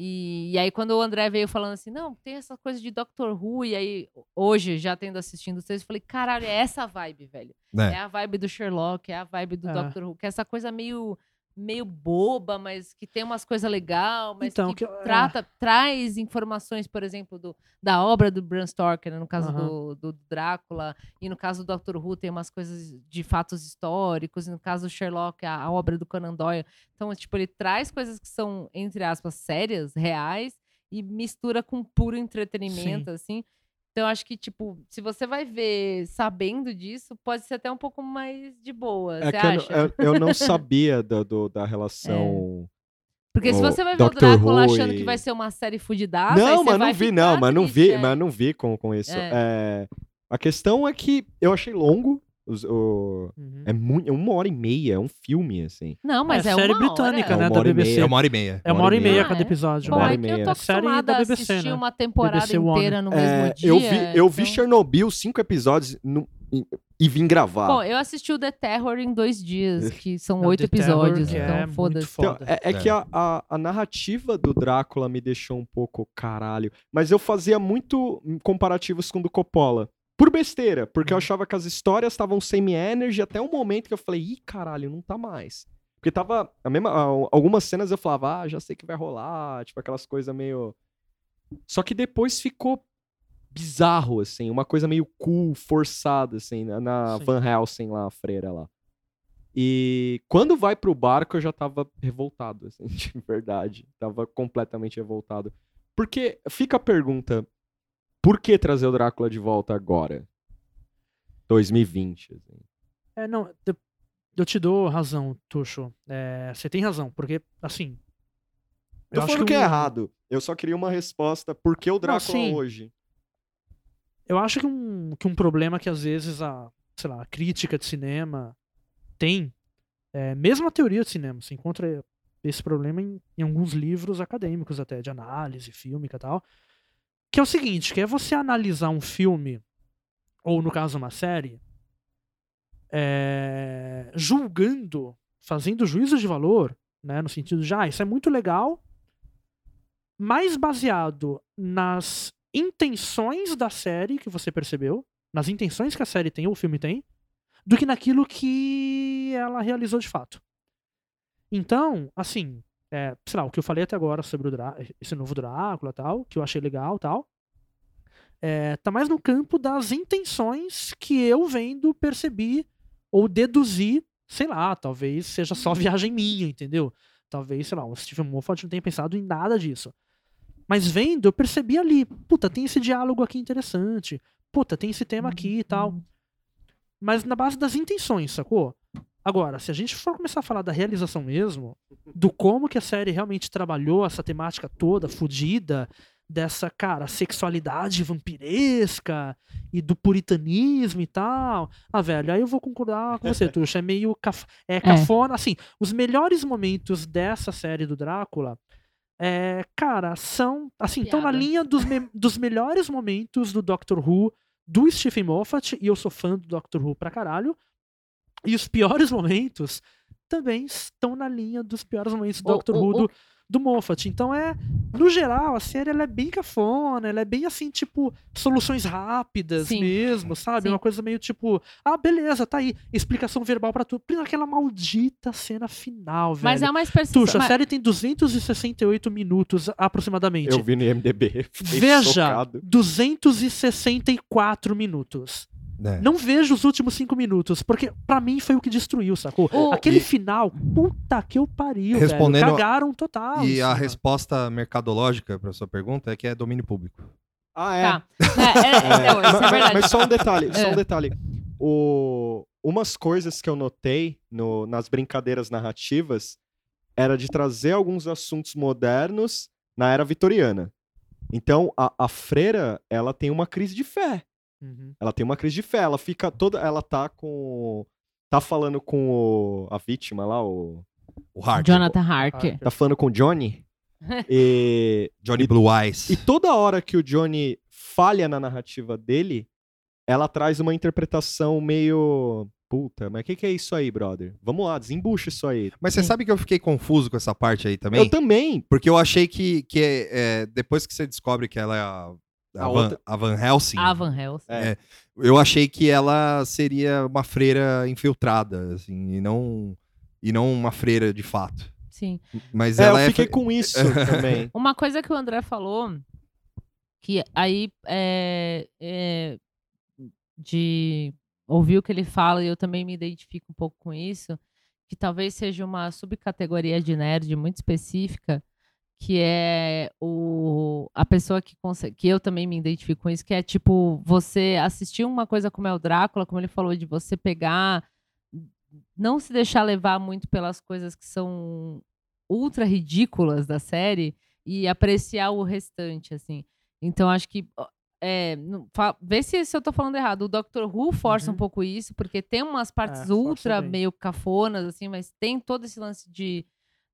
E, e aí, quando o André veio falando assim, não, tem essa coisa de Doctor Who, e aí, hoje, já tendo assistindo vocês, eu falei, caralho, é essa vibe, velho.
É.
É a vibe do Sherlock, é a vibe do
É.
Doctor Who, que é essa coisa meio, meio boba, mas que tem umas coisas legais, mas
Então,
que,
que- é.
trata, traz informações, por exemplo, do, da obra do Bram Stoker, né, no caso
Aham.
do, do Drácula, e no caso do Doctor Who tem umas coisas de fatos históricos, e no caso do Sherlock, a, a obra do Conan Doyle. Então, tipo, ele traz coisas que são, entre aspas, sérias, reais, e mistura com puro entretenimento, assim. Então, eu acho que, tipo, se você vai ver sabendo disso, pode ser até um pouco mais de boa.
É
Você
que eu, não-
acha?
eu, eu não <laughs> sabia do, do- da relação.
Porque se
o
você vai ver o
Dr.
Drácula
Who
achando
e-
que vai ser uma série fudidaça, aí
não, mas não vi, não, mas não vi,
é.
mas não vi com, com isso.
É.
É, a questão é que eu achei longo. Os- o-
Uhum.
é, muito, é uma hora e meia, é um filme, assim.
Não, mas
É
é,
série
uma
britânica,
hora.
É
né,
uma
da
hora e
BBC.
meia.
É uma hora e meia.
É uma hora e meia
Ah,
cada
é?
episódio.
Bom,
Uma
né?
hora
é
e
que eu
meia.
tô
É
acostumada a
BBC,
assistir
né?
uma temporada
BBC One.
inteira no mesmo
É,
dia.
eu vi, eu vi
então-
Chernobyl, cinco episódios no- e, e vim gravar.
Bom, eu assisti o The Terror em dois dias, <laughs> que são
Não,
oito
The Terror,
episódios,
que
então
é muito
foda-se.
Então,
foda.
é, é que a, a, a narrativa do Drácula me deixou um pouco caralho. Mas eu fazia muito hum, comparativos com o do Coppola. Por besteira, porque eu
Uhum.
achava que as histórias estavam semi-energy até o momento que eu falei, ih, caralho, não tá mais. Porque tava. A mesma, algumas cenas eu falava, ah, já sei que vai rolar, tipo aquelas coisas meio. Só que depois ficou bizarro, assim, uma coisa meio cool, forçada, assim, na, na
Sim.
Van Helsing lá, a freira lá. E quando vai pro barco, eu já tava revoltado, assim, <laughs> de verdade. Tava completamente revoltado. Porque fica a pergunta: por que trazer o Drácula de volta agora? 2020. assim.
É, não, eu, eu te dou razão, Tuxo. É, você tem razão, porque, assim.
Tô
eu acho
falando que, é
um-
errado. Eu só queria uma resposta. Por que o Drácula
sim.
hoje?
Eu acho que um, que um problema que às vezes a, sei lá, a crítica de cinema tem, é, mesmo a teoria de cinema, você encontra esse problema em, em alguns livros acadêmicos até, de análise fílmica e tal, que é o seguinte, que é você analisar um filme, ou no caso uma série, é, julgando, fazendo juízo de valor, né, no sentido de, ah, isso é muito legal, mais baseado nas intenções da série que você percebeu, nas intenções que a série tem ou o filme tem, do que naquilo que ela realizou de fato. Então, assim, é, sei lá, o que eu falei até agora sobre Drá- esse novo Drácula tal, que eu achei legal tal, é, tá mais no campo das intenções que eu vendo, percebi ou deduzi, sei lá, talvez seja só <laughs> viagem minha, entendeu? Talvez, sei lá, o Stephen Moffat não tenha pensado em nada disso. Mas vendo, eu percebi ali, puta, tem esse diálogo aqui interessante, puta, tem esse tema aqui e tal. Mas na base das intenções, sacou? Agora, se a gente for começar a falar da realização mesmo, do como que a série realmente trabalhou essa temática toda, fodida, dessa, cara, sexualidade vampiresca e do puritanismo e tal. Ah, velho, aí eu vou concordar com você, <laughs> Tuxa. É meio caf é cafona. Assim, os melhores momentos dessa série do Drácula, é, cara, são, assim, estão na linha dos, me- dos melhores momentos do Doctor Who do Stephen Moffat, e eu sou fã do Doctor Who pra caralho. E os piores <laughs> momentos também estão na linha dos piores momentos do
O-
Doctor
o-
Who do, do Moffat. Então é, no geral, a série ela é bem cafona, ela é bem assim, tipo, soluções rápidas
Sim.
mesmo, sabe?
Sim.
Uma coisa meio tipo, ah, beleza, tá aí, explicação verbal pra tudo. Plena aquela maldita cena final, velho.
Mas é uma expressão.
Tuxa, a
mas-
série tem 268 minutos aproximadamente.
Eu vi no IMDB. <laughs>
Veja,
chocado.
264 minutos.
É.
Não vejo os últimos cinco minutos, porque pra mim foi o que destruiu, sacou?
O-
Aquele
e-
final, puta que eu pariu,
Respondendo-
velho. Cagaram total.
E a
cima.
resposta mercadológica para sua pergunta é que é domínio público.
Ah, é.
Tá. É, é, <laughs>
É,
não, é
mas, mas só um detalhe, <laughs> só
É.
um detalhe. O, umas coisas que eu notei no- nas brincadeiras narrativas era de trazer alguns assuntos modernos na era vitoriana. Então, a, a freira, ela tem uma crise de fé.
Uhum.
Ela tem uma crise de fé. Ela fica toda. Ela tá com. Tá falando com o, a vítima lá, o.
O Hart.
Jonathan Harker.
Tá falando com o Johnny. <laughs> e,
Johnny Blue Eyes.
e toda hora que o Johnny falha na narrativa dele, ela traz uma interpretação meio. Puta, mas o que, que é isso aí, brother? Vamos lá, desembucha isso aí.
Mas você sabe que eu fiquei confuso com essa parte aí também?
Eu também.
Porque eu achei que, que é, depois que você descobre que ela é a, a,
A
Van,
outra-
a Van Helsing,
A Van Helsing.
É.
eu achei que ela seria uma freira infiltrada, assim, e não, e não uma freira de fato.
Sim.
Mas
É,
ela
eu
é.
fiquei
fre-
com isso <laughs> também.
Uma coisa que o André falou, que aí é, é, de ouvir o que ele fala, e eu também me identifico um pouco com isso, que talvez seja uma subcategoria de nerd muito específica, que é o, a pessoa que consegue, que eu também me identifico com isso, que é tipo, você assistir uma coisa como é o Drácula, como ele falou, de você pegar, não se deixar levar muito pelas coisas que são ultra ridículas da série e apreciar o restante, assim. Então, acho que. É, não- fa- vê se, se eu tô falando errado. O Doctor Who força
Uhum.
um pouco isso, porque tem umas partes
É,
ultra meio cafonas, assim, mas tem todo esse lance de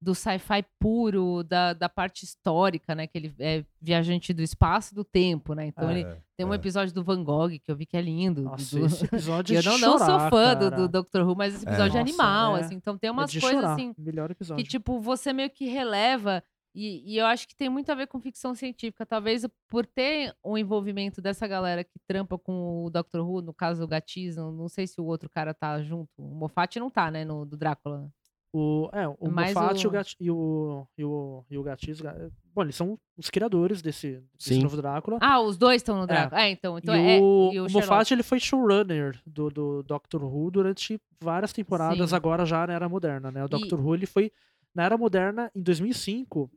do sci-fi puro, da, da parte histórica, né? Que ele é viajante do espaço e do tempo, né? Então
É,
ele tem um
é.
episódio do Van Gogh que eu vi que é lindo.
Nossa,
do-
esse episódio <laughs> é
eu não, não sou
chorar,
fã do,
cara.
do Doctor Who, mas esse
É.
episódio é,
Nossa,
animal,
é.
assim. Então tem
É
umas coisas
chorar.
assim
Melhor episódio.
que, tipo, você meio que releva. E, e eu acho que tem muito a ver com ficção científica. Talvez por ter um envolvimento dessa galera que trampa com o Dr. Who, no caso o Gatiz, não, não sei se o outro cara tá junto. O Moffat não tá, né, no do Drácula.
O, é, o Moffat
o-
o... Gat- e o e o e o Gatiz, Ga- bom, eles são os criadores desse, desse novo Drácula.
Ah, os dois estão no Drácula. É, então, então
e,
é.
o,
e
o
o
ele foi showrunner do, do Doctor Who durante várias temporadas,
Sim.
agora já na Era Moderna, né? O
E-
Doctor Who ele foi na Era Moderna em 2005.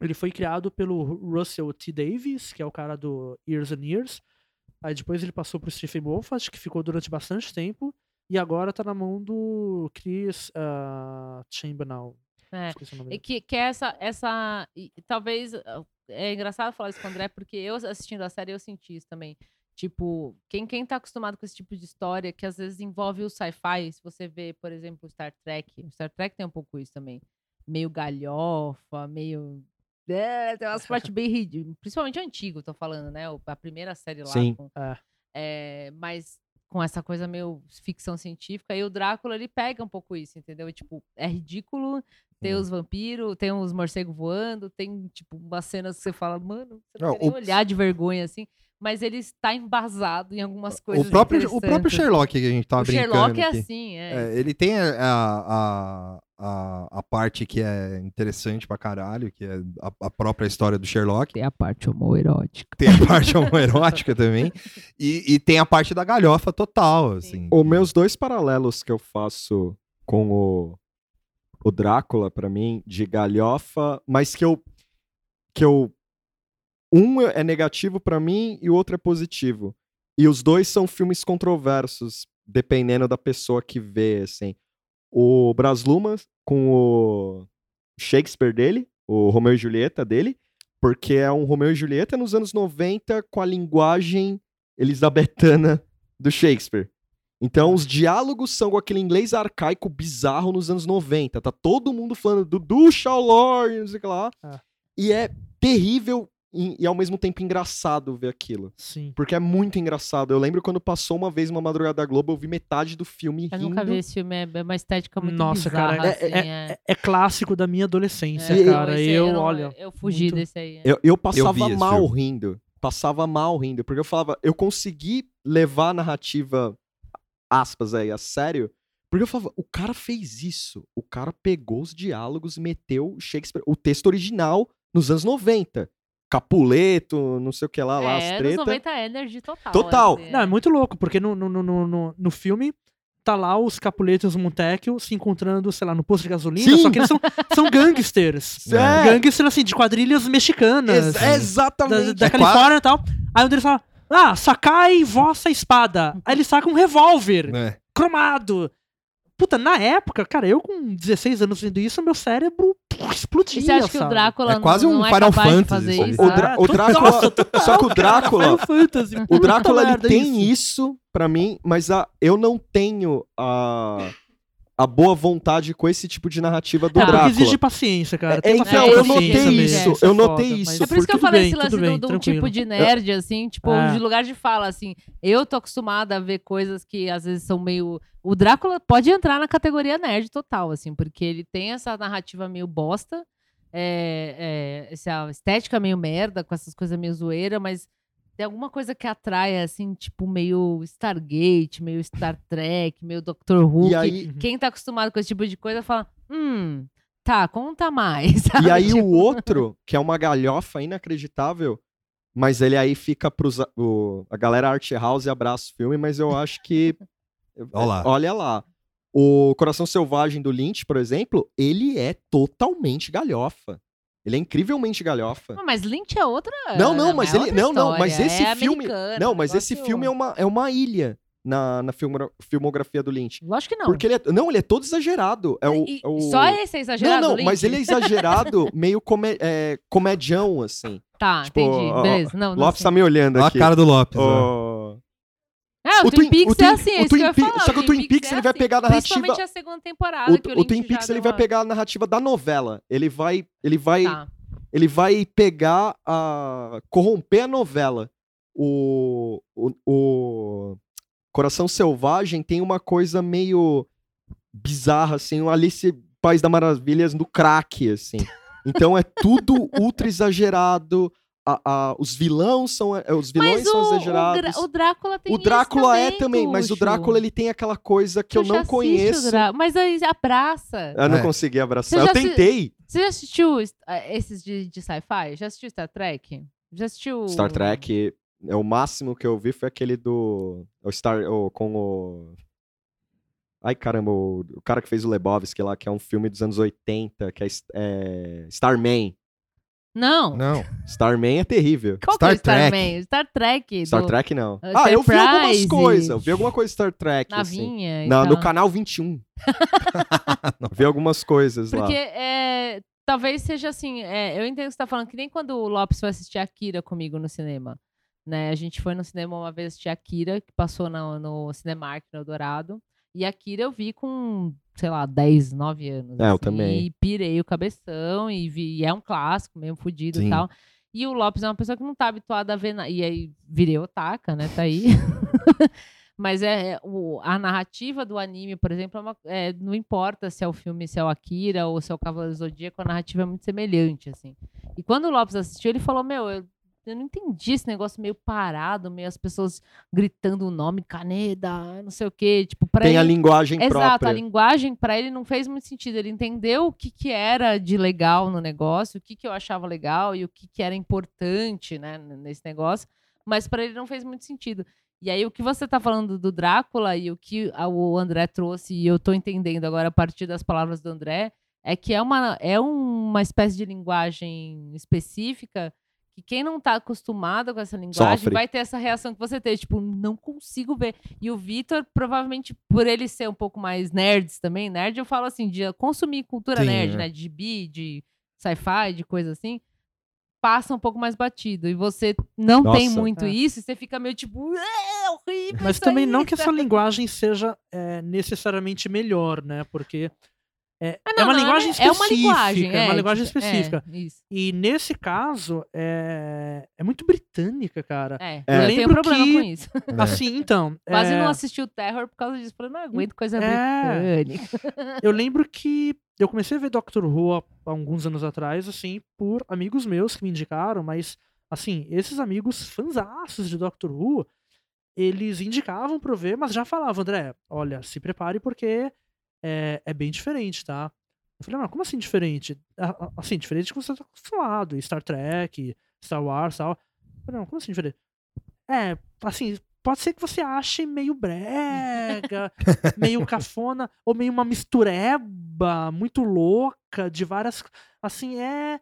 Ele foi criado pelo Russell T. Davies, que é o cara do Years and Years. Aí depois ele passou pro Stephen Moffat, que ficou durante bastante tempo. E agora tá na mão do Chris uh, Chamberlain.
É.
Esqueci o nome
E que, que é essa, essa. e talvez. ah, É engraçado falar isso com o André, porque eu assistindo a série eu senti isso também. Tipo, quem, quem tá acostumado com esse tipo de história, que às vezes envolve o sci-fi, se você vê, por exemplo, Star Trek. O Star Trek tem um pouco isso também. Meio galhofa, meio. É, tem umas partes <laughs> bem ridículas. Principalmente antigo, tô falando, né? A primeira série lá.
Sim.
com-
É.
é, mas com essa coisa meio ficção científica. E o Drácula, ele pega um pouco isso, entendeu? E, tipo, é ridículo. Tem
Hum.
os vampiros, tem os morcegos voando, tem, tipo, umas cenas que você fala, mano, você não,
o-
olhar de vergonha, assim. Mas ele está embasado em algumas coisas
O próprio, o próprio. Sherlock que a gente tava
O
brincando
Sherlock é
aqui.
assim, é.
É, ele tem a, a, a, a parte que é interessante pra caralho, que é a, a própria história do Sherlock.
Tem a parte homoerótica.
Tem a parte homoerótica também. E, e tem a parte da galhofa total, assim.
Os meus dois paralelos que eu faço com o, o Drácula, pra mim, de galhofa, mas que eu. que eu. Um é negativo pra mim e o outro é positivo. E os dois são filmes controversos, dependendo da pessoa que vê, assim. O Brás Lumas com o Shakespeare dele, o Romeu e Julieta dele, porque é um Romeu e Julieta nos anos 90 com a linguagem elisabetana do Shakespeare. Então, os diálogos são com aquele inglês arcaico bizarro nos anos 90. Tá todo mundo falando do do lord, não sei o que lá.
Ah.
E é terrível e, e ao mesmo tempo engraçado ver aquilo.
Sim.
Porque é muito engraçado. Eu lembro quando passou uma vez uma madrugada da Globo, eu vi metade do filme
Eu
rindo.
nunca vi esse filme, é é uma estética muito
Nossa,
bizarra,
cara,
assim, é.
É clássico da minha adolescência,
É,
cara. eu,
não-
olha.
Eu fugi
muito-
desse aí. é.
Eu, eu passava mal
filme.
rindo. Passava mal rindo. Porque eu falava, eu consegui levar a narrativa, aspas aí, a sério. Porque eu falava, o cara fez isso. O cara pegou os diálogos e meteu Shakespeare, o texto original, nos anos 90. Capuleto, não sei o que lá, lá as
é, nos
treta.
90 Energy total.
Total.
assim,
Não, é muito louco, porque no, no, no, no, no- filme tá lá os Capuletos e os Montecchio se encontrando, sei lá, no posto de gasolina,
Sim.
só que eles são, são gangsters. <laughs>
É.
Gangsters, assim, de quadrilhas mexicanas.
Ex-
da,
exatamente.
da
É
Califórnia e tal. Aí um deles fala, ah, sacai vossa espada. Aí ele saca um revólver
É.
cromado. Puta, na época, cara, eu com 16 anos vendo isso, meu cérebro explodia,
E você acha que o
sabe?
Drácula
É quase um
não é
Final Fantasy?
O, Drá- o Drácula. só que o Drácula.
Final Fantasy,
O Drácula ele
merda
tem
isso.
isso pra mim, mas a, eu não tenho a, a boa vontade com esse tipo de narrativa do
É, porque
Drácula.
exige paciência, cara.
É, então,
eu notei
mesmo,
isso,
isso é
eu notei
foda,
isso.
É por isso que eu falei
bem,
esse lance do,
bem,
do
tranquilo.
tipo de nerd, assim, tipo,
É.
de lugar de fala, assim. Eu tô acostumada a ver coisas que às vezes são meio. O Drácula pode entrar na categoria nerd total, assim, porque ele tem essa narrativa meio bosta, é, é, essa estética meio merda, com essas coisas meio zoeira, mas tem alguma coisa que atrai, assim, tipo, meio Stargate, meio Star Trek, meio Doctor Who.
E aí,
Quem tá acostumado com esse tipo de coisa fala, hum, tá, conta mais. <laughs>
e
sabe?
aí
Tipo,
o outro, que é uma galhofa inacreditável, mas ele aí fica pros. O, a galera Art House abraça o filme, mas eu acho que. <laughs>
Olha lá.
Olha lá. O Coração Selvagem do Lynch, por exemplo, ele é totalmente galhofa. Ele é incrivelmente galhofa.
Mas Lynch é outra.
Não, não,
é
mas
outra
ele- não, não, mas esse
é
filme- Não, mas esse filme é uma, é uma ilha na, na filmo- filmografia do Lynch.
Lógico que não.
Porque ele é. Não, ele é todo exagerado. É o,
E-
é o-
Só esse é exagerado.
Não, não,
Lynch?
mas ele é <laughs> exagerado, meio come, é, comedião, assim.
Tá,
tipo,
entendi.
ó,
Beleza. Não, não
Lopes
sei.
tá me olhando
Olha a
aqui.
cara do Lopes. ó.
Ó,
Ah, o,
o
Twin Peaks
o
é assim,
o
é isso
Twin Pe- só que o Twin Peaks,
é
ele vai
assim.
pegar a narrativa-
Principalmente a segunda temporada.
o,
o,
o Twin Peaks ele
deu
vai
uma-
pegar a narrativa da novela. Ele vai. Ele vai.
Tá.
Ele vai pegar a. corromper a novela. O. O. o Coração Selvagem tem uma coisa meio bizarra, assim, um Alice País das Maravilhas do crack, assim. Então é tudo ultra exagerado. A- a- os vilões são. é, Os vilões
Mas
são
o, o,
exagerados.
Gra- o Drácula tem
O Drácula
isso
é
também,
também, mas o. Drácula ele tem aquela coisa que eu
Tuxo
não
o
conheço.
Mas aí abraça.
Eu não
É.
consegui abraçar. Eu tentei.
Você já assistiu eh, esses de, de sci-fi? Já assistiu Star Trek? Já assistiu.
Star Trek, é o máximo que eu vi foi aquele do. O Star. o- com o. Ai, caramba, o, o cara que fez o Lebowski lá, que é um filme dos anos 80, que é, é Starman.
Não.
Não.
Starman é terrível.
Qual
Star
que é. Starman? Star Trek.
Star
do
Trek não. Ah, eu vi algumas coisas. Eu vi alguma coisa de Star Trek. assim.
Navinha.
Na, no canal 21. Eu <laughs> vi algumas coisas
Porque
lá.
é, talvez seja assim, é, eu entendo o que você tá falando, que nem quando o Lopes foi assistir Akira comigo no cinema. Né? A gente foi no cinema uma vez assistir Akira, que passou no, no Cinemark, no Dourado. E Akira eu vi com, sei lá, 10, 9 anos.
É, eu
assim,
também.
E pirei o cabeção, e, vi, e é um clássico mesmo, fudido
Sim.
e tal. E o Lopes é uma pessoa que não tá habituada a ver. na- E aí virei otaka, né? Tá aí. <laughs> Mas é, é, o- a narrativa do anime, por exemplo, é uma- é, não importa se é o filme, se é o Akira ou se é o Cavaleiro Zodíaco, a narrativa é muito semelhante, assim. E quando o Lopes assistiu, ele falou, meu, eu, eu não entendi esse negócio meio parado, meio as pessoas gritando o nome, Caneda, não sei o quê, tipo, pra
Tem
ele...
a linguagem
Exato,
própria.
a linguagem pra ele não fez muito sentido. Ele entendeu o que, que era de legal no negócio, o que, que eu achava legal e o que, que era importante né, nesse negócio, mas pra ele não fez muito sentido. E aí, o que você tá falando do Drácula e o que o André trouxe, e eu tô entendendo agora a partir das palavras do André, é que é uma, é uma espécie de linguagem específica que quem não tá acostumado com essa linguagem
Sofre.
vai ter essa reação que você teve, tipo, não consigo ver. E o Vitor, provavelmente, por ele ser um pouco mais nerds também, nerd, eu falo assim, de consumir cultura
Sim,
nerd,
é.
né? De bi, de sci-fi, de coisa assim, passa um pouco mais batido. E você não tem
Nossa.
muito
É.
isso, e você fica meio tipo, é horrível.
Mas
isso
também
aí",
não que essa linguagem seja é, necessariamente melhor, né? Porque é,
Ah,
é
não,
uma
não,
linguagem
é
específica.
uma linguagem,
é uma linguagem
tipo,
específica.
É, isso.
E nesse caso, é, é muito britânica, cara.
É,
É.
eu tenho
Lembro
problema
que-
com isso. <laughs>
Assim, então. <laughs>
Quase
é,
não assisti o Terror por causa disso. Falei, não aguento coisa
É.
britânica. <laughs>
Eu lembro que eu comecei a ver Doctor Who há, há alguns anos atrás, assim, por amigos meus que me indicaram, mas, assim, esses amigos fanzaços de Doctor Who, eles indicavam pra eu ver, mas já falavam, André, olha, se prepare porque é, é bem diferente, tá? Eu falei, mas como assim diferente? Assim, diferente do que você tá acostumado, Star Trek, Star Wars e tal. Eu falei, não, como assim diferente? É, assim, pode ser que você ache meio brega, meio <laughs> cafona, ou meio uma mistureba muito louca de várias. Assim, é.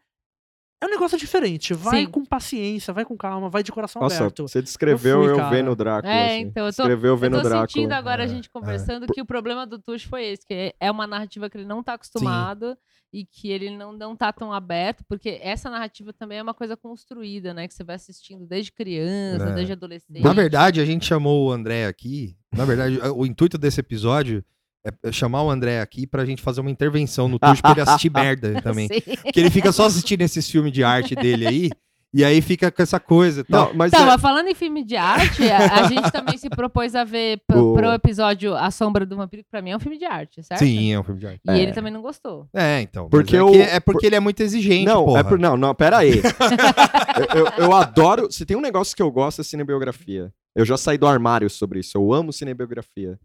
É um negócio diferente. Vai
Sim.
com paciência, vai com calma, vai de coração
Nossa,
aberto.
você descreveu
Eu
eu,
fui, cara.
vendo o Drácula.
É,
assim.
então, eu tô-
Escreveu
Eu
vendo
tô
o Drácula.
sentindo agora a
É,
gente conversando que o problema do Tush foi esse, que é uma narrativa que ele não tá acostumado e que ele não, não tá tão aberto, porque essa narrativa também é uma coisa construída, né? Que você vai assistindo desde criança,
É.
desde adolescente.
Na verdade, a gente chamou o André aqui. Na verdade, o intuito desse episódio é chamar o André aqui pra gente fazer uma intervenção no Twitch pra ele assistir <laughs> merda também.
Sim.
Porque ele fica só assistindo esses filmes de arte dele aí, e aí fica com essa coisa e tal.
Não, mas
Então,
é-
mas falando em filme de arte, a, a gente também se propôs a ver p-
O-
pro episódio A Sombra do Vampiro, que pra mim é um filme de arte, certo?
Sim, é um filme de arte.
E
É.
ele também não gostou.
É, então.
Porque
é, que- é porque ele é muito exigente,
não,
porra.
é por, não, não, pera aí. <laughs> eu, eu- eu adoro. Se tem um negócio que eu gosto é cinebiografia. Eu já saí do armário sobre isso. Eu amo cinebiografia.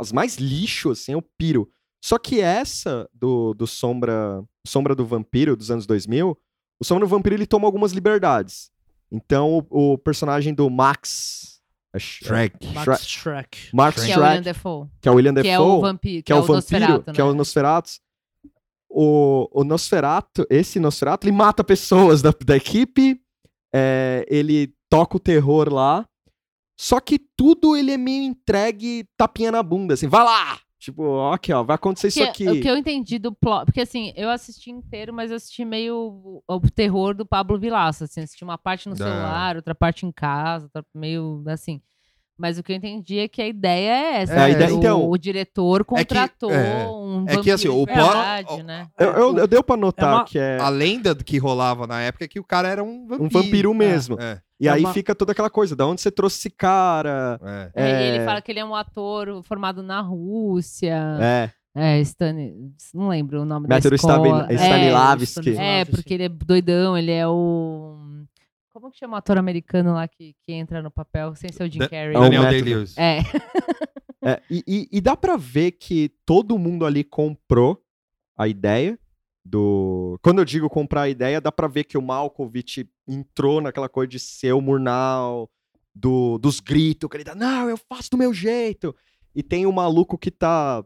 As mais lixo, assim, eu piro. Só que essa do, do Sombra, Sombra do Vampiro dos anos 2000, o Sombra do Vampiro ele toma algumas liberdades. Então o, o personagem do Max. é Sh-
Shrek.
Shre-
Max Shrek.
Max
Que é o William
Shrek,
Defoe.
que é o William
Que
Defoe
é o vampiro,
que é o vampiro,
Nosferatu,
que é o
né?
Nosferatu. O, o Nosferatu, esse Nosferatu, ele mata pessoas da, da equipe, é, ele toca o terror lá, só que tudo ele é meio entregue tapinha na bunda, assim, vai lá! Tipo, ó, aqui, ó, vai acontecer isso
Que-
aqui.
O que eu entendi do plot. Porque assim, eu assisti inteiro, mas eu assisti meio o, o terror do Pablo Vilaça. Assim, assisti uma parte no
Da-
celular, outra parte em casa, outra meio assim. Mas o que eu entendi é que a ideia é essa.
É, a
né?
ideia-
o,
então-
o diretor contratou
é,
um
é que, assim, o
de
plot-
verdade, né?
Eu, eu, eu deu pra notar
É uma-
que é
A lenda que rolava na época é que o cara era um vampiro.
um vampiro mesmo.
É,
E
É
aí
uma-
fica toda aquela coisa, da onde você trouxe esse cara?
é.
É, ele
É.
fala que ele é um ator formado na Rússia.
É,
É, Stani, não lembro o nome
Método
da escola. É,
Stanislavski.
Stanislavski.
É, porque ele é doidão, ele é o. Como que chama o ator americano lá que, que entra no papel sem ser o Jim
Da-
Carrey?
É o
Daniel. Day-Lewis.
É,
É, e, e- e dá pra ver que todo mundo ali comprou a ideia do. Quando eu digo comprar a ideia, dá pra ver que o Malkovich entrou naquela coisa de ser o Murnau, do, dos gritos, que ele dá, não, eu faço do meu jeito. E tem o maluco que tá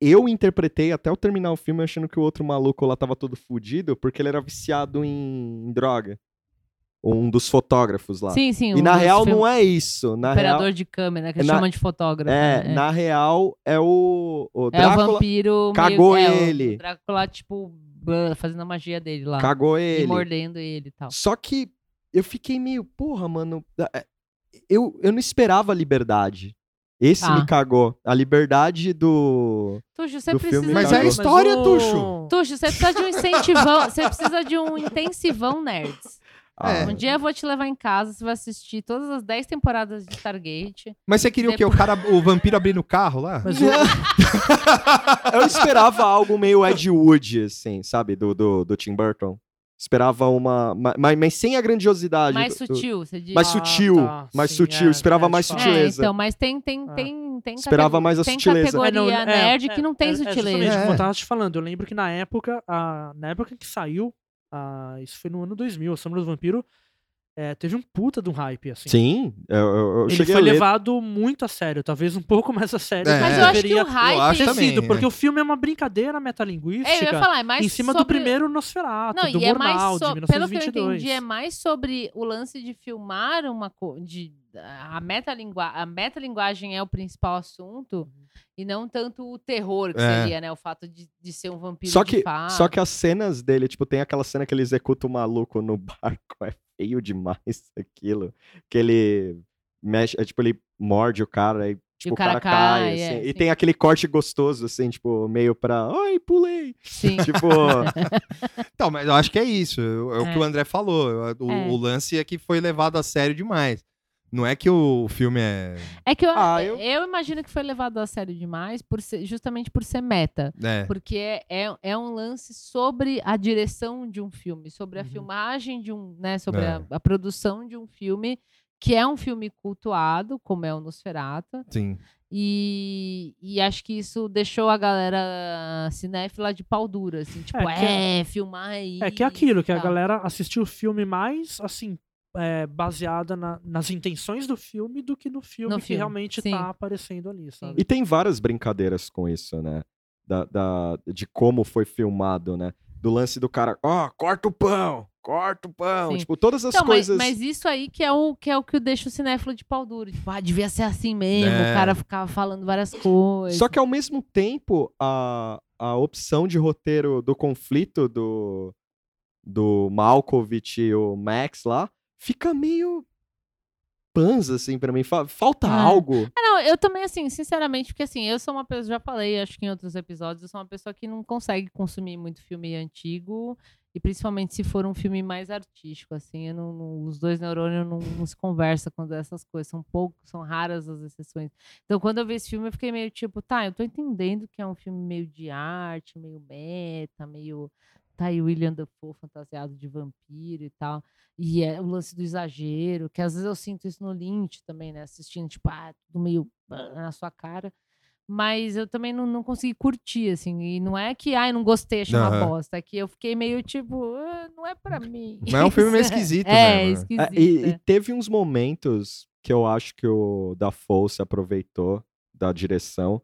eu interpretei até eu terminar o filme achando que o outro maluco lá tava todo fudido porque ele era viciado em, em droga. Um dos fotógrafos lá.
Sim, sim.
e na real não é isso. Na real,
Operador de câmera, que
na-
chamam de fotógrafo.
é,
né?
na real é o, o
É o
Drácula
vampiro.
cagou
meio, é, o
ele.
Drácula, tipo, blá, fazendo a magia dele lá.
cagou
E
ele.
mordendo ele e tal.
Só que eu fiquei meio, porra, mano, é, eu, eu não esperava a liberdade. Esse
Tá.
me cagou. A liberdade do.
Tuxo, você
do
precisa.
filme
Mas
cagou.
é a história,
o-
Tuxo.
Tuxo, você precisa de um incentivão. você precisa de um intensivão nerds.
É.
Um dia eu vou te levar em casa, você vai assistir todas as 10 temporadas de Stargate.
Mas você queria o quê? O cara, o vampiro abrindo o carro lá?
Mas o, <laughs>
Eu esperava algo meio Ed Wood, assim, sabe? Do, do, do Tim Burton. Esperava uma. ma- Mas, mas sem a grandiosidade.
Mais
do- do-
sutil, você diz.
mais
Ah,
sutil.
tá,
mais
sim,
sutil.
é,
esperava
é,
mais
tipo,
É,
sutileza.
então, mas tem, tem,
Ah.
tem, tem
Esperava mais a
tem
sutileza.
categoria
É, não,
nerd
é,
que não tem
é, é
sutileza.
É.
eu tava te falando. Eu lembro que na época, a, na época que saiu, a, isso foi no ano 2000, a Sombra do Vampiro, é, teve um puta de um hype, assim.
Sim, eu, eu,
Ele
cheguei
foi
a ler.
levado muito a sério, talvez um pouco mais a sério.
É.
do
Mas
que
eu acho que o hype.
ter
também,
sido,
é.
porque o filme é uma brincadeira
É, eu
metalinguística
ia falar, é mais
em cima do
sobre-
primeiro Nosferatu,
Não,
do
e é mais
Murnau,
so...
de
pelo que eu
1922.
entendi, é mais sobre o lance de filmar uma coisa. A, metalingua... a metalinguagem é o principal assunto e não tanto o terror que
É.
seria, né? O fato de, de ser um vampiro
Só
de
que,
fato.
só que as cenas dele, tipo, tem aquela cena que ele executa o maluco no <laughs> barco, é feio demais aquilo. Que ele mexe, é, tipo, ele morde o cara e, tipo, o cara, cai, assim.
é,
e
sim.
tem aquele corte gostoso, assim, tipo, meio pra, ai, pulei.
Sim. <laughs>
tipo, <laughs>
Então, mas eu acho que é isso. É, o
É.
que o André falou. O,
É.
o lance é que foi levado a sério demais. Não é que o filme é.
É que eu,
Ah,
eu...
eu-
imagino que foi levado a sério demais por ser- justamente por ser meta.
é.
Porque é, é, é um lance sobre a direção de um filme, sobre a
Uhum.
filmagem de um, né, sobre
É.
a, a produção de um filme, que é um filme cultuado, como é o Nosferatu,
Sim.
e, e acho que isso deixou a galera cinéfila de pau dura, assim, tipo,
É, que
é, filmar aí.
É que é aquilo, que a galera assistiu o filme mais, assim, é, baseada na- nas intenções do filme do que no filme
No
que
filme,
realmente
sim.
tá aparecendo ali, sabe?
E tem várias brincadeiras com isso, né? Da, da- de como foi filmado, né? Do lance do cara, ó, corta o pão, corta o pão.
Sim.
Tipo, todas as
Então, mas,
coisas.
mas isso aí que é o que é o que deixa o cinéfilo de pau duro. Tipo, ah, devia ser assim mesmo.
É.
O cara ficava falando várias coisas.
Só que ao mesmo tempo, a, a opção de roteiro do conflito do, do Malkovich e o Max lá fica meio panza, assim, pra mim. Fa- Falta
É.
algo.
Ah, não, eu também, assim, sinceramente, porque assim, eu sou uma pessoa, já falei, acho que em outros episódios, eu sou uma pessoa que não consegue consumir muito filme antigo, e principalmente se for um filme mais artístico, assim, não, não- os dois neurônios não, não se conversam quando é essas coisas, são poucos, são raras as exceções. Então, quando eu vi esse filme, eu fiquei meio tipo, tá, eu tô entendendo que é um filme meio de arte, meio meta, meio. Tá aí o William Dafoe fantasiado de vampiro e tal. E é o lance do exagero, que às vezes eu sinto isso no Lynch também, né? Assistindo, tipo, ah, tudo meio ah, na sua cara. Mas eu também não, não consegui curtir, assim. E não é que, ai, não gostei, achei uma
Aham.
bosta. É que eu fiquei meio tipo, "Ah, não é pra mim.
Mas é um filme meio esquisito <laughs>
É,
né?
esquisito.
É, e,
é.
e teve uns momentos que eu acho que o Dafoe se aproveitou da direção,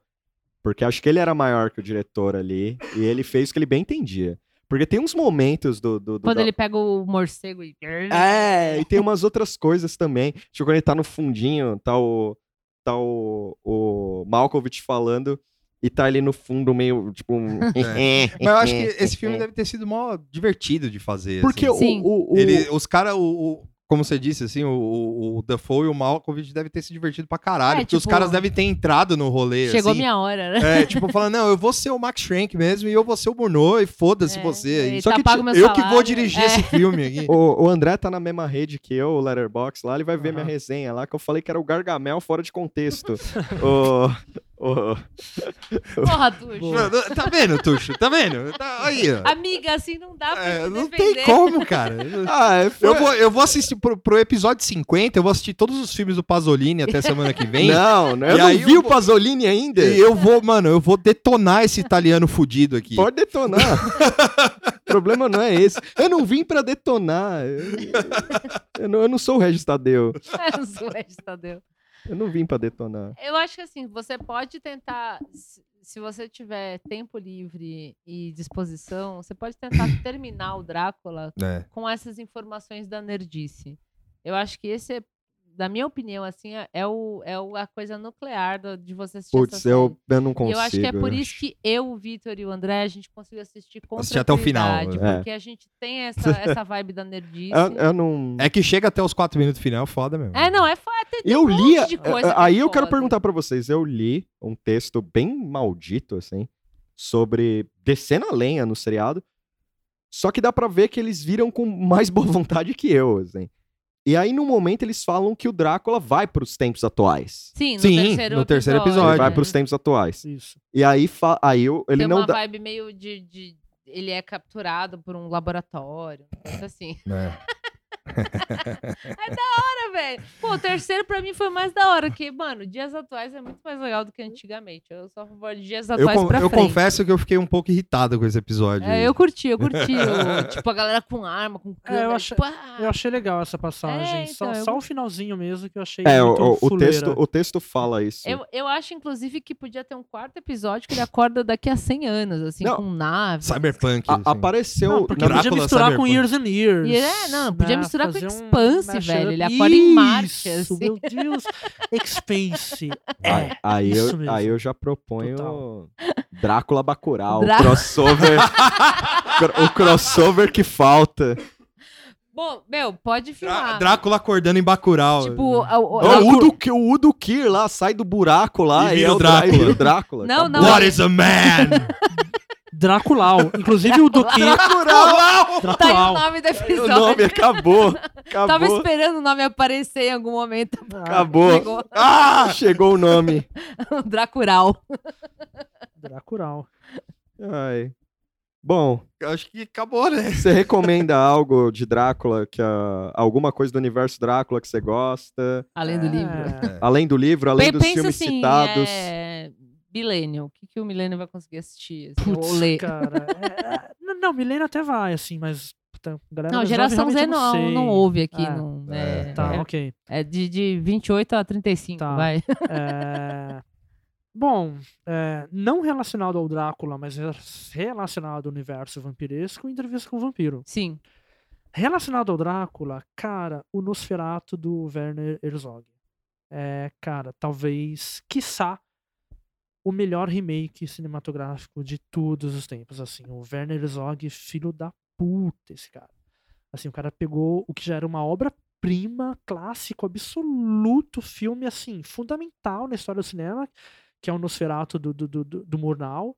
porque acho que ele era maior que o diretor ali, e ele fez o que ele bem entendia. Porque tem uns momentos do. do, do
Quando
da-
ele pega o morcego e.
É, e tem umas outras coisas também. Tipo, quando ele tá no fundinho, tá o. Tá o, o Malkovich falando. E tá ali no fundo meio, tipo. um- <laughs> <laughs>
Mas eu acho que esse filme deve ter sido mó divertido de fazer.
Porque
assim.
o, o, o-
Ele, os caras, o, o- como você disse, assim, o, o, o Dafoe e o Malkovich devem ter se divertido pra caralho.
É,
porque os
tipo,
caras devem ter entrado no rolê.
Chegou
assim,
minha hora, né?
É, tipo, falando, não, eu vou ser o Max Schrank mesmo e eu vou ser o Bruno e foda-se
É,
você
e
Só
tá
que
pago
ti-
meu
eu que vou
salário.
dirigir
É.
esse filme aqui. <laughs>
O, o André tá na mesma rede que eu, o Letterboxd lá, ele vai ver minha
Aham.
resenha lá, que eu falei que era o Gargamel fora de contexto. <laughs> o, o,
Porra, Tuxo.
Tá vendo, Tuxo? Tá vendo? Tá, aí, ó.
Amiga, assim não dá pra
É,
se
não
defender.
tem como, cara.
ah, é, foi-
Eu vou, eu vou assistir pro, pro episódio 50, eu vou assistir todos os filmes do Pasolini até semana que vem. <laughs>
Não, não, eu
E
não
aí
vi
eu
o Pasolini ainda.
E eu vou, mano, eu vou detonar esse italiano fudido aqui.
Pode detonar. o <laughs> problema não é esse. Eu não vim pra detonar. Eu, eu não, eu não sou o Regis Tadeu. <laughs>
É, não sou Regis Tadeu.
Eu não vim pra detonar.
Eu acho que assim, você pode tentar. se- se você tiver tempo livre e disposição, você pode tentar <coughs> terminar o Drácula
É.
com essas informações da nerdice. Eu acho que esse, é, da minha opinião, assim, é- é, o, é o- a coisa nuclear do- de você assistir essa
Putz,
série.
eu, eu não
E
consigo.
eu acho que é por isso que eu, o Vitor e o André, a gente conseguiu assistir com
Assistir até o final,
é.
Porque a gente tem essa, <laughs> essa vibe da nerdice.
Eu, eu não.
É que chega até os quatro minutos final, foda mesmo.
É, não, é foda. Tem, tem
Eu
um
li.
monte de coisa que é
Aí eu quero perguntar pra vocês. Eu li um texto bem maldito, assim, sobre descendo a lenha no seriado. Só que dá pra ver que eles viram com mais boa <laughs> vontade que eu, assim. E aí, no momento, eles falam que o Drácula vai pros tempos atuais.
Sim, no
Sim,
terceiro
no terceiro
Ele
episódio.
vai
né?
pros tempos atuais.
Isso.
E aí, fa- aí eu- ele
Tem
não
uma
dá.
vibe meio de, de- Ele é capturado por um laboratório. Coisa assim.
É. <laughs>
Cara, velho. Pô, o terceiro pra mim foi mais da hora. Que, mano, dias atuais é muito mais legal do que antigamente. Eu só favor de dias
Eu,
atuais
con-
pra
eu
frente.
confesso que eu fiquei um pouco irritado com esse episódio.
É, eu curti, eu curti. <laughs> o- tipo, a galera com arma, com câmera.
achei-
tipo, ah,
Eu achei legal essa passagem.
É,
só
então, eu
só o
gost-
finalzinho mesmo que eu achei
É, o,
muito
o- o texto, o texto fala isso.
Eu, eu acho, inclusive, que podia ter um quarto episódio que ele acorda daqui a 100 anos, assim,
Não.
com nave.
Cyberpunk.
A-
assim.
apareceu.
Não, porque
Drácula
podia misturar com
Cyberpunk.
Years and Years.
E é, não, podia misturar com
um
Expanse,
mashup.
velho. Ele acorda em Marte,
Isso,
assim.
Meu Deus. Expanse. <laughs>
Aí,
É,
aí,
isso
eu,
mesmo.
aí eu já proponho
Total.
Drácula Bacurau,
Drá-
o crossover. <laughs> cro- o crossover que falta.
Bom, meu, pode filmar.
Drácula acordando em Bacurau.
Tipo, o, o-
Não, o Udo, o Udo Kier lá sai do buraco lá
E
e,
vira
é
o
o Drá-
Drácula.
o Drácula.
Não, não.
What is a man? <laughs>
Draculau. Inclusive o Doki.
Bacurau!
tá aí o
Draculau.
nome do
O
episódio.
nome acabou.
Tava
Acabou.
esperando o nome aparecer em algum momento.
Acabou.
Chegou
Ah, chegou o nome. <laughs>
o Dracural.
Draculau.
Ai. Bom,
Acho que acabou, né?
você recomenda algo de Drácula, que a- alguma coisa do universo Drácula que você gosta?
Além do livro.
É.
Além do livro, além dos filmes
assim,
citados.
é... Millennium. O que, que o Millennium vai conseguir assistir? assim,
Putz,
ou ler?
cara. é, é, não, não, Milênio até vai, assim, mas. puta, galera
Não, geração Z não,
sei.
não ouve aqui.
Ah,
não,
é,
é,
Tá,
é-
ok.
é de, de 28 a 35,
Tá.
vai.
É, Bom, é, não relacionado ao Drácula, mas relacionado ao universo vampiresco, entrevista com o vampiro.
Sim.
Relacionado ao Drácula, cara, o Nosferatu do Werner Herzog. É, cara, talvez, quiçá, o melhor remake cinematográfico de todos os tempos. Assim, o Werner Herzog, filho da puta, esse cara. Assim, o cara pegou o que já era uma obra-prima, clássico, absoluto, filme, assim, fundamental na história do cinema, que é o Nosferatu do, do, do, do Murnau,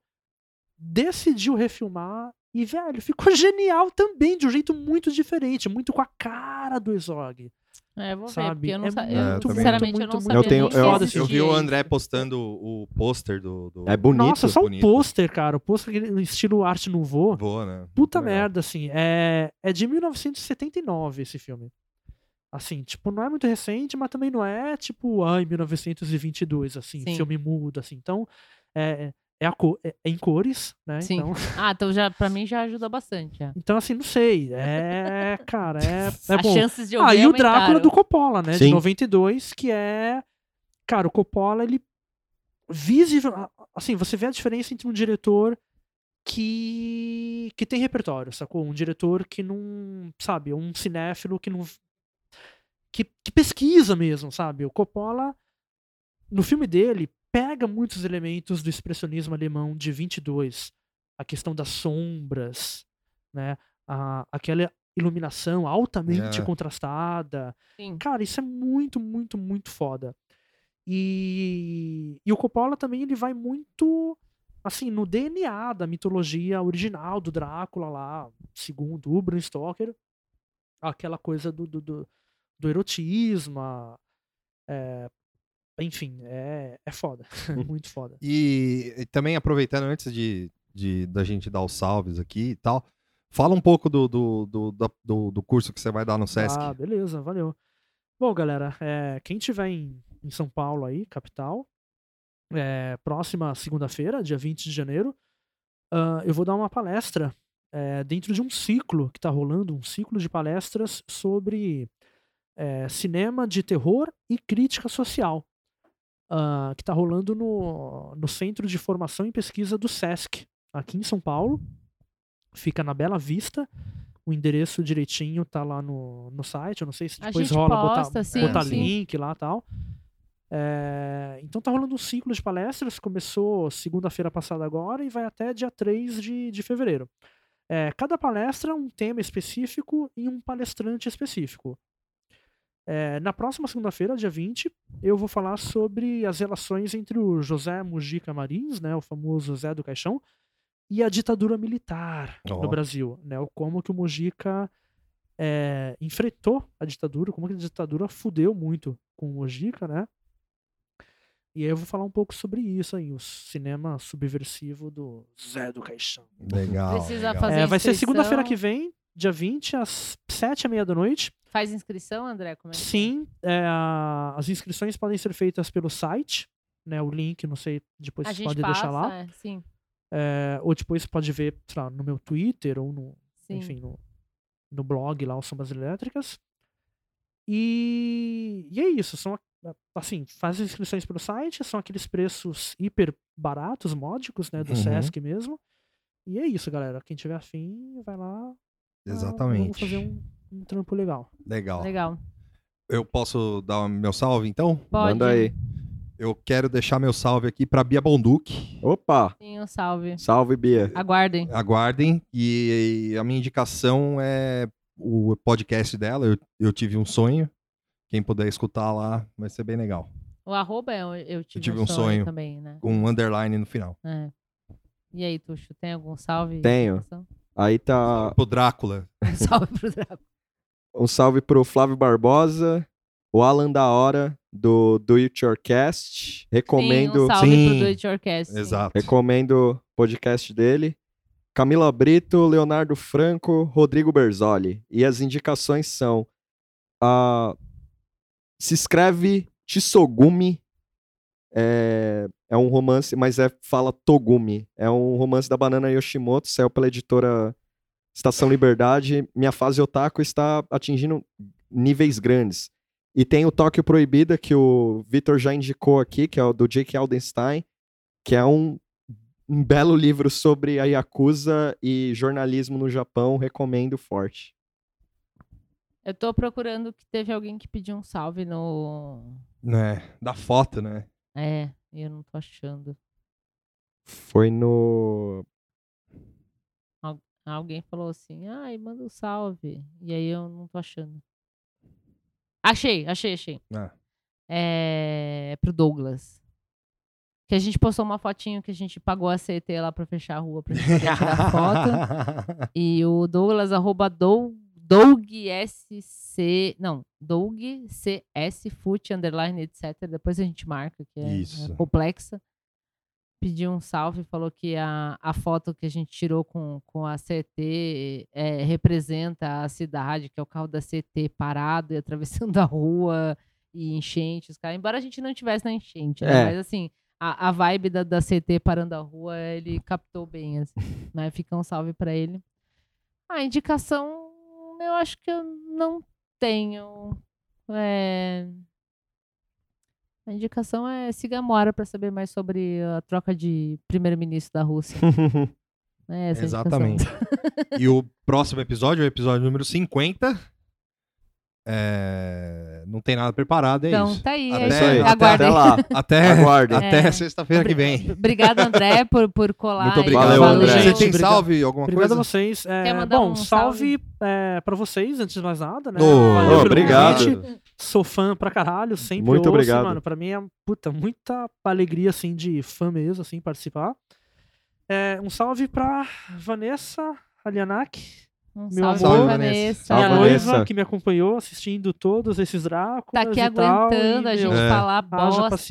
decidiu refilmar e, velho, ficou <laughs> genial também, de um jeito muito diferente, muito com a cara do Herzog.
É, vou ver,
Sabe?
porque eu não
É
sa-
muito,
eu,
muito,
sinceramente,
muito,
eu não sabia
Eu tenho- eu-
existia
Eu vi o. André postando o pôster do, do.
É bonito.
Nossa, só um
bonito.
pôster, cara. O pôster estilo arte nouveau.
Boa, né?
Puta
Legal.
merda, assim. É, é de 1979 esse filme. Assim, tipo, não é muito recente, mas também não é, tipo, ai, 1922, assim,
Sim.
filme mudo, assim. Então, é, é, a co- é- é em cores, né?
Sim.
Então, <laughs>
Ah, então já, pra mim já ajuda bastante. já.
então, assim, não sei. É, cara, é, <laughs> é
As
bom.
chances de eu
Ah, e o Drácula do Coppola, né? De
Sim.
92, que é. Cara, o Coppola, ele. Visível. Assim, você vê a diferença entre um diretor que. que tem repertório, sacou? Um diretor que não. Sabe? Um cinéfilo que não. Que, que pesquisa mesmo, sabe? O Coppola, no filme dele, pega muitos elementos do expressionismo alemão de 22. A questão das sombras, né? A, aquela iluminação altamente
É.
contrastada.
Sim.
Cara, isso é muito, muito, muito foda. E, e o Coppola também ele vai muito assim no DNA da mitologia original do Drácula lá, segundo o Bram Stoker, aquela coisa do, do, do, do erotismo, a- é, enfim, é, é foda, <laughs> muito foda.
E, e também aproveitando antes de, de- da gente dar os salves aqui e tal, fala um pouco do, do, do, do, do curso que você vai dar no Sesc.
Ah, beleza, valeu. Bom, galera, é, quem tiver em, em São Paulo aí, capital, é, próxima segunda-feira, dia 20 de janeiro, ah, eu vou dar uma palestra é, dentro de um ciclo que está rolando, um ciclo de palestras sobre é, cinema de terror e crítica social. Ah, que está rolando no, no Centro de Formação e Pesquisa do SESC, aqui em São Paulo. Fica na Bela Vista. O endereço direitinho tá lá no, no site. Eu não sei se depois rola
posta,
botar,
sim,
botar
sim.
link lá e tal. É, então tá rolando um ciclo de palestras, começou segunda-feira passada agora e vai até dia 3 de, de fevereiro. É, cada palestra um tema específico e um palestrante específico. É, na próxima segunda-feira, dia 20, eu vou falar sobre as relações entre o José Mujica Marins, né, o famoso Zé do Caixão, e a ditadura militar
Ó.
no Brasil. Né, como que o Mujica é, enfrentou a ditadura, como que a ditadura fudeu muito com o Mujica, né? E aí eu vou falar um pouco sobre isso aí, o cinema subversivo do Zé do Caixão.
Legal.
Precisa
legal.
fazer
É, vai ser segunda-feira que vem, dia 20, às 7 e meia da noite.
Faz inscrição, André? Como é que é?
Sim, é, a- as inscrições podem ser feitas pelo site, né? O link, não sei, depois
A
você
gente
pode
passa,
deixar lá.
é, sim,
É, ou depois pode ver, sei lá, no meu Twitter ou no,
sim.
enfim, no, no blog lá, o Sombras Elétricas. E, e é isso, são assim, faz as inscrições pelo site, são aqueles preços hiper baratos, módicos, né, do
Uhum.
Sesc mesmo. E é isso, galera. Quem tiver afim, vai lá. ah, Vamos
Exatamente.
fazer um, um trampo legal.
Legal.
Legal.
Eu posso dar o meu salve, então?
Pode.
Manda aí.
Eu quero deixar meu salve aqui pra Bia Bonduque.
Opa!
Sim, um salve.
Salve, Bia.
Aguardem.
Aguardem. E a minha indicação é o podcast dela. Eu, eu tive um sonho. Quem puder escutar lá, vai ser bem legal.
O arroba é eu tive,
tive
um,
um
sonho,
sonho.
também, né?
Com um underline no final.
É. E aí, Tuxo, tem algum salve?
Tenho. Aí tá
Pro Drácula. <laughs>
Salve pro Draco.
Um salve pro Flávio Barbosa, o Alan da Hora, do Do It Yourcast. Recomendo,
Sim, um salve
Sim.
pro Do It Yourcast. sim.
Exato.
recomendo o podcast dele. Camila Brito, Leonardo Franco, Rodrigo Berzoli. E as indicações são: ah, se escreve Tsogumi. É, é um romance, mas é fala Togumi. É um romance da Banana Yoshimoto, saiu pela editora Estação Liberdade. Minha fase otaku está atingindo níveis grandes. E tem o Tóquio Proibida, que o Vitor já indicou aqui, que é o do Jake Aldenstein, que é um, um belo livro sobre a Yakuza e jornalismo no Japão. Recomendo forte.
Eu tô procurando que teve alguém que pediu um salve no.
Né? Da foto, né?
É, e eu não tô achando.
Foi no.
Alguém falou assim, ai, manda um salve. E aí eu não tô achando. Achei, achei, achei.
Ah.
É pro Douglas. Que a gente postou uma fotinho que a gente pagou a CET lá pra fechar a rua pra gente tirar foto. <laughs> E o Douglas, arroba Doug, Doug SC. Não, Doug CS Foot, underline, etc. Depois a gente marca, que é, é
Isso.
complexa. Pediu um salve, falou que a, a foto que a gente tirou com, com a CT é, representa a cidade, que é o carro da CT parado e <laughs> atravessando a rua e enchente. Os caras, embora a gente não tivesse na enchente, né?
É.
Mas assim, a, a vibe da, da CT parando a rua, ele captou bem, assim. né? Fica um salve pra ele. A indicação, eu acho que eu não tenho. É... A indicação é siga a Moara pra saber mais sobre a troca de primeiro-ministro da Rússia. <laughs> É.
Exatamente. e o próximo episódio, o episódio número 50. É, Não tem nada preparado, é
Então,
isso.
tá aí.
Até-
é
Isso aí.
até-
Até lá.
Até, <laughs>
Aguardem.
até
É.
sexta-feira que vem.
Obrigado, André, por, por colar.
Muito obrigado. Valeu, André.
Você
gente.
tem
Obrigado.
salve, alguma
Obrigado
coisa?
a vocês. É, bom,
um
salve, é, pra vocês, antes de mais nada, né?
Ô,
Valeu pelo
obrigado.
convite. Sou fã pra caralho, sempre
Muito
ouço,
obrigado.
mano. Pra mim é, puta, muita alegria, assim, de fã mesmo, assim, participar. É, um salve pra Vanessa Alianac,
Um
Meu
salve,
amor.
Vanessa.
Salve,
minha
Vanessa.
noiva, que me acompanhou assistindo todos esses Dráculas
Tá aqui
e tal,
aguentando
e,
a gente
É.
falar bosta horas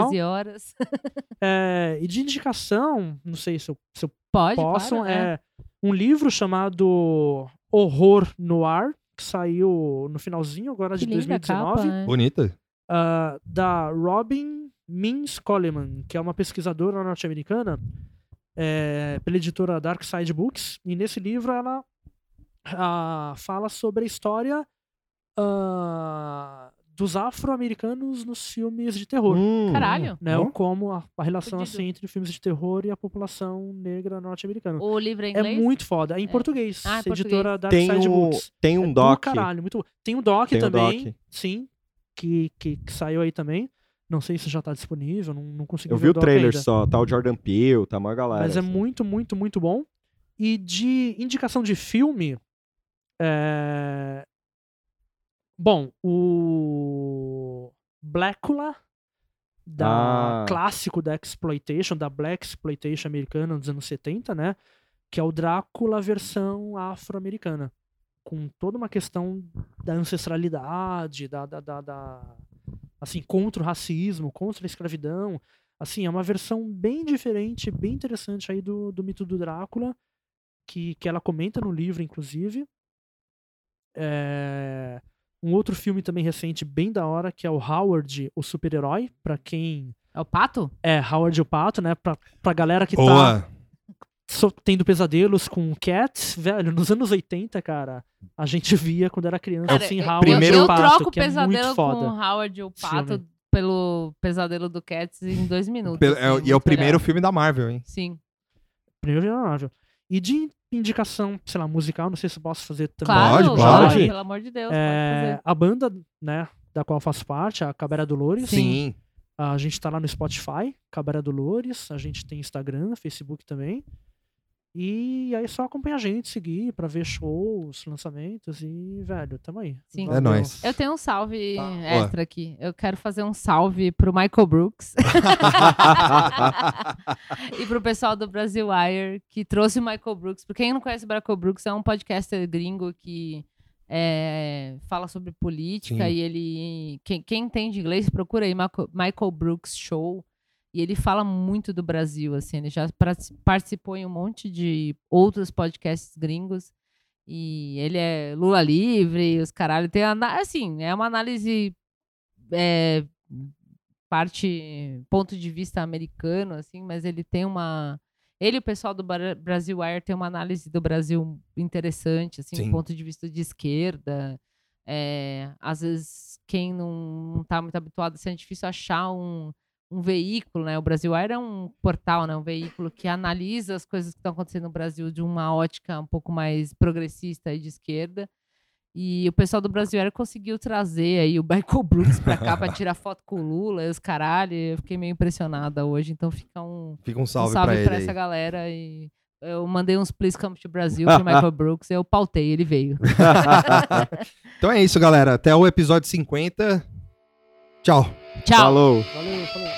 tal.
e horas. <laughs>
É, e de indicação, não sei se eu, se eu
Pode,
posso,
claro, é.
é um livro chamado Horror no Ar, que saiu no finalzinho agora
Que
de
linda a
2019,
capa, né?
Bonita.
ah, da Robin Means Coleman, que é uma pesquisadora norte-americana, é, pela editora Dark Side Books. E nesse livro ela ah, fala sobre a história ah, dos afro-americanos nos filmes de terror.
Hum.
Caralho.
Né, o como a, a relação
Fudido.
assim entre filmes de terror e a população negra norte-americana.
O livro em
É
inglês?
muito foda. É em
É.
português.
Ah, em
editora Dark
Tem,
Side
o,
Books.
tem
É
um
do
doc.
caralho, muito bom. Tem o doc
Tem
também,
doc.
sim, que, que, que saiu aí também. Não sei se já tá disponível, não, não consegui
Eu
ver
vi o
doc
trailer
ainda.
só, tá o Jordan Peele, tá uma galera.
Mas é
assim.
muito, muito, muito bom. E de indicação de filme. É... Bom, o Blackula, da
Ah.
clássico da Exploitation, da Black Exploitation americana dos anos 70, né? Que é o Drácula versão afro-americana. Com toda uma questão da ancestralidade, da, da, da, da- assim, contra o racismo, contra a escravidão. Assim, é uma versão bem diferente, bem interessante aí do, do mito do Drácula, que, que ela comenta no livro, inclusive. É, Um outro filme também recente, bem da hora, que é o Howard, o super-herói, pra quem...
É o pato?
É, Howard o Pato, né? Pra, pra galera que tá
Boa.
so- tendo pesadelos com Cats, velho, nos anos 80, cara, a gente <laughs> via quando era criança,
Cara,
assim,
eu-
Howard
primeiro-
eu
o Pato,
troco o
que é
pesadelo
muito
com
foda.
o Howard o Pato
filme.
pelo pesadelo do Cats em dois minutos.
Pe-
assim,
é o- e é o primeiro filme da Marvel, hein?
Sim.
Primeiro Marvel. E de indicação, sei lá, musical, não sei se eu posso fazer também.
Claro,
Pode,
claro,
pode.
pelo amor de Deus,
É,
pode
a banda, né, da qual eu faço parte, a Cabaré Dolores,
Sim.
a gente tá lá no Spotify, Cabaré Dolores, a gente tem Instagram, Facebook também. E aí é só acompanhar a gente, seguir pra ver shows, lançamentos e, velho, tamo aí.
Sim.
É nóis.
Eu tenho um salve
Tá.
extra aqui. Eu quero fazer um salve pro Michael Brooks <laughs> e pro pessoal do Brasil Wire que trouxe o Michael Brooks. Pra quem não conhece o Michael Brooks, é um podcaster gringo que é, fala sobre política
Sim.
e ele. Quem, quem entende inglês, procura aí Michael, Michael Brooks Show. E ele fala muito do Brasil, assim, ele já participou em um monte de outros podcasts gringos. E ele é Lula livre, os caralho. Tem assim, é uma análise é, parte ponto de vista americano, assim, mas ele tem uma ele e o pessoal do Bra- Brasil Wire tem uma análise do Brasil interessante, assim,
Sim.
do ponto de vista de esquerda. É, às vezes quem não, não tá muito habituado, assim, é difícil achar um, um veículo, né? O Brasil Wire é um portal, né? Um veículo que analisa as coisas que estão acontecendo no Brasil de uma ótica um pouco mais progressista e de esquerda. E o pessoal do Brasil Wire conseguiu trazer aí o Michael Brooks pra cá pra tirar foto com o Lula e os caralho. Eu fiquei meio impressionada hoje, então fica um,
Fica um
um
salve,
salve,
pra
essa
aí.
galera e eu mandei uns Please Come to Brasil pro Michael <laughs> Brooks, eu pautei, ele veio. <laughs>
então é isso, galera. Até o episódio 50. Tchau.
Tchau!
Falou.
Valeu, falou.